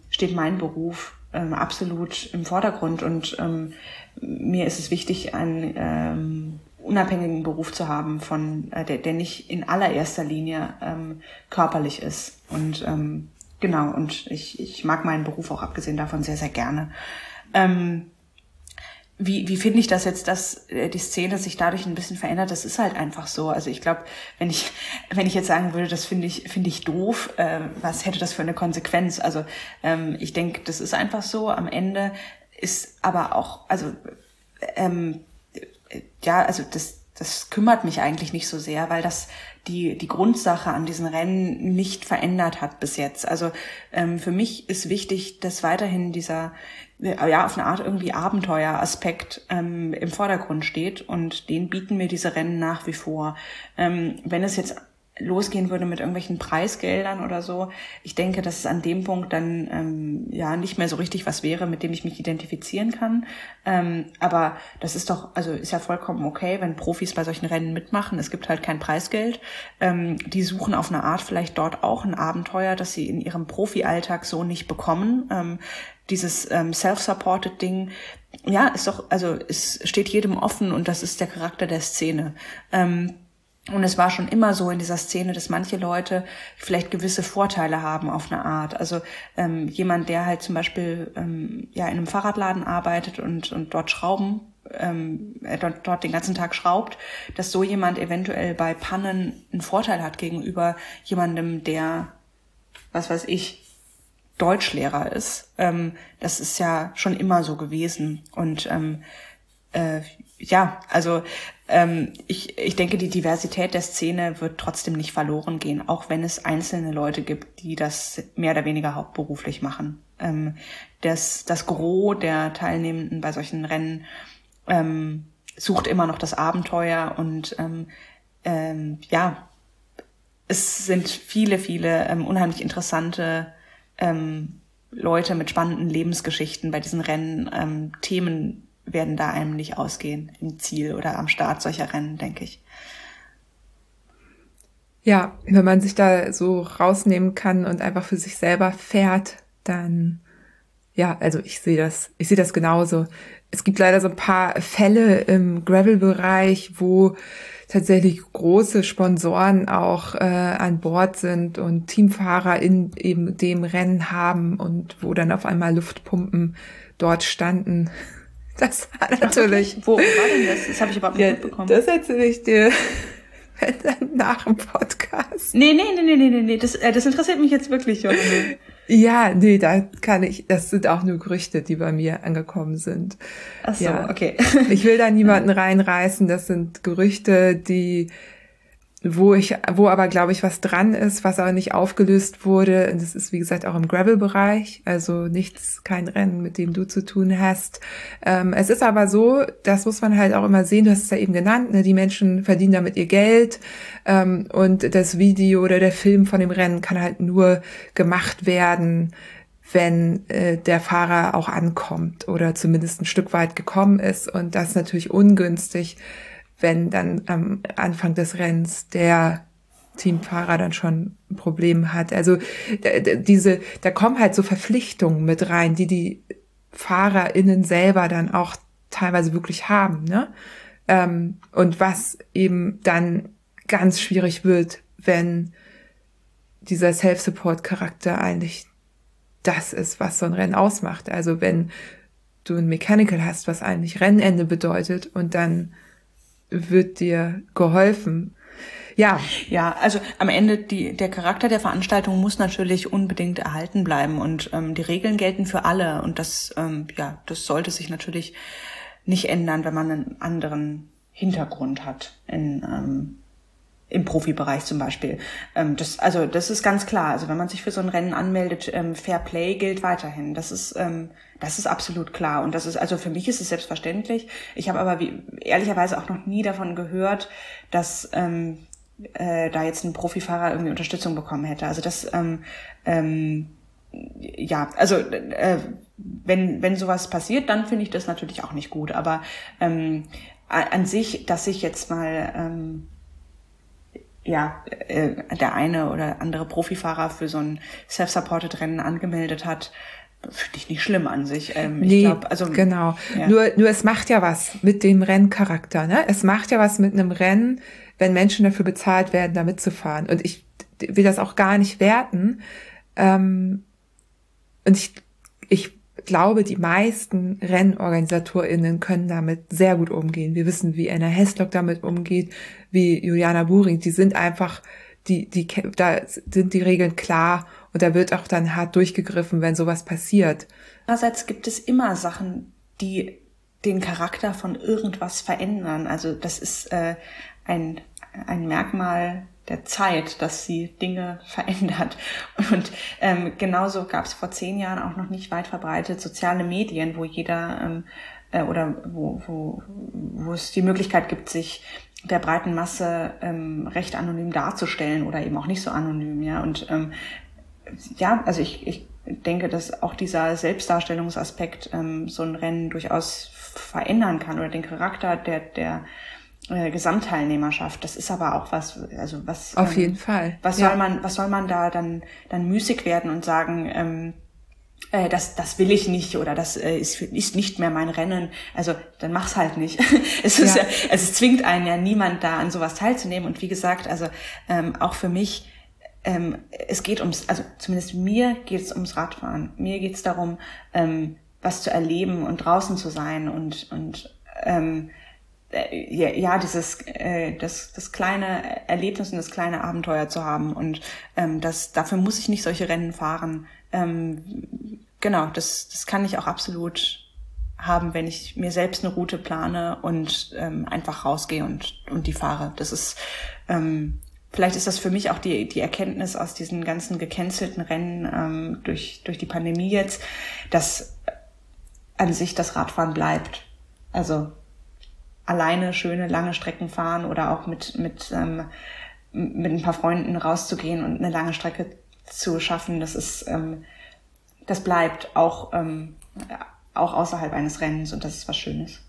steht mein Beruf absolut im Vordergrund und mir ist es wichtig, ein unabhängigen Beruf zu haben, von äh, der, der nicht in allererster Linie ähm, körperlich ist. Und ähm, genau, und ich, ich mag meinen Beruf auch abgesehen davon sehr, sehr gerne. Ähm, wie, wie finde ich das jetzt, dass äh, die Szene sich dadurch ein bisschen verändert? Das ist halt einfach so. Also ich glaube, wenn ich, wenn ich jetzt sagen würde, das finde ich, finde ich doof, äh, was hätte das für eine Konsequenz? Also ähm, ich denke, das ist einfach so. Am Ende ist aber auch, also ähm, ja, also das, das kümmert mich eigentlich nicht so sehr, weil das die, die Grundsache an diesen Rennen nicht verändert hat bis jetzt. Also ähm, für mich ist wichtig, dass weiterhin dieser, ja, auf eine Art irgendwie Abenteueraspekt ähm, im Vordergrund steht und den bieten mir diese Rennen nach wie vor. Ähm, wenn es jetzt losgehen würde mit irgendwelchen Preisgeldern oder so. Ich denke, dass es an dem Punkt dann ähm, ja nicht mehr so richtig was wäre, mit dem ich mich identifizieren kann. Ähm, aber das ist doch, also ist ja vollkommen okay, wenn Profis bei solchen Rennen mitmachen. Es gibt halt kein Preisgeld. Ähm, die suchen auf eine Art vielleicht dort auch ein Abenteuer, das sie in ihrem Profi-Alltag so nicht bekommen. Ähm, dieses ähm, self-supported Ding, ja, ist doch, also es steht jedem offen und das ist der Charakter der Szene. Ähm, und es war schon immer so in dieser Szene, dass manche Leute vielleicht gewisse Vorteile haben auf eine Art. Also ähm, jemand, der halt zum Beispiel ähm, ja in einem Fahrradladen arbeitet und, und dort Schrauben, ähm, dort, dort den ganzen Tag schraubt, dass so jemand eventuell bei Pannen einen Vorteil hat gegenüber jemandem, der, was weiß ich, Deutschlehrer ist. Ähm, das ist ja schon immer so gewesen. Und ähm, äh, ja, also ähm, ich, ich denke, die Diversität der Szene wird trotzdem nicht verloren gehen, auch wenn es einzelne Leute gibt, die das mehr oder weniger hauptberuflich machen. Ähm, das, das Gros der Teilnehmenden bei solchen Rennen ähm, sucht immer noch das Abenteuer und ähm, ähm, ja, es sind viele, viele ähm, unheimlich interessante ähm, Leute mit spannenden Lebensgeschichten bei diesen Rennen, ähm, Themen, werden da einem nicht ausgehen im Ziel oder am Start solcher Rennen, denke ich. Ja, wenn man sich da so rausnehmen kann und einfach für sich selber fährt, dann ja, also ich sehe das, ich sehe das genauso. Es gibt leider so ein paar Fälle im Gravel-Bereich, wo tatsächlich große Sponsoren auch äh, an Bord sind und Teamfahrer in eben dem Rennen haben und wo dann auf einmal Luftpumpen dort standen das war natürlich. Wo war denn das? Das habe ich überhaupt nicht ja, mitbekommen. Das erzähle ich dir nach dem Podcast. Nee, nee, nee, nee, nee, nee. Das, äh, das interessiert mich jetzt wirklich, Johanna. Ja, nee, da kann ich, das sind auch nur Gerüchte, die bei mir angekommen sind. Ach so, ja. okay. ich will da niemanden reinreißen, das sind Gerüchte, die wo ich, wo aber glaube ich was dran ist, was aber nicht aufgelöst wurde. Und das ist wie gesagt auch im Gravel-Bereich, also nichts, kein Rennen, mit dem du zu tun hast. Ähm, es ist aber so, das muss man halt auch immer sehen. Du hast es ja eben genannt. Ne? Die Menschen verdienen damit ihr Geld ähm, und das Video oder der Film von dem Rennen kann halt nur gemacht werden, wenn äh, der Fahrer auch ankommt oder zumindest ein Stück weit gekommen ist. Und das ist natürlich ungünstig wenn dann am Anfang des Rennens der Teamfahrer dann schon ein Problem hat. Also diese, da kommen halt so Verpflichtungen mit rein, die die FahrerInnen selber dann auch teilweise wirklich haben, ne? Ähm, und was eben dann ganz schwierig wird, wenn dieser Self-Support-Charakter eigentlich das ist, was so ein Rennen ausmacht. Also wenn du ein Mechanical hast, was eigentlich Rennende bedeutet und dann wird dir geholfen. Ja. Ja, also am Ende die, der Charakter der Veranstaltung muss natürlich unbedingt erhalten bleiben und ähm, die Regeln gelten für alle und das, ähm, ja, das sollte sich natürlich nicht ändern, wenn man einen anderen Hintergrund hat in, ähm, im Profibereich zum Beispiel. Ähm, das, also das ist ganz klar. Also wenn man sich für so ein Rennen anmeldet, ähm, Fair Play gilt weiterhin. Das ist ähm, das ist absolut klar. Und das ist also für mich ist es selbstverständlich. Ich habe aber wie, ehrlicherweise auch noch nie davon gehört, dass ähm, äh, da jetzt ein Profifahrer irgendwie Unterstützung bekommen hätte. Also das ähm, ähm, ja, also äh, wenn wenn sowas passiert, dann finde ich das natürlich auch nicht gut. Aber ähm, an sich, dass ich jetzt mal ähm, ja, äh, der eine oder andere Profifahrer für so ein Self-Supported Rennen angemeldet hat, finde ich nicht schlimm an sich. Ähm, nee, ich glaub, also, genau. Ja. Nur, nur es macht ja was mit dem Renncharakter. Ne? Es macht ja was mit einem Rennen, wenn Menschen dafür bezahlt werden, da mitzufahren. Und ich will das auch gar nicht werten. Ähm, und ich, ich glaube, die meisten RennorganisatorInnen können damit sehr gut umgehen. Wir wissen, wie Anna Heslock damit umgeht, wie Juliana Buring. Die sind einfach, die, die, da sind die Regeln klar und da wird auch dann hart durchgegriffen, wenn sowas passiert. Andererseits gibt es immer Sachen, die den Charakter von irgendwas verändern. Also das ist äh, ein, ein Merkmal der Zeit, dass sie Dinge verändert. Und ähm, genauso gab es vor zehn Jahren auch noch nicht weit verbreitet soziale Medien, wo jeder ähm, äh, oder wo, wo, wo es die Möglichkeit gibt, sich der breiten Masse ähm, recht anonym darzustellen oder eben auch nicht so anonym, ja. Und ähm, ja, also ich, ich denke, dass auch dieser Selbstdarstellungsaspekt ähm, so ein Rennen durchaus verändern kann oder den Charakter der, der äh, Gesamtteilnehmerschaft. Das ist aber auch was, also was. Auf ähm, jeden Fall. Was ja. soll man, was soll man da dann, dann müßig werden und sagen, ähm, äh, das, das will ich nicht oder das äh, ist, ist nicht mehr mein Rennen. Also dann mach's halt nicht. es ist ja. ja, also es zwingt einen ja niemand da an sowas teilzunehmen. Und wie gesagt, also ähm, auch für mich, ähm, es geht ums, also zumindest mir geht es ums Radfahren. Mir geht es darum, ähm, was zu erleben und draußen zu sein und und ähm, äh, ja, ja dieses äh, das das kleine Erlebnis und das kleine Abenteuer zu haben. Und ähm, das dafür muss ich nicht solche Rennen fahren. Ähm, genau das das kann ich auch absolut haben wenn ich mir selbst eine Route plane und ähm, einfach rausgehe und und die fahre. Das ist ähm, vielleicht ist das für mich auch die die Erkenntnis aus diesen ganzen gecancelten Rennen ähm, durch durch die Pandemie jetzt dass an sich das Radfahren bleibt. Also alleine schöne lange Strecken fahren oder auch mit, mit, ähm, mit ein paar Freunden rauszugehen und eine lange Strecke zu schaffen, das ist, ähm, das bleibt auch, ähm, auch außerhalb eines Rennens und das ist was Schönes.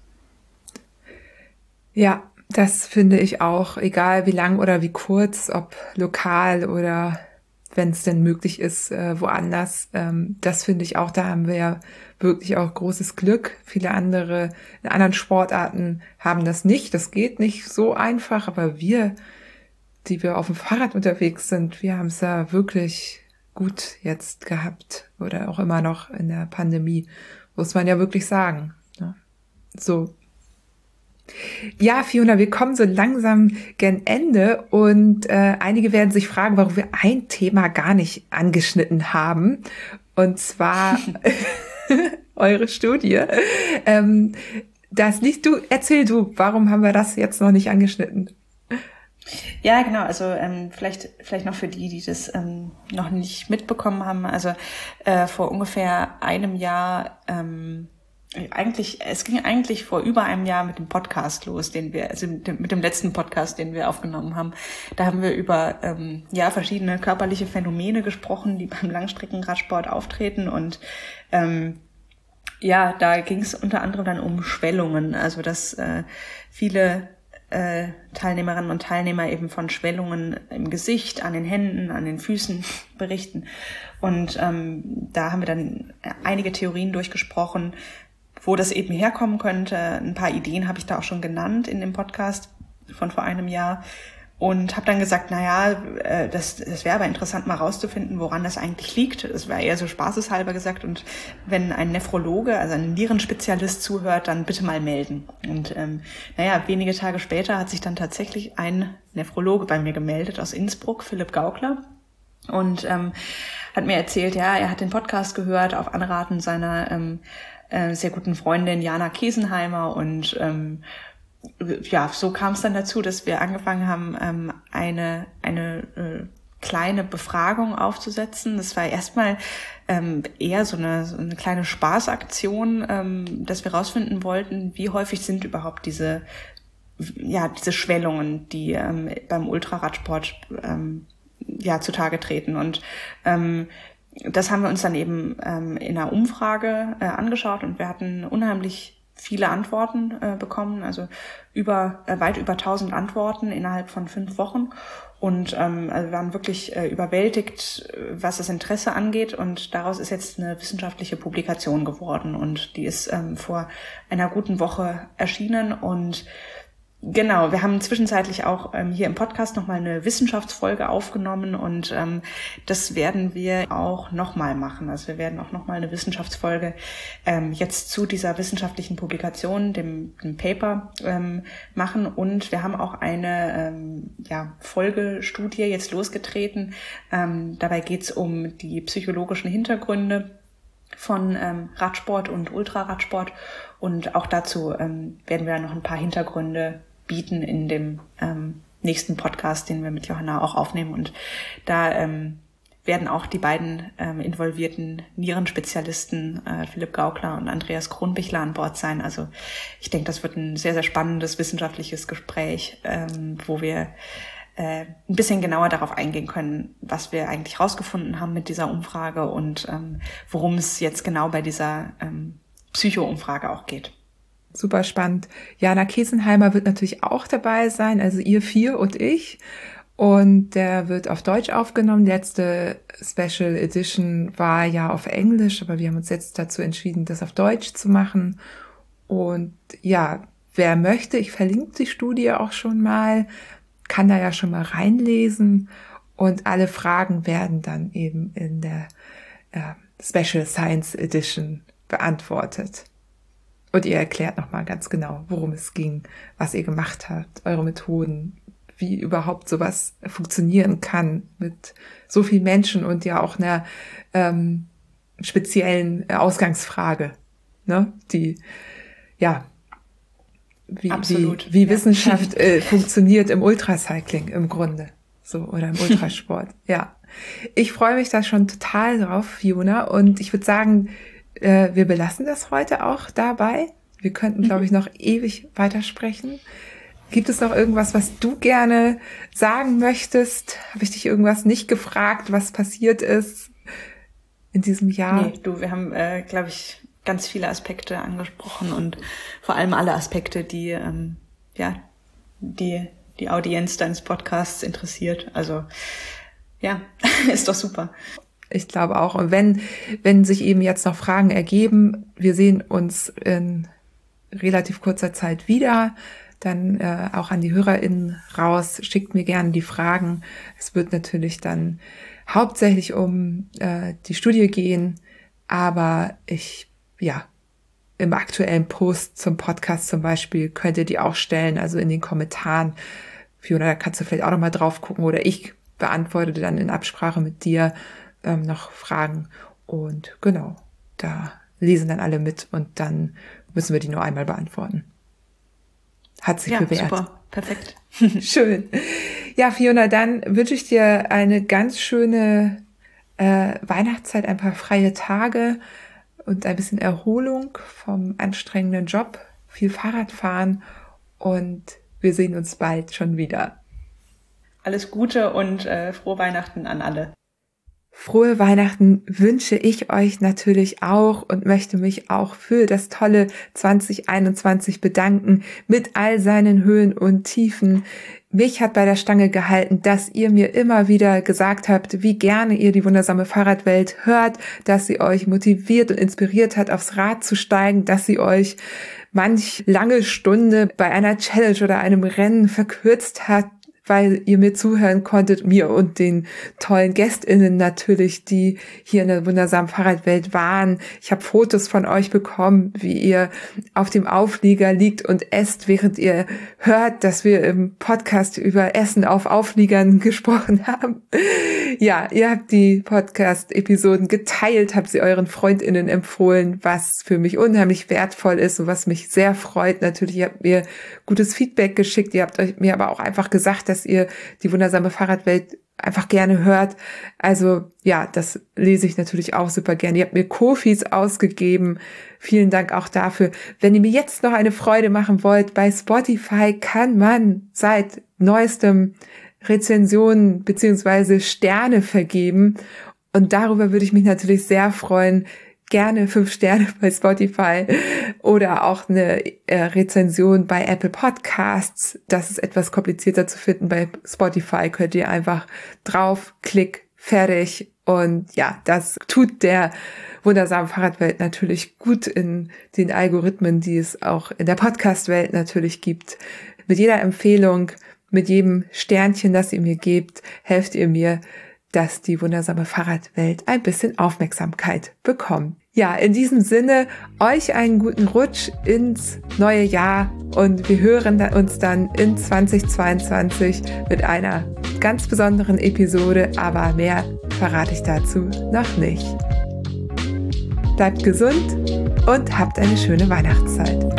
Ja, das finde ich auch, egal wie lang oder wie kurz, ob lokal oder wenn es denn möglich ist, äh, woanders. Ähm, das finde ich auch, da haben wir ja wirklich auch großes Glück. Viele andere in anderen Sportarten haben das nicht. Das geht nicht so einfach, aber wir, die wir auf dem Fahrrad unterwegs sind, wir haben es ja wirklich gut jetzt gehabt oder auch immer noch in der Pandemie, muss man ja wirklich sagen. Ne? So ja, Fiona, wir kommen so langsam gen Ende und äh, einige werden sich fragen, warum wir ein Thema gar nicht angeschnitten haben. Und zwar eure Studie. Ähm, das nicht du, erzähl du, warum haben wir das jetzt noch nicht angeschnitten? Ja, genau. Also ähm, vielleicht vielleicht noch für die, die das ähm, noch nicht mitbekommen haben. Also äh, vor ungefähr einem Jahr ähm, eigentlich, es ging eigentlich vor über einem Jahr mit dem Podcast los, den wir, also mit dem letzten Podcast, den wir aufgenommen haben. Da haben wir über ähm, ja verschiedene körperliche Phänomene gesprochen, die beim Langstreckenradsport auftreten und ähm, ja, da ging es unter anderem dann um Schwellungen, also dass äh, viele äh, Teilnehmerinnen und Teilnehmer eben von Schwellungen im Gesicht, an den Händen, an den Füßen berichten. Und ähm, da haben wir dann einige Theorien durchgesprochen, wo das eben herkommen könnte. Ein paar Ideen habe ich da auch schon genannt in dem Podcast von vor einem Jahr und habe dann gesagt, na ja, äh, das, das wäre aber interessant mal rauszufinden, woran das eigentlich liegt. Das war eher so spaßeshalber gesagt. Und wenn ein Nephrologe, also ein Nierenspezialist zuhört, dann bitte mal melden. Und ähm, naja, wenige Tage später hat sich dann tatsächlich ein Nephrologe bei mir gemeldet aus Innsbruck, Philipp Gaukler. Und ähm, hat mir erzählt, ja, er hat den Podcast gehört auf Anraten seiner ähm, äh, sehr guten Freundin Jana Kiesenheimer und ähm, ja, so kam es dann dazu, dass wir angefangen haben, ähm, eine, eine äh, kleine Befragung aufzusetzen. Das war erstmal ähm, eher so eine, so eine kleine Spaßaktion, ähm, dass wir rausfinden wollten, wie häufig sind überhaupt diese, ja, diese Schwellungen, die ähm, beim Ultraradsport ähm, ja zutage treten. Und ähm, das haben wir uns dann eben ähm, in einer Umfrage äh, angeschaut und wir hatten unheimlich viele Antworten äh, bekommen, also über äh, weit über 1000 Antworten innerhalb von fünf Wochen. Und ähm, also waren wirklich äh, überwältigt, was das Interesse angeht. Und daraus ist jetzt eine wissenschaftliche Publikation geworden. Und die ist ähm, vor einer guten Woche erschienen. Und Genau, wir haben zwischenzeitlich auch ähm, hier im Podcast nochmal eine Wissenschaftsfolge aufgenommen und ähm, das werden wir auch nochmal machen. Also wir werden auch nochmal eine Wissenschaftsfolge ähm, jetzt zu dieser wissenschaftlichen Publikation, dem, dem Paper ähm, machen und wir haben auch eine ähm, ja, Folgestudie jetzt losgetreten. Ähm, dabei geht es um die psychologischen Hintergründe von ähm, Radsport und Ultraradsport und auch dazu ähm, werden wir noch ein paar Hintergründe bieten in dem ähm, nächsten Podcast, den wir mit Johanna auch aufnehmen. Und da ähm, werden auch die beiden ähm, involvierten Nierenspezialisten, äh, Philipp Gaukler und Andreas Kronbichler, an Bord sein. Also ich denke, das wird ein sehr, sehr spannendes wissenschaftliches Gespräch, ähm, wo wir äh, ein bisschen genauer darauf eingehen können, was wir eigentlich rausgefunden haben mit dieser Umfrage und ähm, worum es jetzt genau bei dieser ähm, Psycho-Umfrage auch geht super spannend. Jana Kiesenheimer wird natürlich auch dabei sein, also ihr vier und ich. Und der wird auf Deutsch aufgenommen. Die letzte Special Edition war ja auf Englisch, aber wir haben uns jetzt dazu entschieden, das auf Deutsch zu machen. Und ja, wer möchte, ich verlinke die Studie auch schon mal, kann da ja schon mal reinlesen. Und alle Fragen werden dann eben in der äh, Special Science Edition beantwortet. Und ihr erklärt nochmal ganz genau, worum es ging, was ihr gemacht habt, eure Methoden, wie überhaupt sowas funktionieren kann mit so vielen Menschen und ja auch einer ähm, speziellen Ausgangsfrage, ne? Die ja wie, Absolut. wie, wie ja. Wissenschaft äh, funktioniert im Ultracycling im Grunde. So, oder im Ultrasport. ja. Ich freue mich da schon total drauf, Fiona. Und ich würde sagen, äh, wir belassen das heute auch dabei. Wir könnten, glaube ich, noch ewig weitersprechen. Gibt es noch irgendwas, was du gerne sagen möchtest? Habe ich dich irgendwas nicht gefragt, was passiert ist in diesem Jahr? Nee, du, wir haben, äh, glaube ich, ganz viele Aspekte angesprochen und vor allem alle Aspekte, die, ähm, ja, die die Audienz deines Podcasts interessiert. Also ja, ist doch super. Ich glaube auch. Und wenn, wenn sich eben jetzt noch Fragen ergeben, wir sehen uns in relativ kurzer Zeit wieder. Dann äh, auch an die HörerInnen raus, schickt mir gerne die Fragen. Es wird natürlich dann hauptsächlich um äh, die Studie gehen, aber ich, ja, im aktuellen Post zum Podcast zum Beispiel könnt ihr die auch stellen, also in den Kommentaren. Fiona, da kannst du vielleicht auch nochmal drauf gucken oder ich beantworte dann in Absprache mit dir ähm, noch Fragen. Und genau, da lesen dann alle mit und dann müssen wir die nur einmal beantworten. Hat sich ja, bewährt. Super, perfekt. Schön. Ja, Fiona, dann wünsche ich dir eine ganz schöne äh, Weihnachtszeit, ein paar freie Tage und ein bisschen Erholung vom anstrengenden Job, viel Fahrradfahren und wir sehen uns bald schon wieder. Alles Gute und äh, frohe Weihnachten an alle. Frohe Weihnachten wünsche ich euch natürlich auch und möchte mich auch für das tolle 2021 bedanken mit all seinen Höhen und Tiefen. Mich hat bei der Stange gehalten, dass ihr mir immer wieder gesagt habt, wie gerne ihr die wundersame Fahrradwelt hört, dass sie euch motiviert und inspiriert hat, aufs Rad zu steigen, dass sie euch manch lange Stunde bei einer Challenge oder einem Rennen verkürzt hat, weil ihr mir zuhören konntet, mir und den tollen GästInnen natürlich, die hier in der wundersamen Fahrradwelt waren. Ich habe Fotos von euch bekommen, wie ihr auf dem Auflieger liegt und esst, während ihr hört, dass wir im Podcast über Essen auf Aufliegern gesprochen haben. Ja, ihr habt die Podcast-Episoden geteilt, habt sie euren FreundInnen empfohlen, was für mich unheimlich wertvoll ist und was mich sehr freut. Natürlich, ihr habt mir gutes Feedback geschickt, ihr habt euch mir aber auch einfach gesagt, dass dass ihr die wundersame Fahrradwelt einfach gerne hört. Also ja, das lese ich natürlich auch super gerne. Ihr habt mir Kofis ausgegeben. Vielen Dank auch dafür. Wenn ihr mir jetzt noch eine Freude machen wollt, bei Spotify kann man seit neuestem Rezensionen beziehungsweise Sterne vergeben. Und darüber würde ich mich natürlich sehr freuen, gerne fünf Sterne bei Spotify oder auch eine äh, Rezension bei Apple Podcasts. Das ist etwas komplizierter zu finden. Bei Spotify könnt ihr einfach drauf, klick, fertig. Und ja, das tut der wundersamen Fahrradwelt natürlich gut in den Algorithmen, die es auch in der Podcast-Welt natürlich gibt. Mit jeder Empfehlung, mit jedem Sternchen, das ihr mir gebt, helft ihr mir, dass die wundersame Fahrradwelt ein bisschen Aufmerksamkeit bekommt. Ja, in diesem Sinne, euch einen guten Rutsch ins neue Jahr und wir hören uns dann in 2022 mit einer ganz besonderen Episode, aber mehr verrate ich dazu noch nicht. Bleibt gesund und habt eine schöne Weihnachtszeit.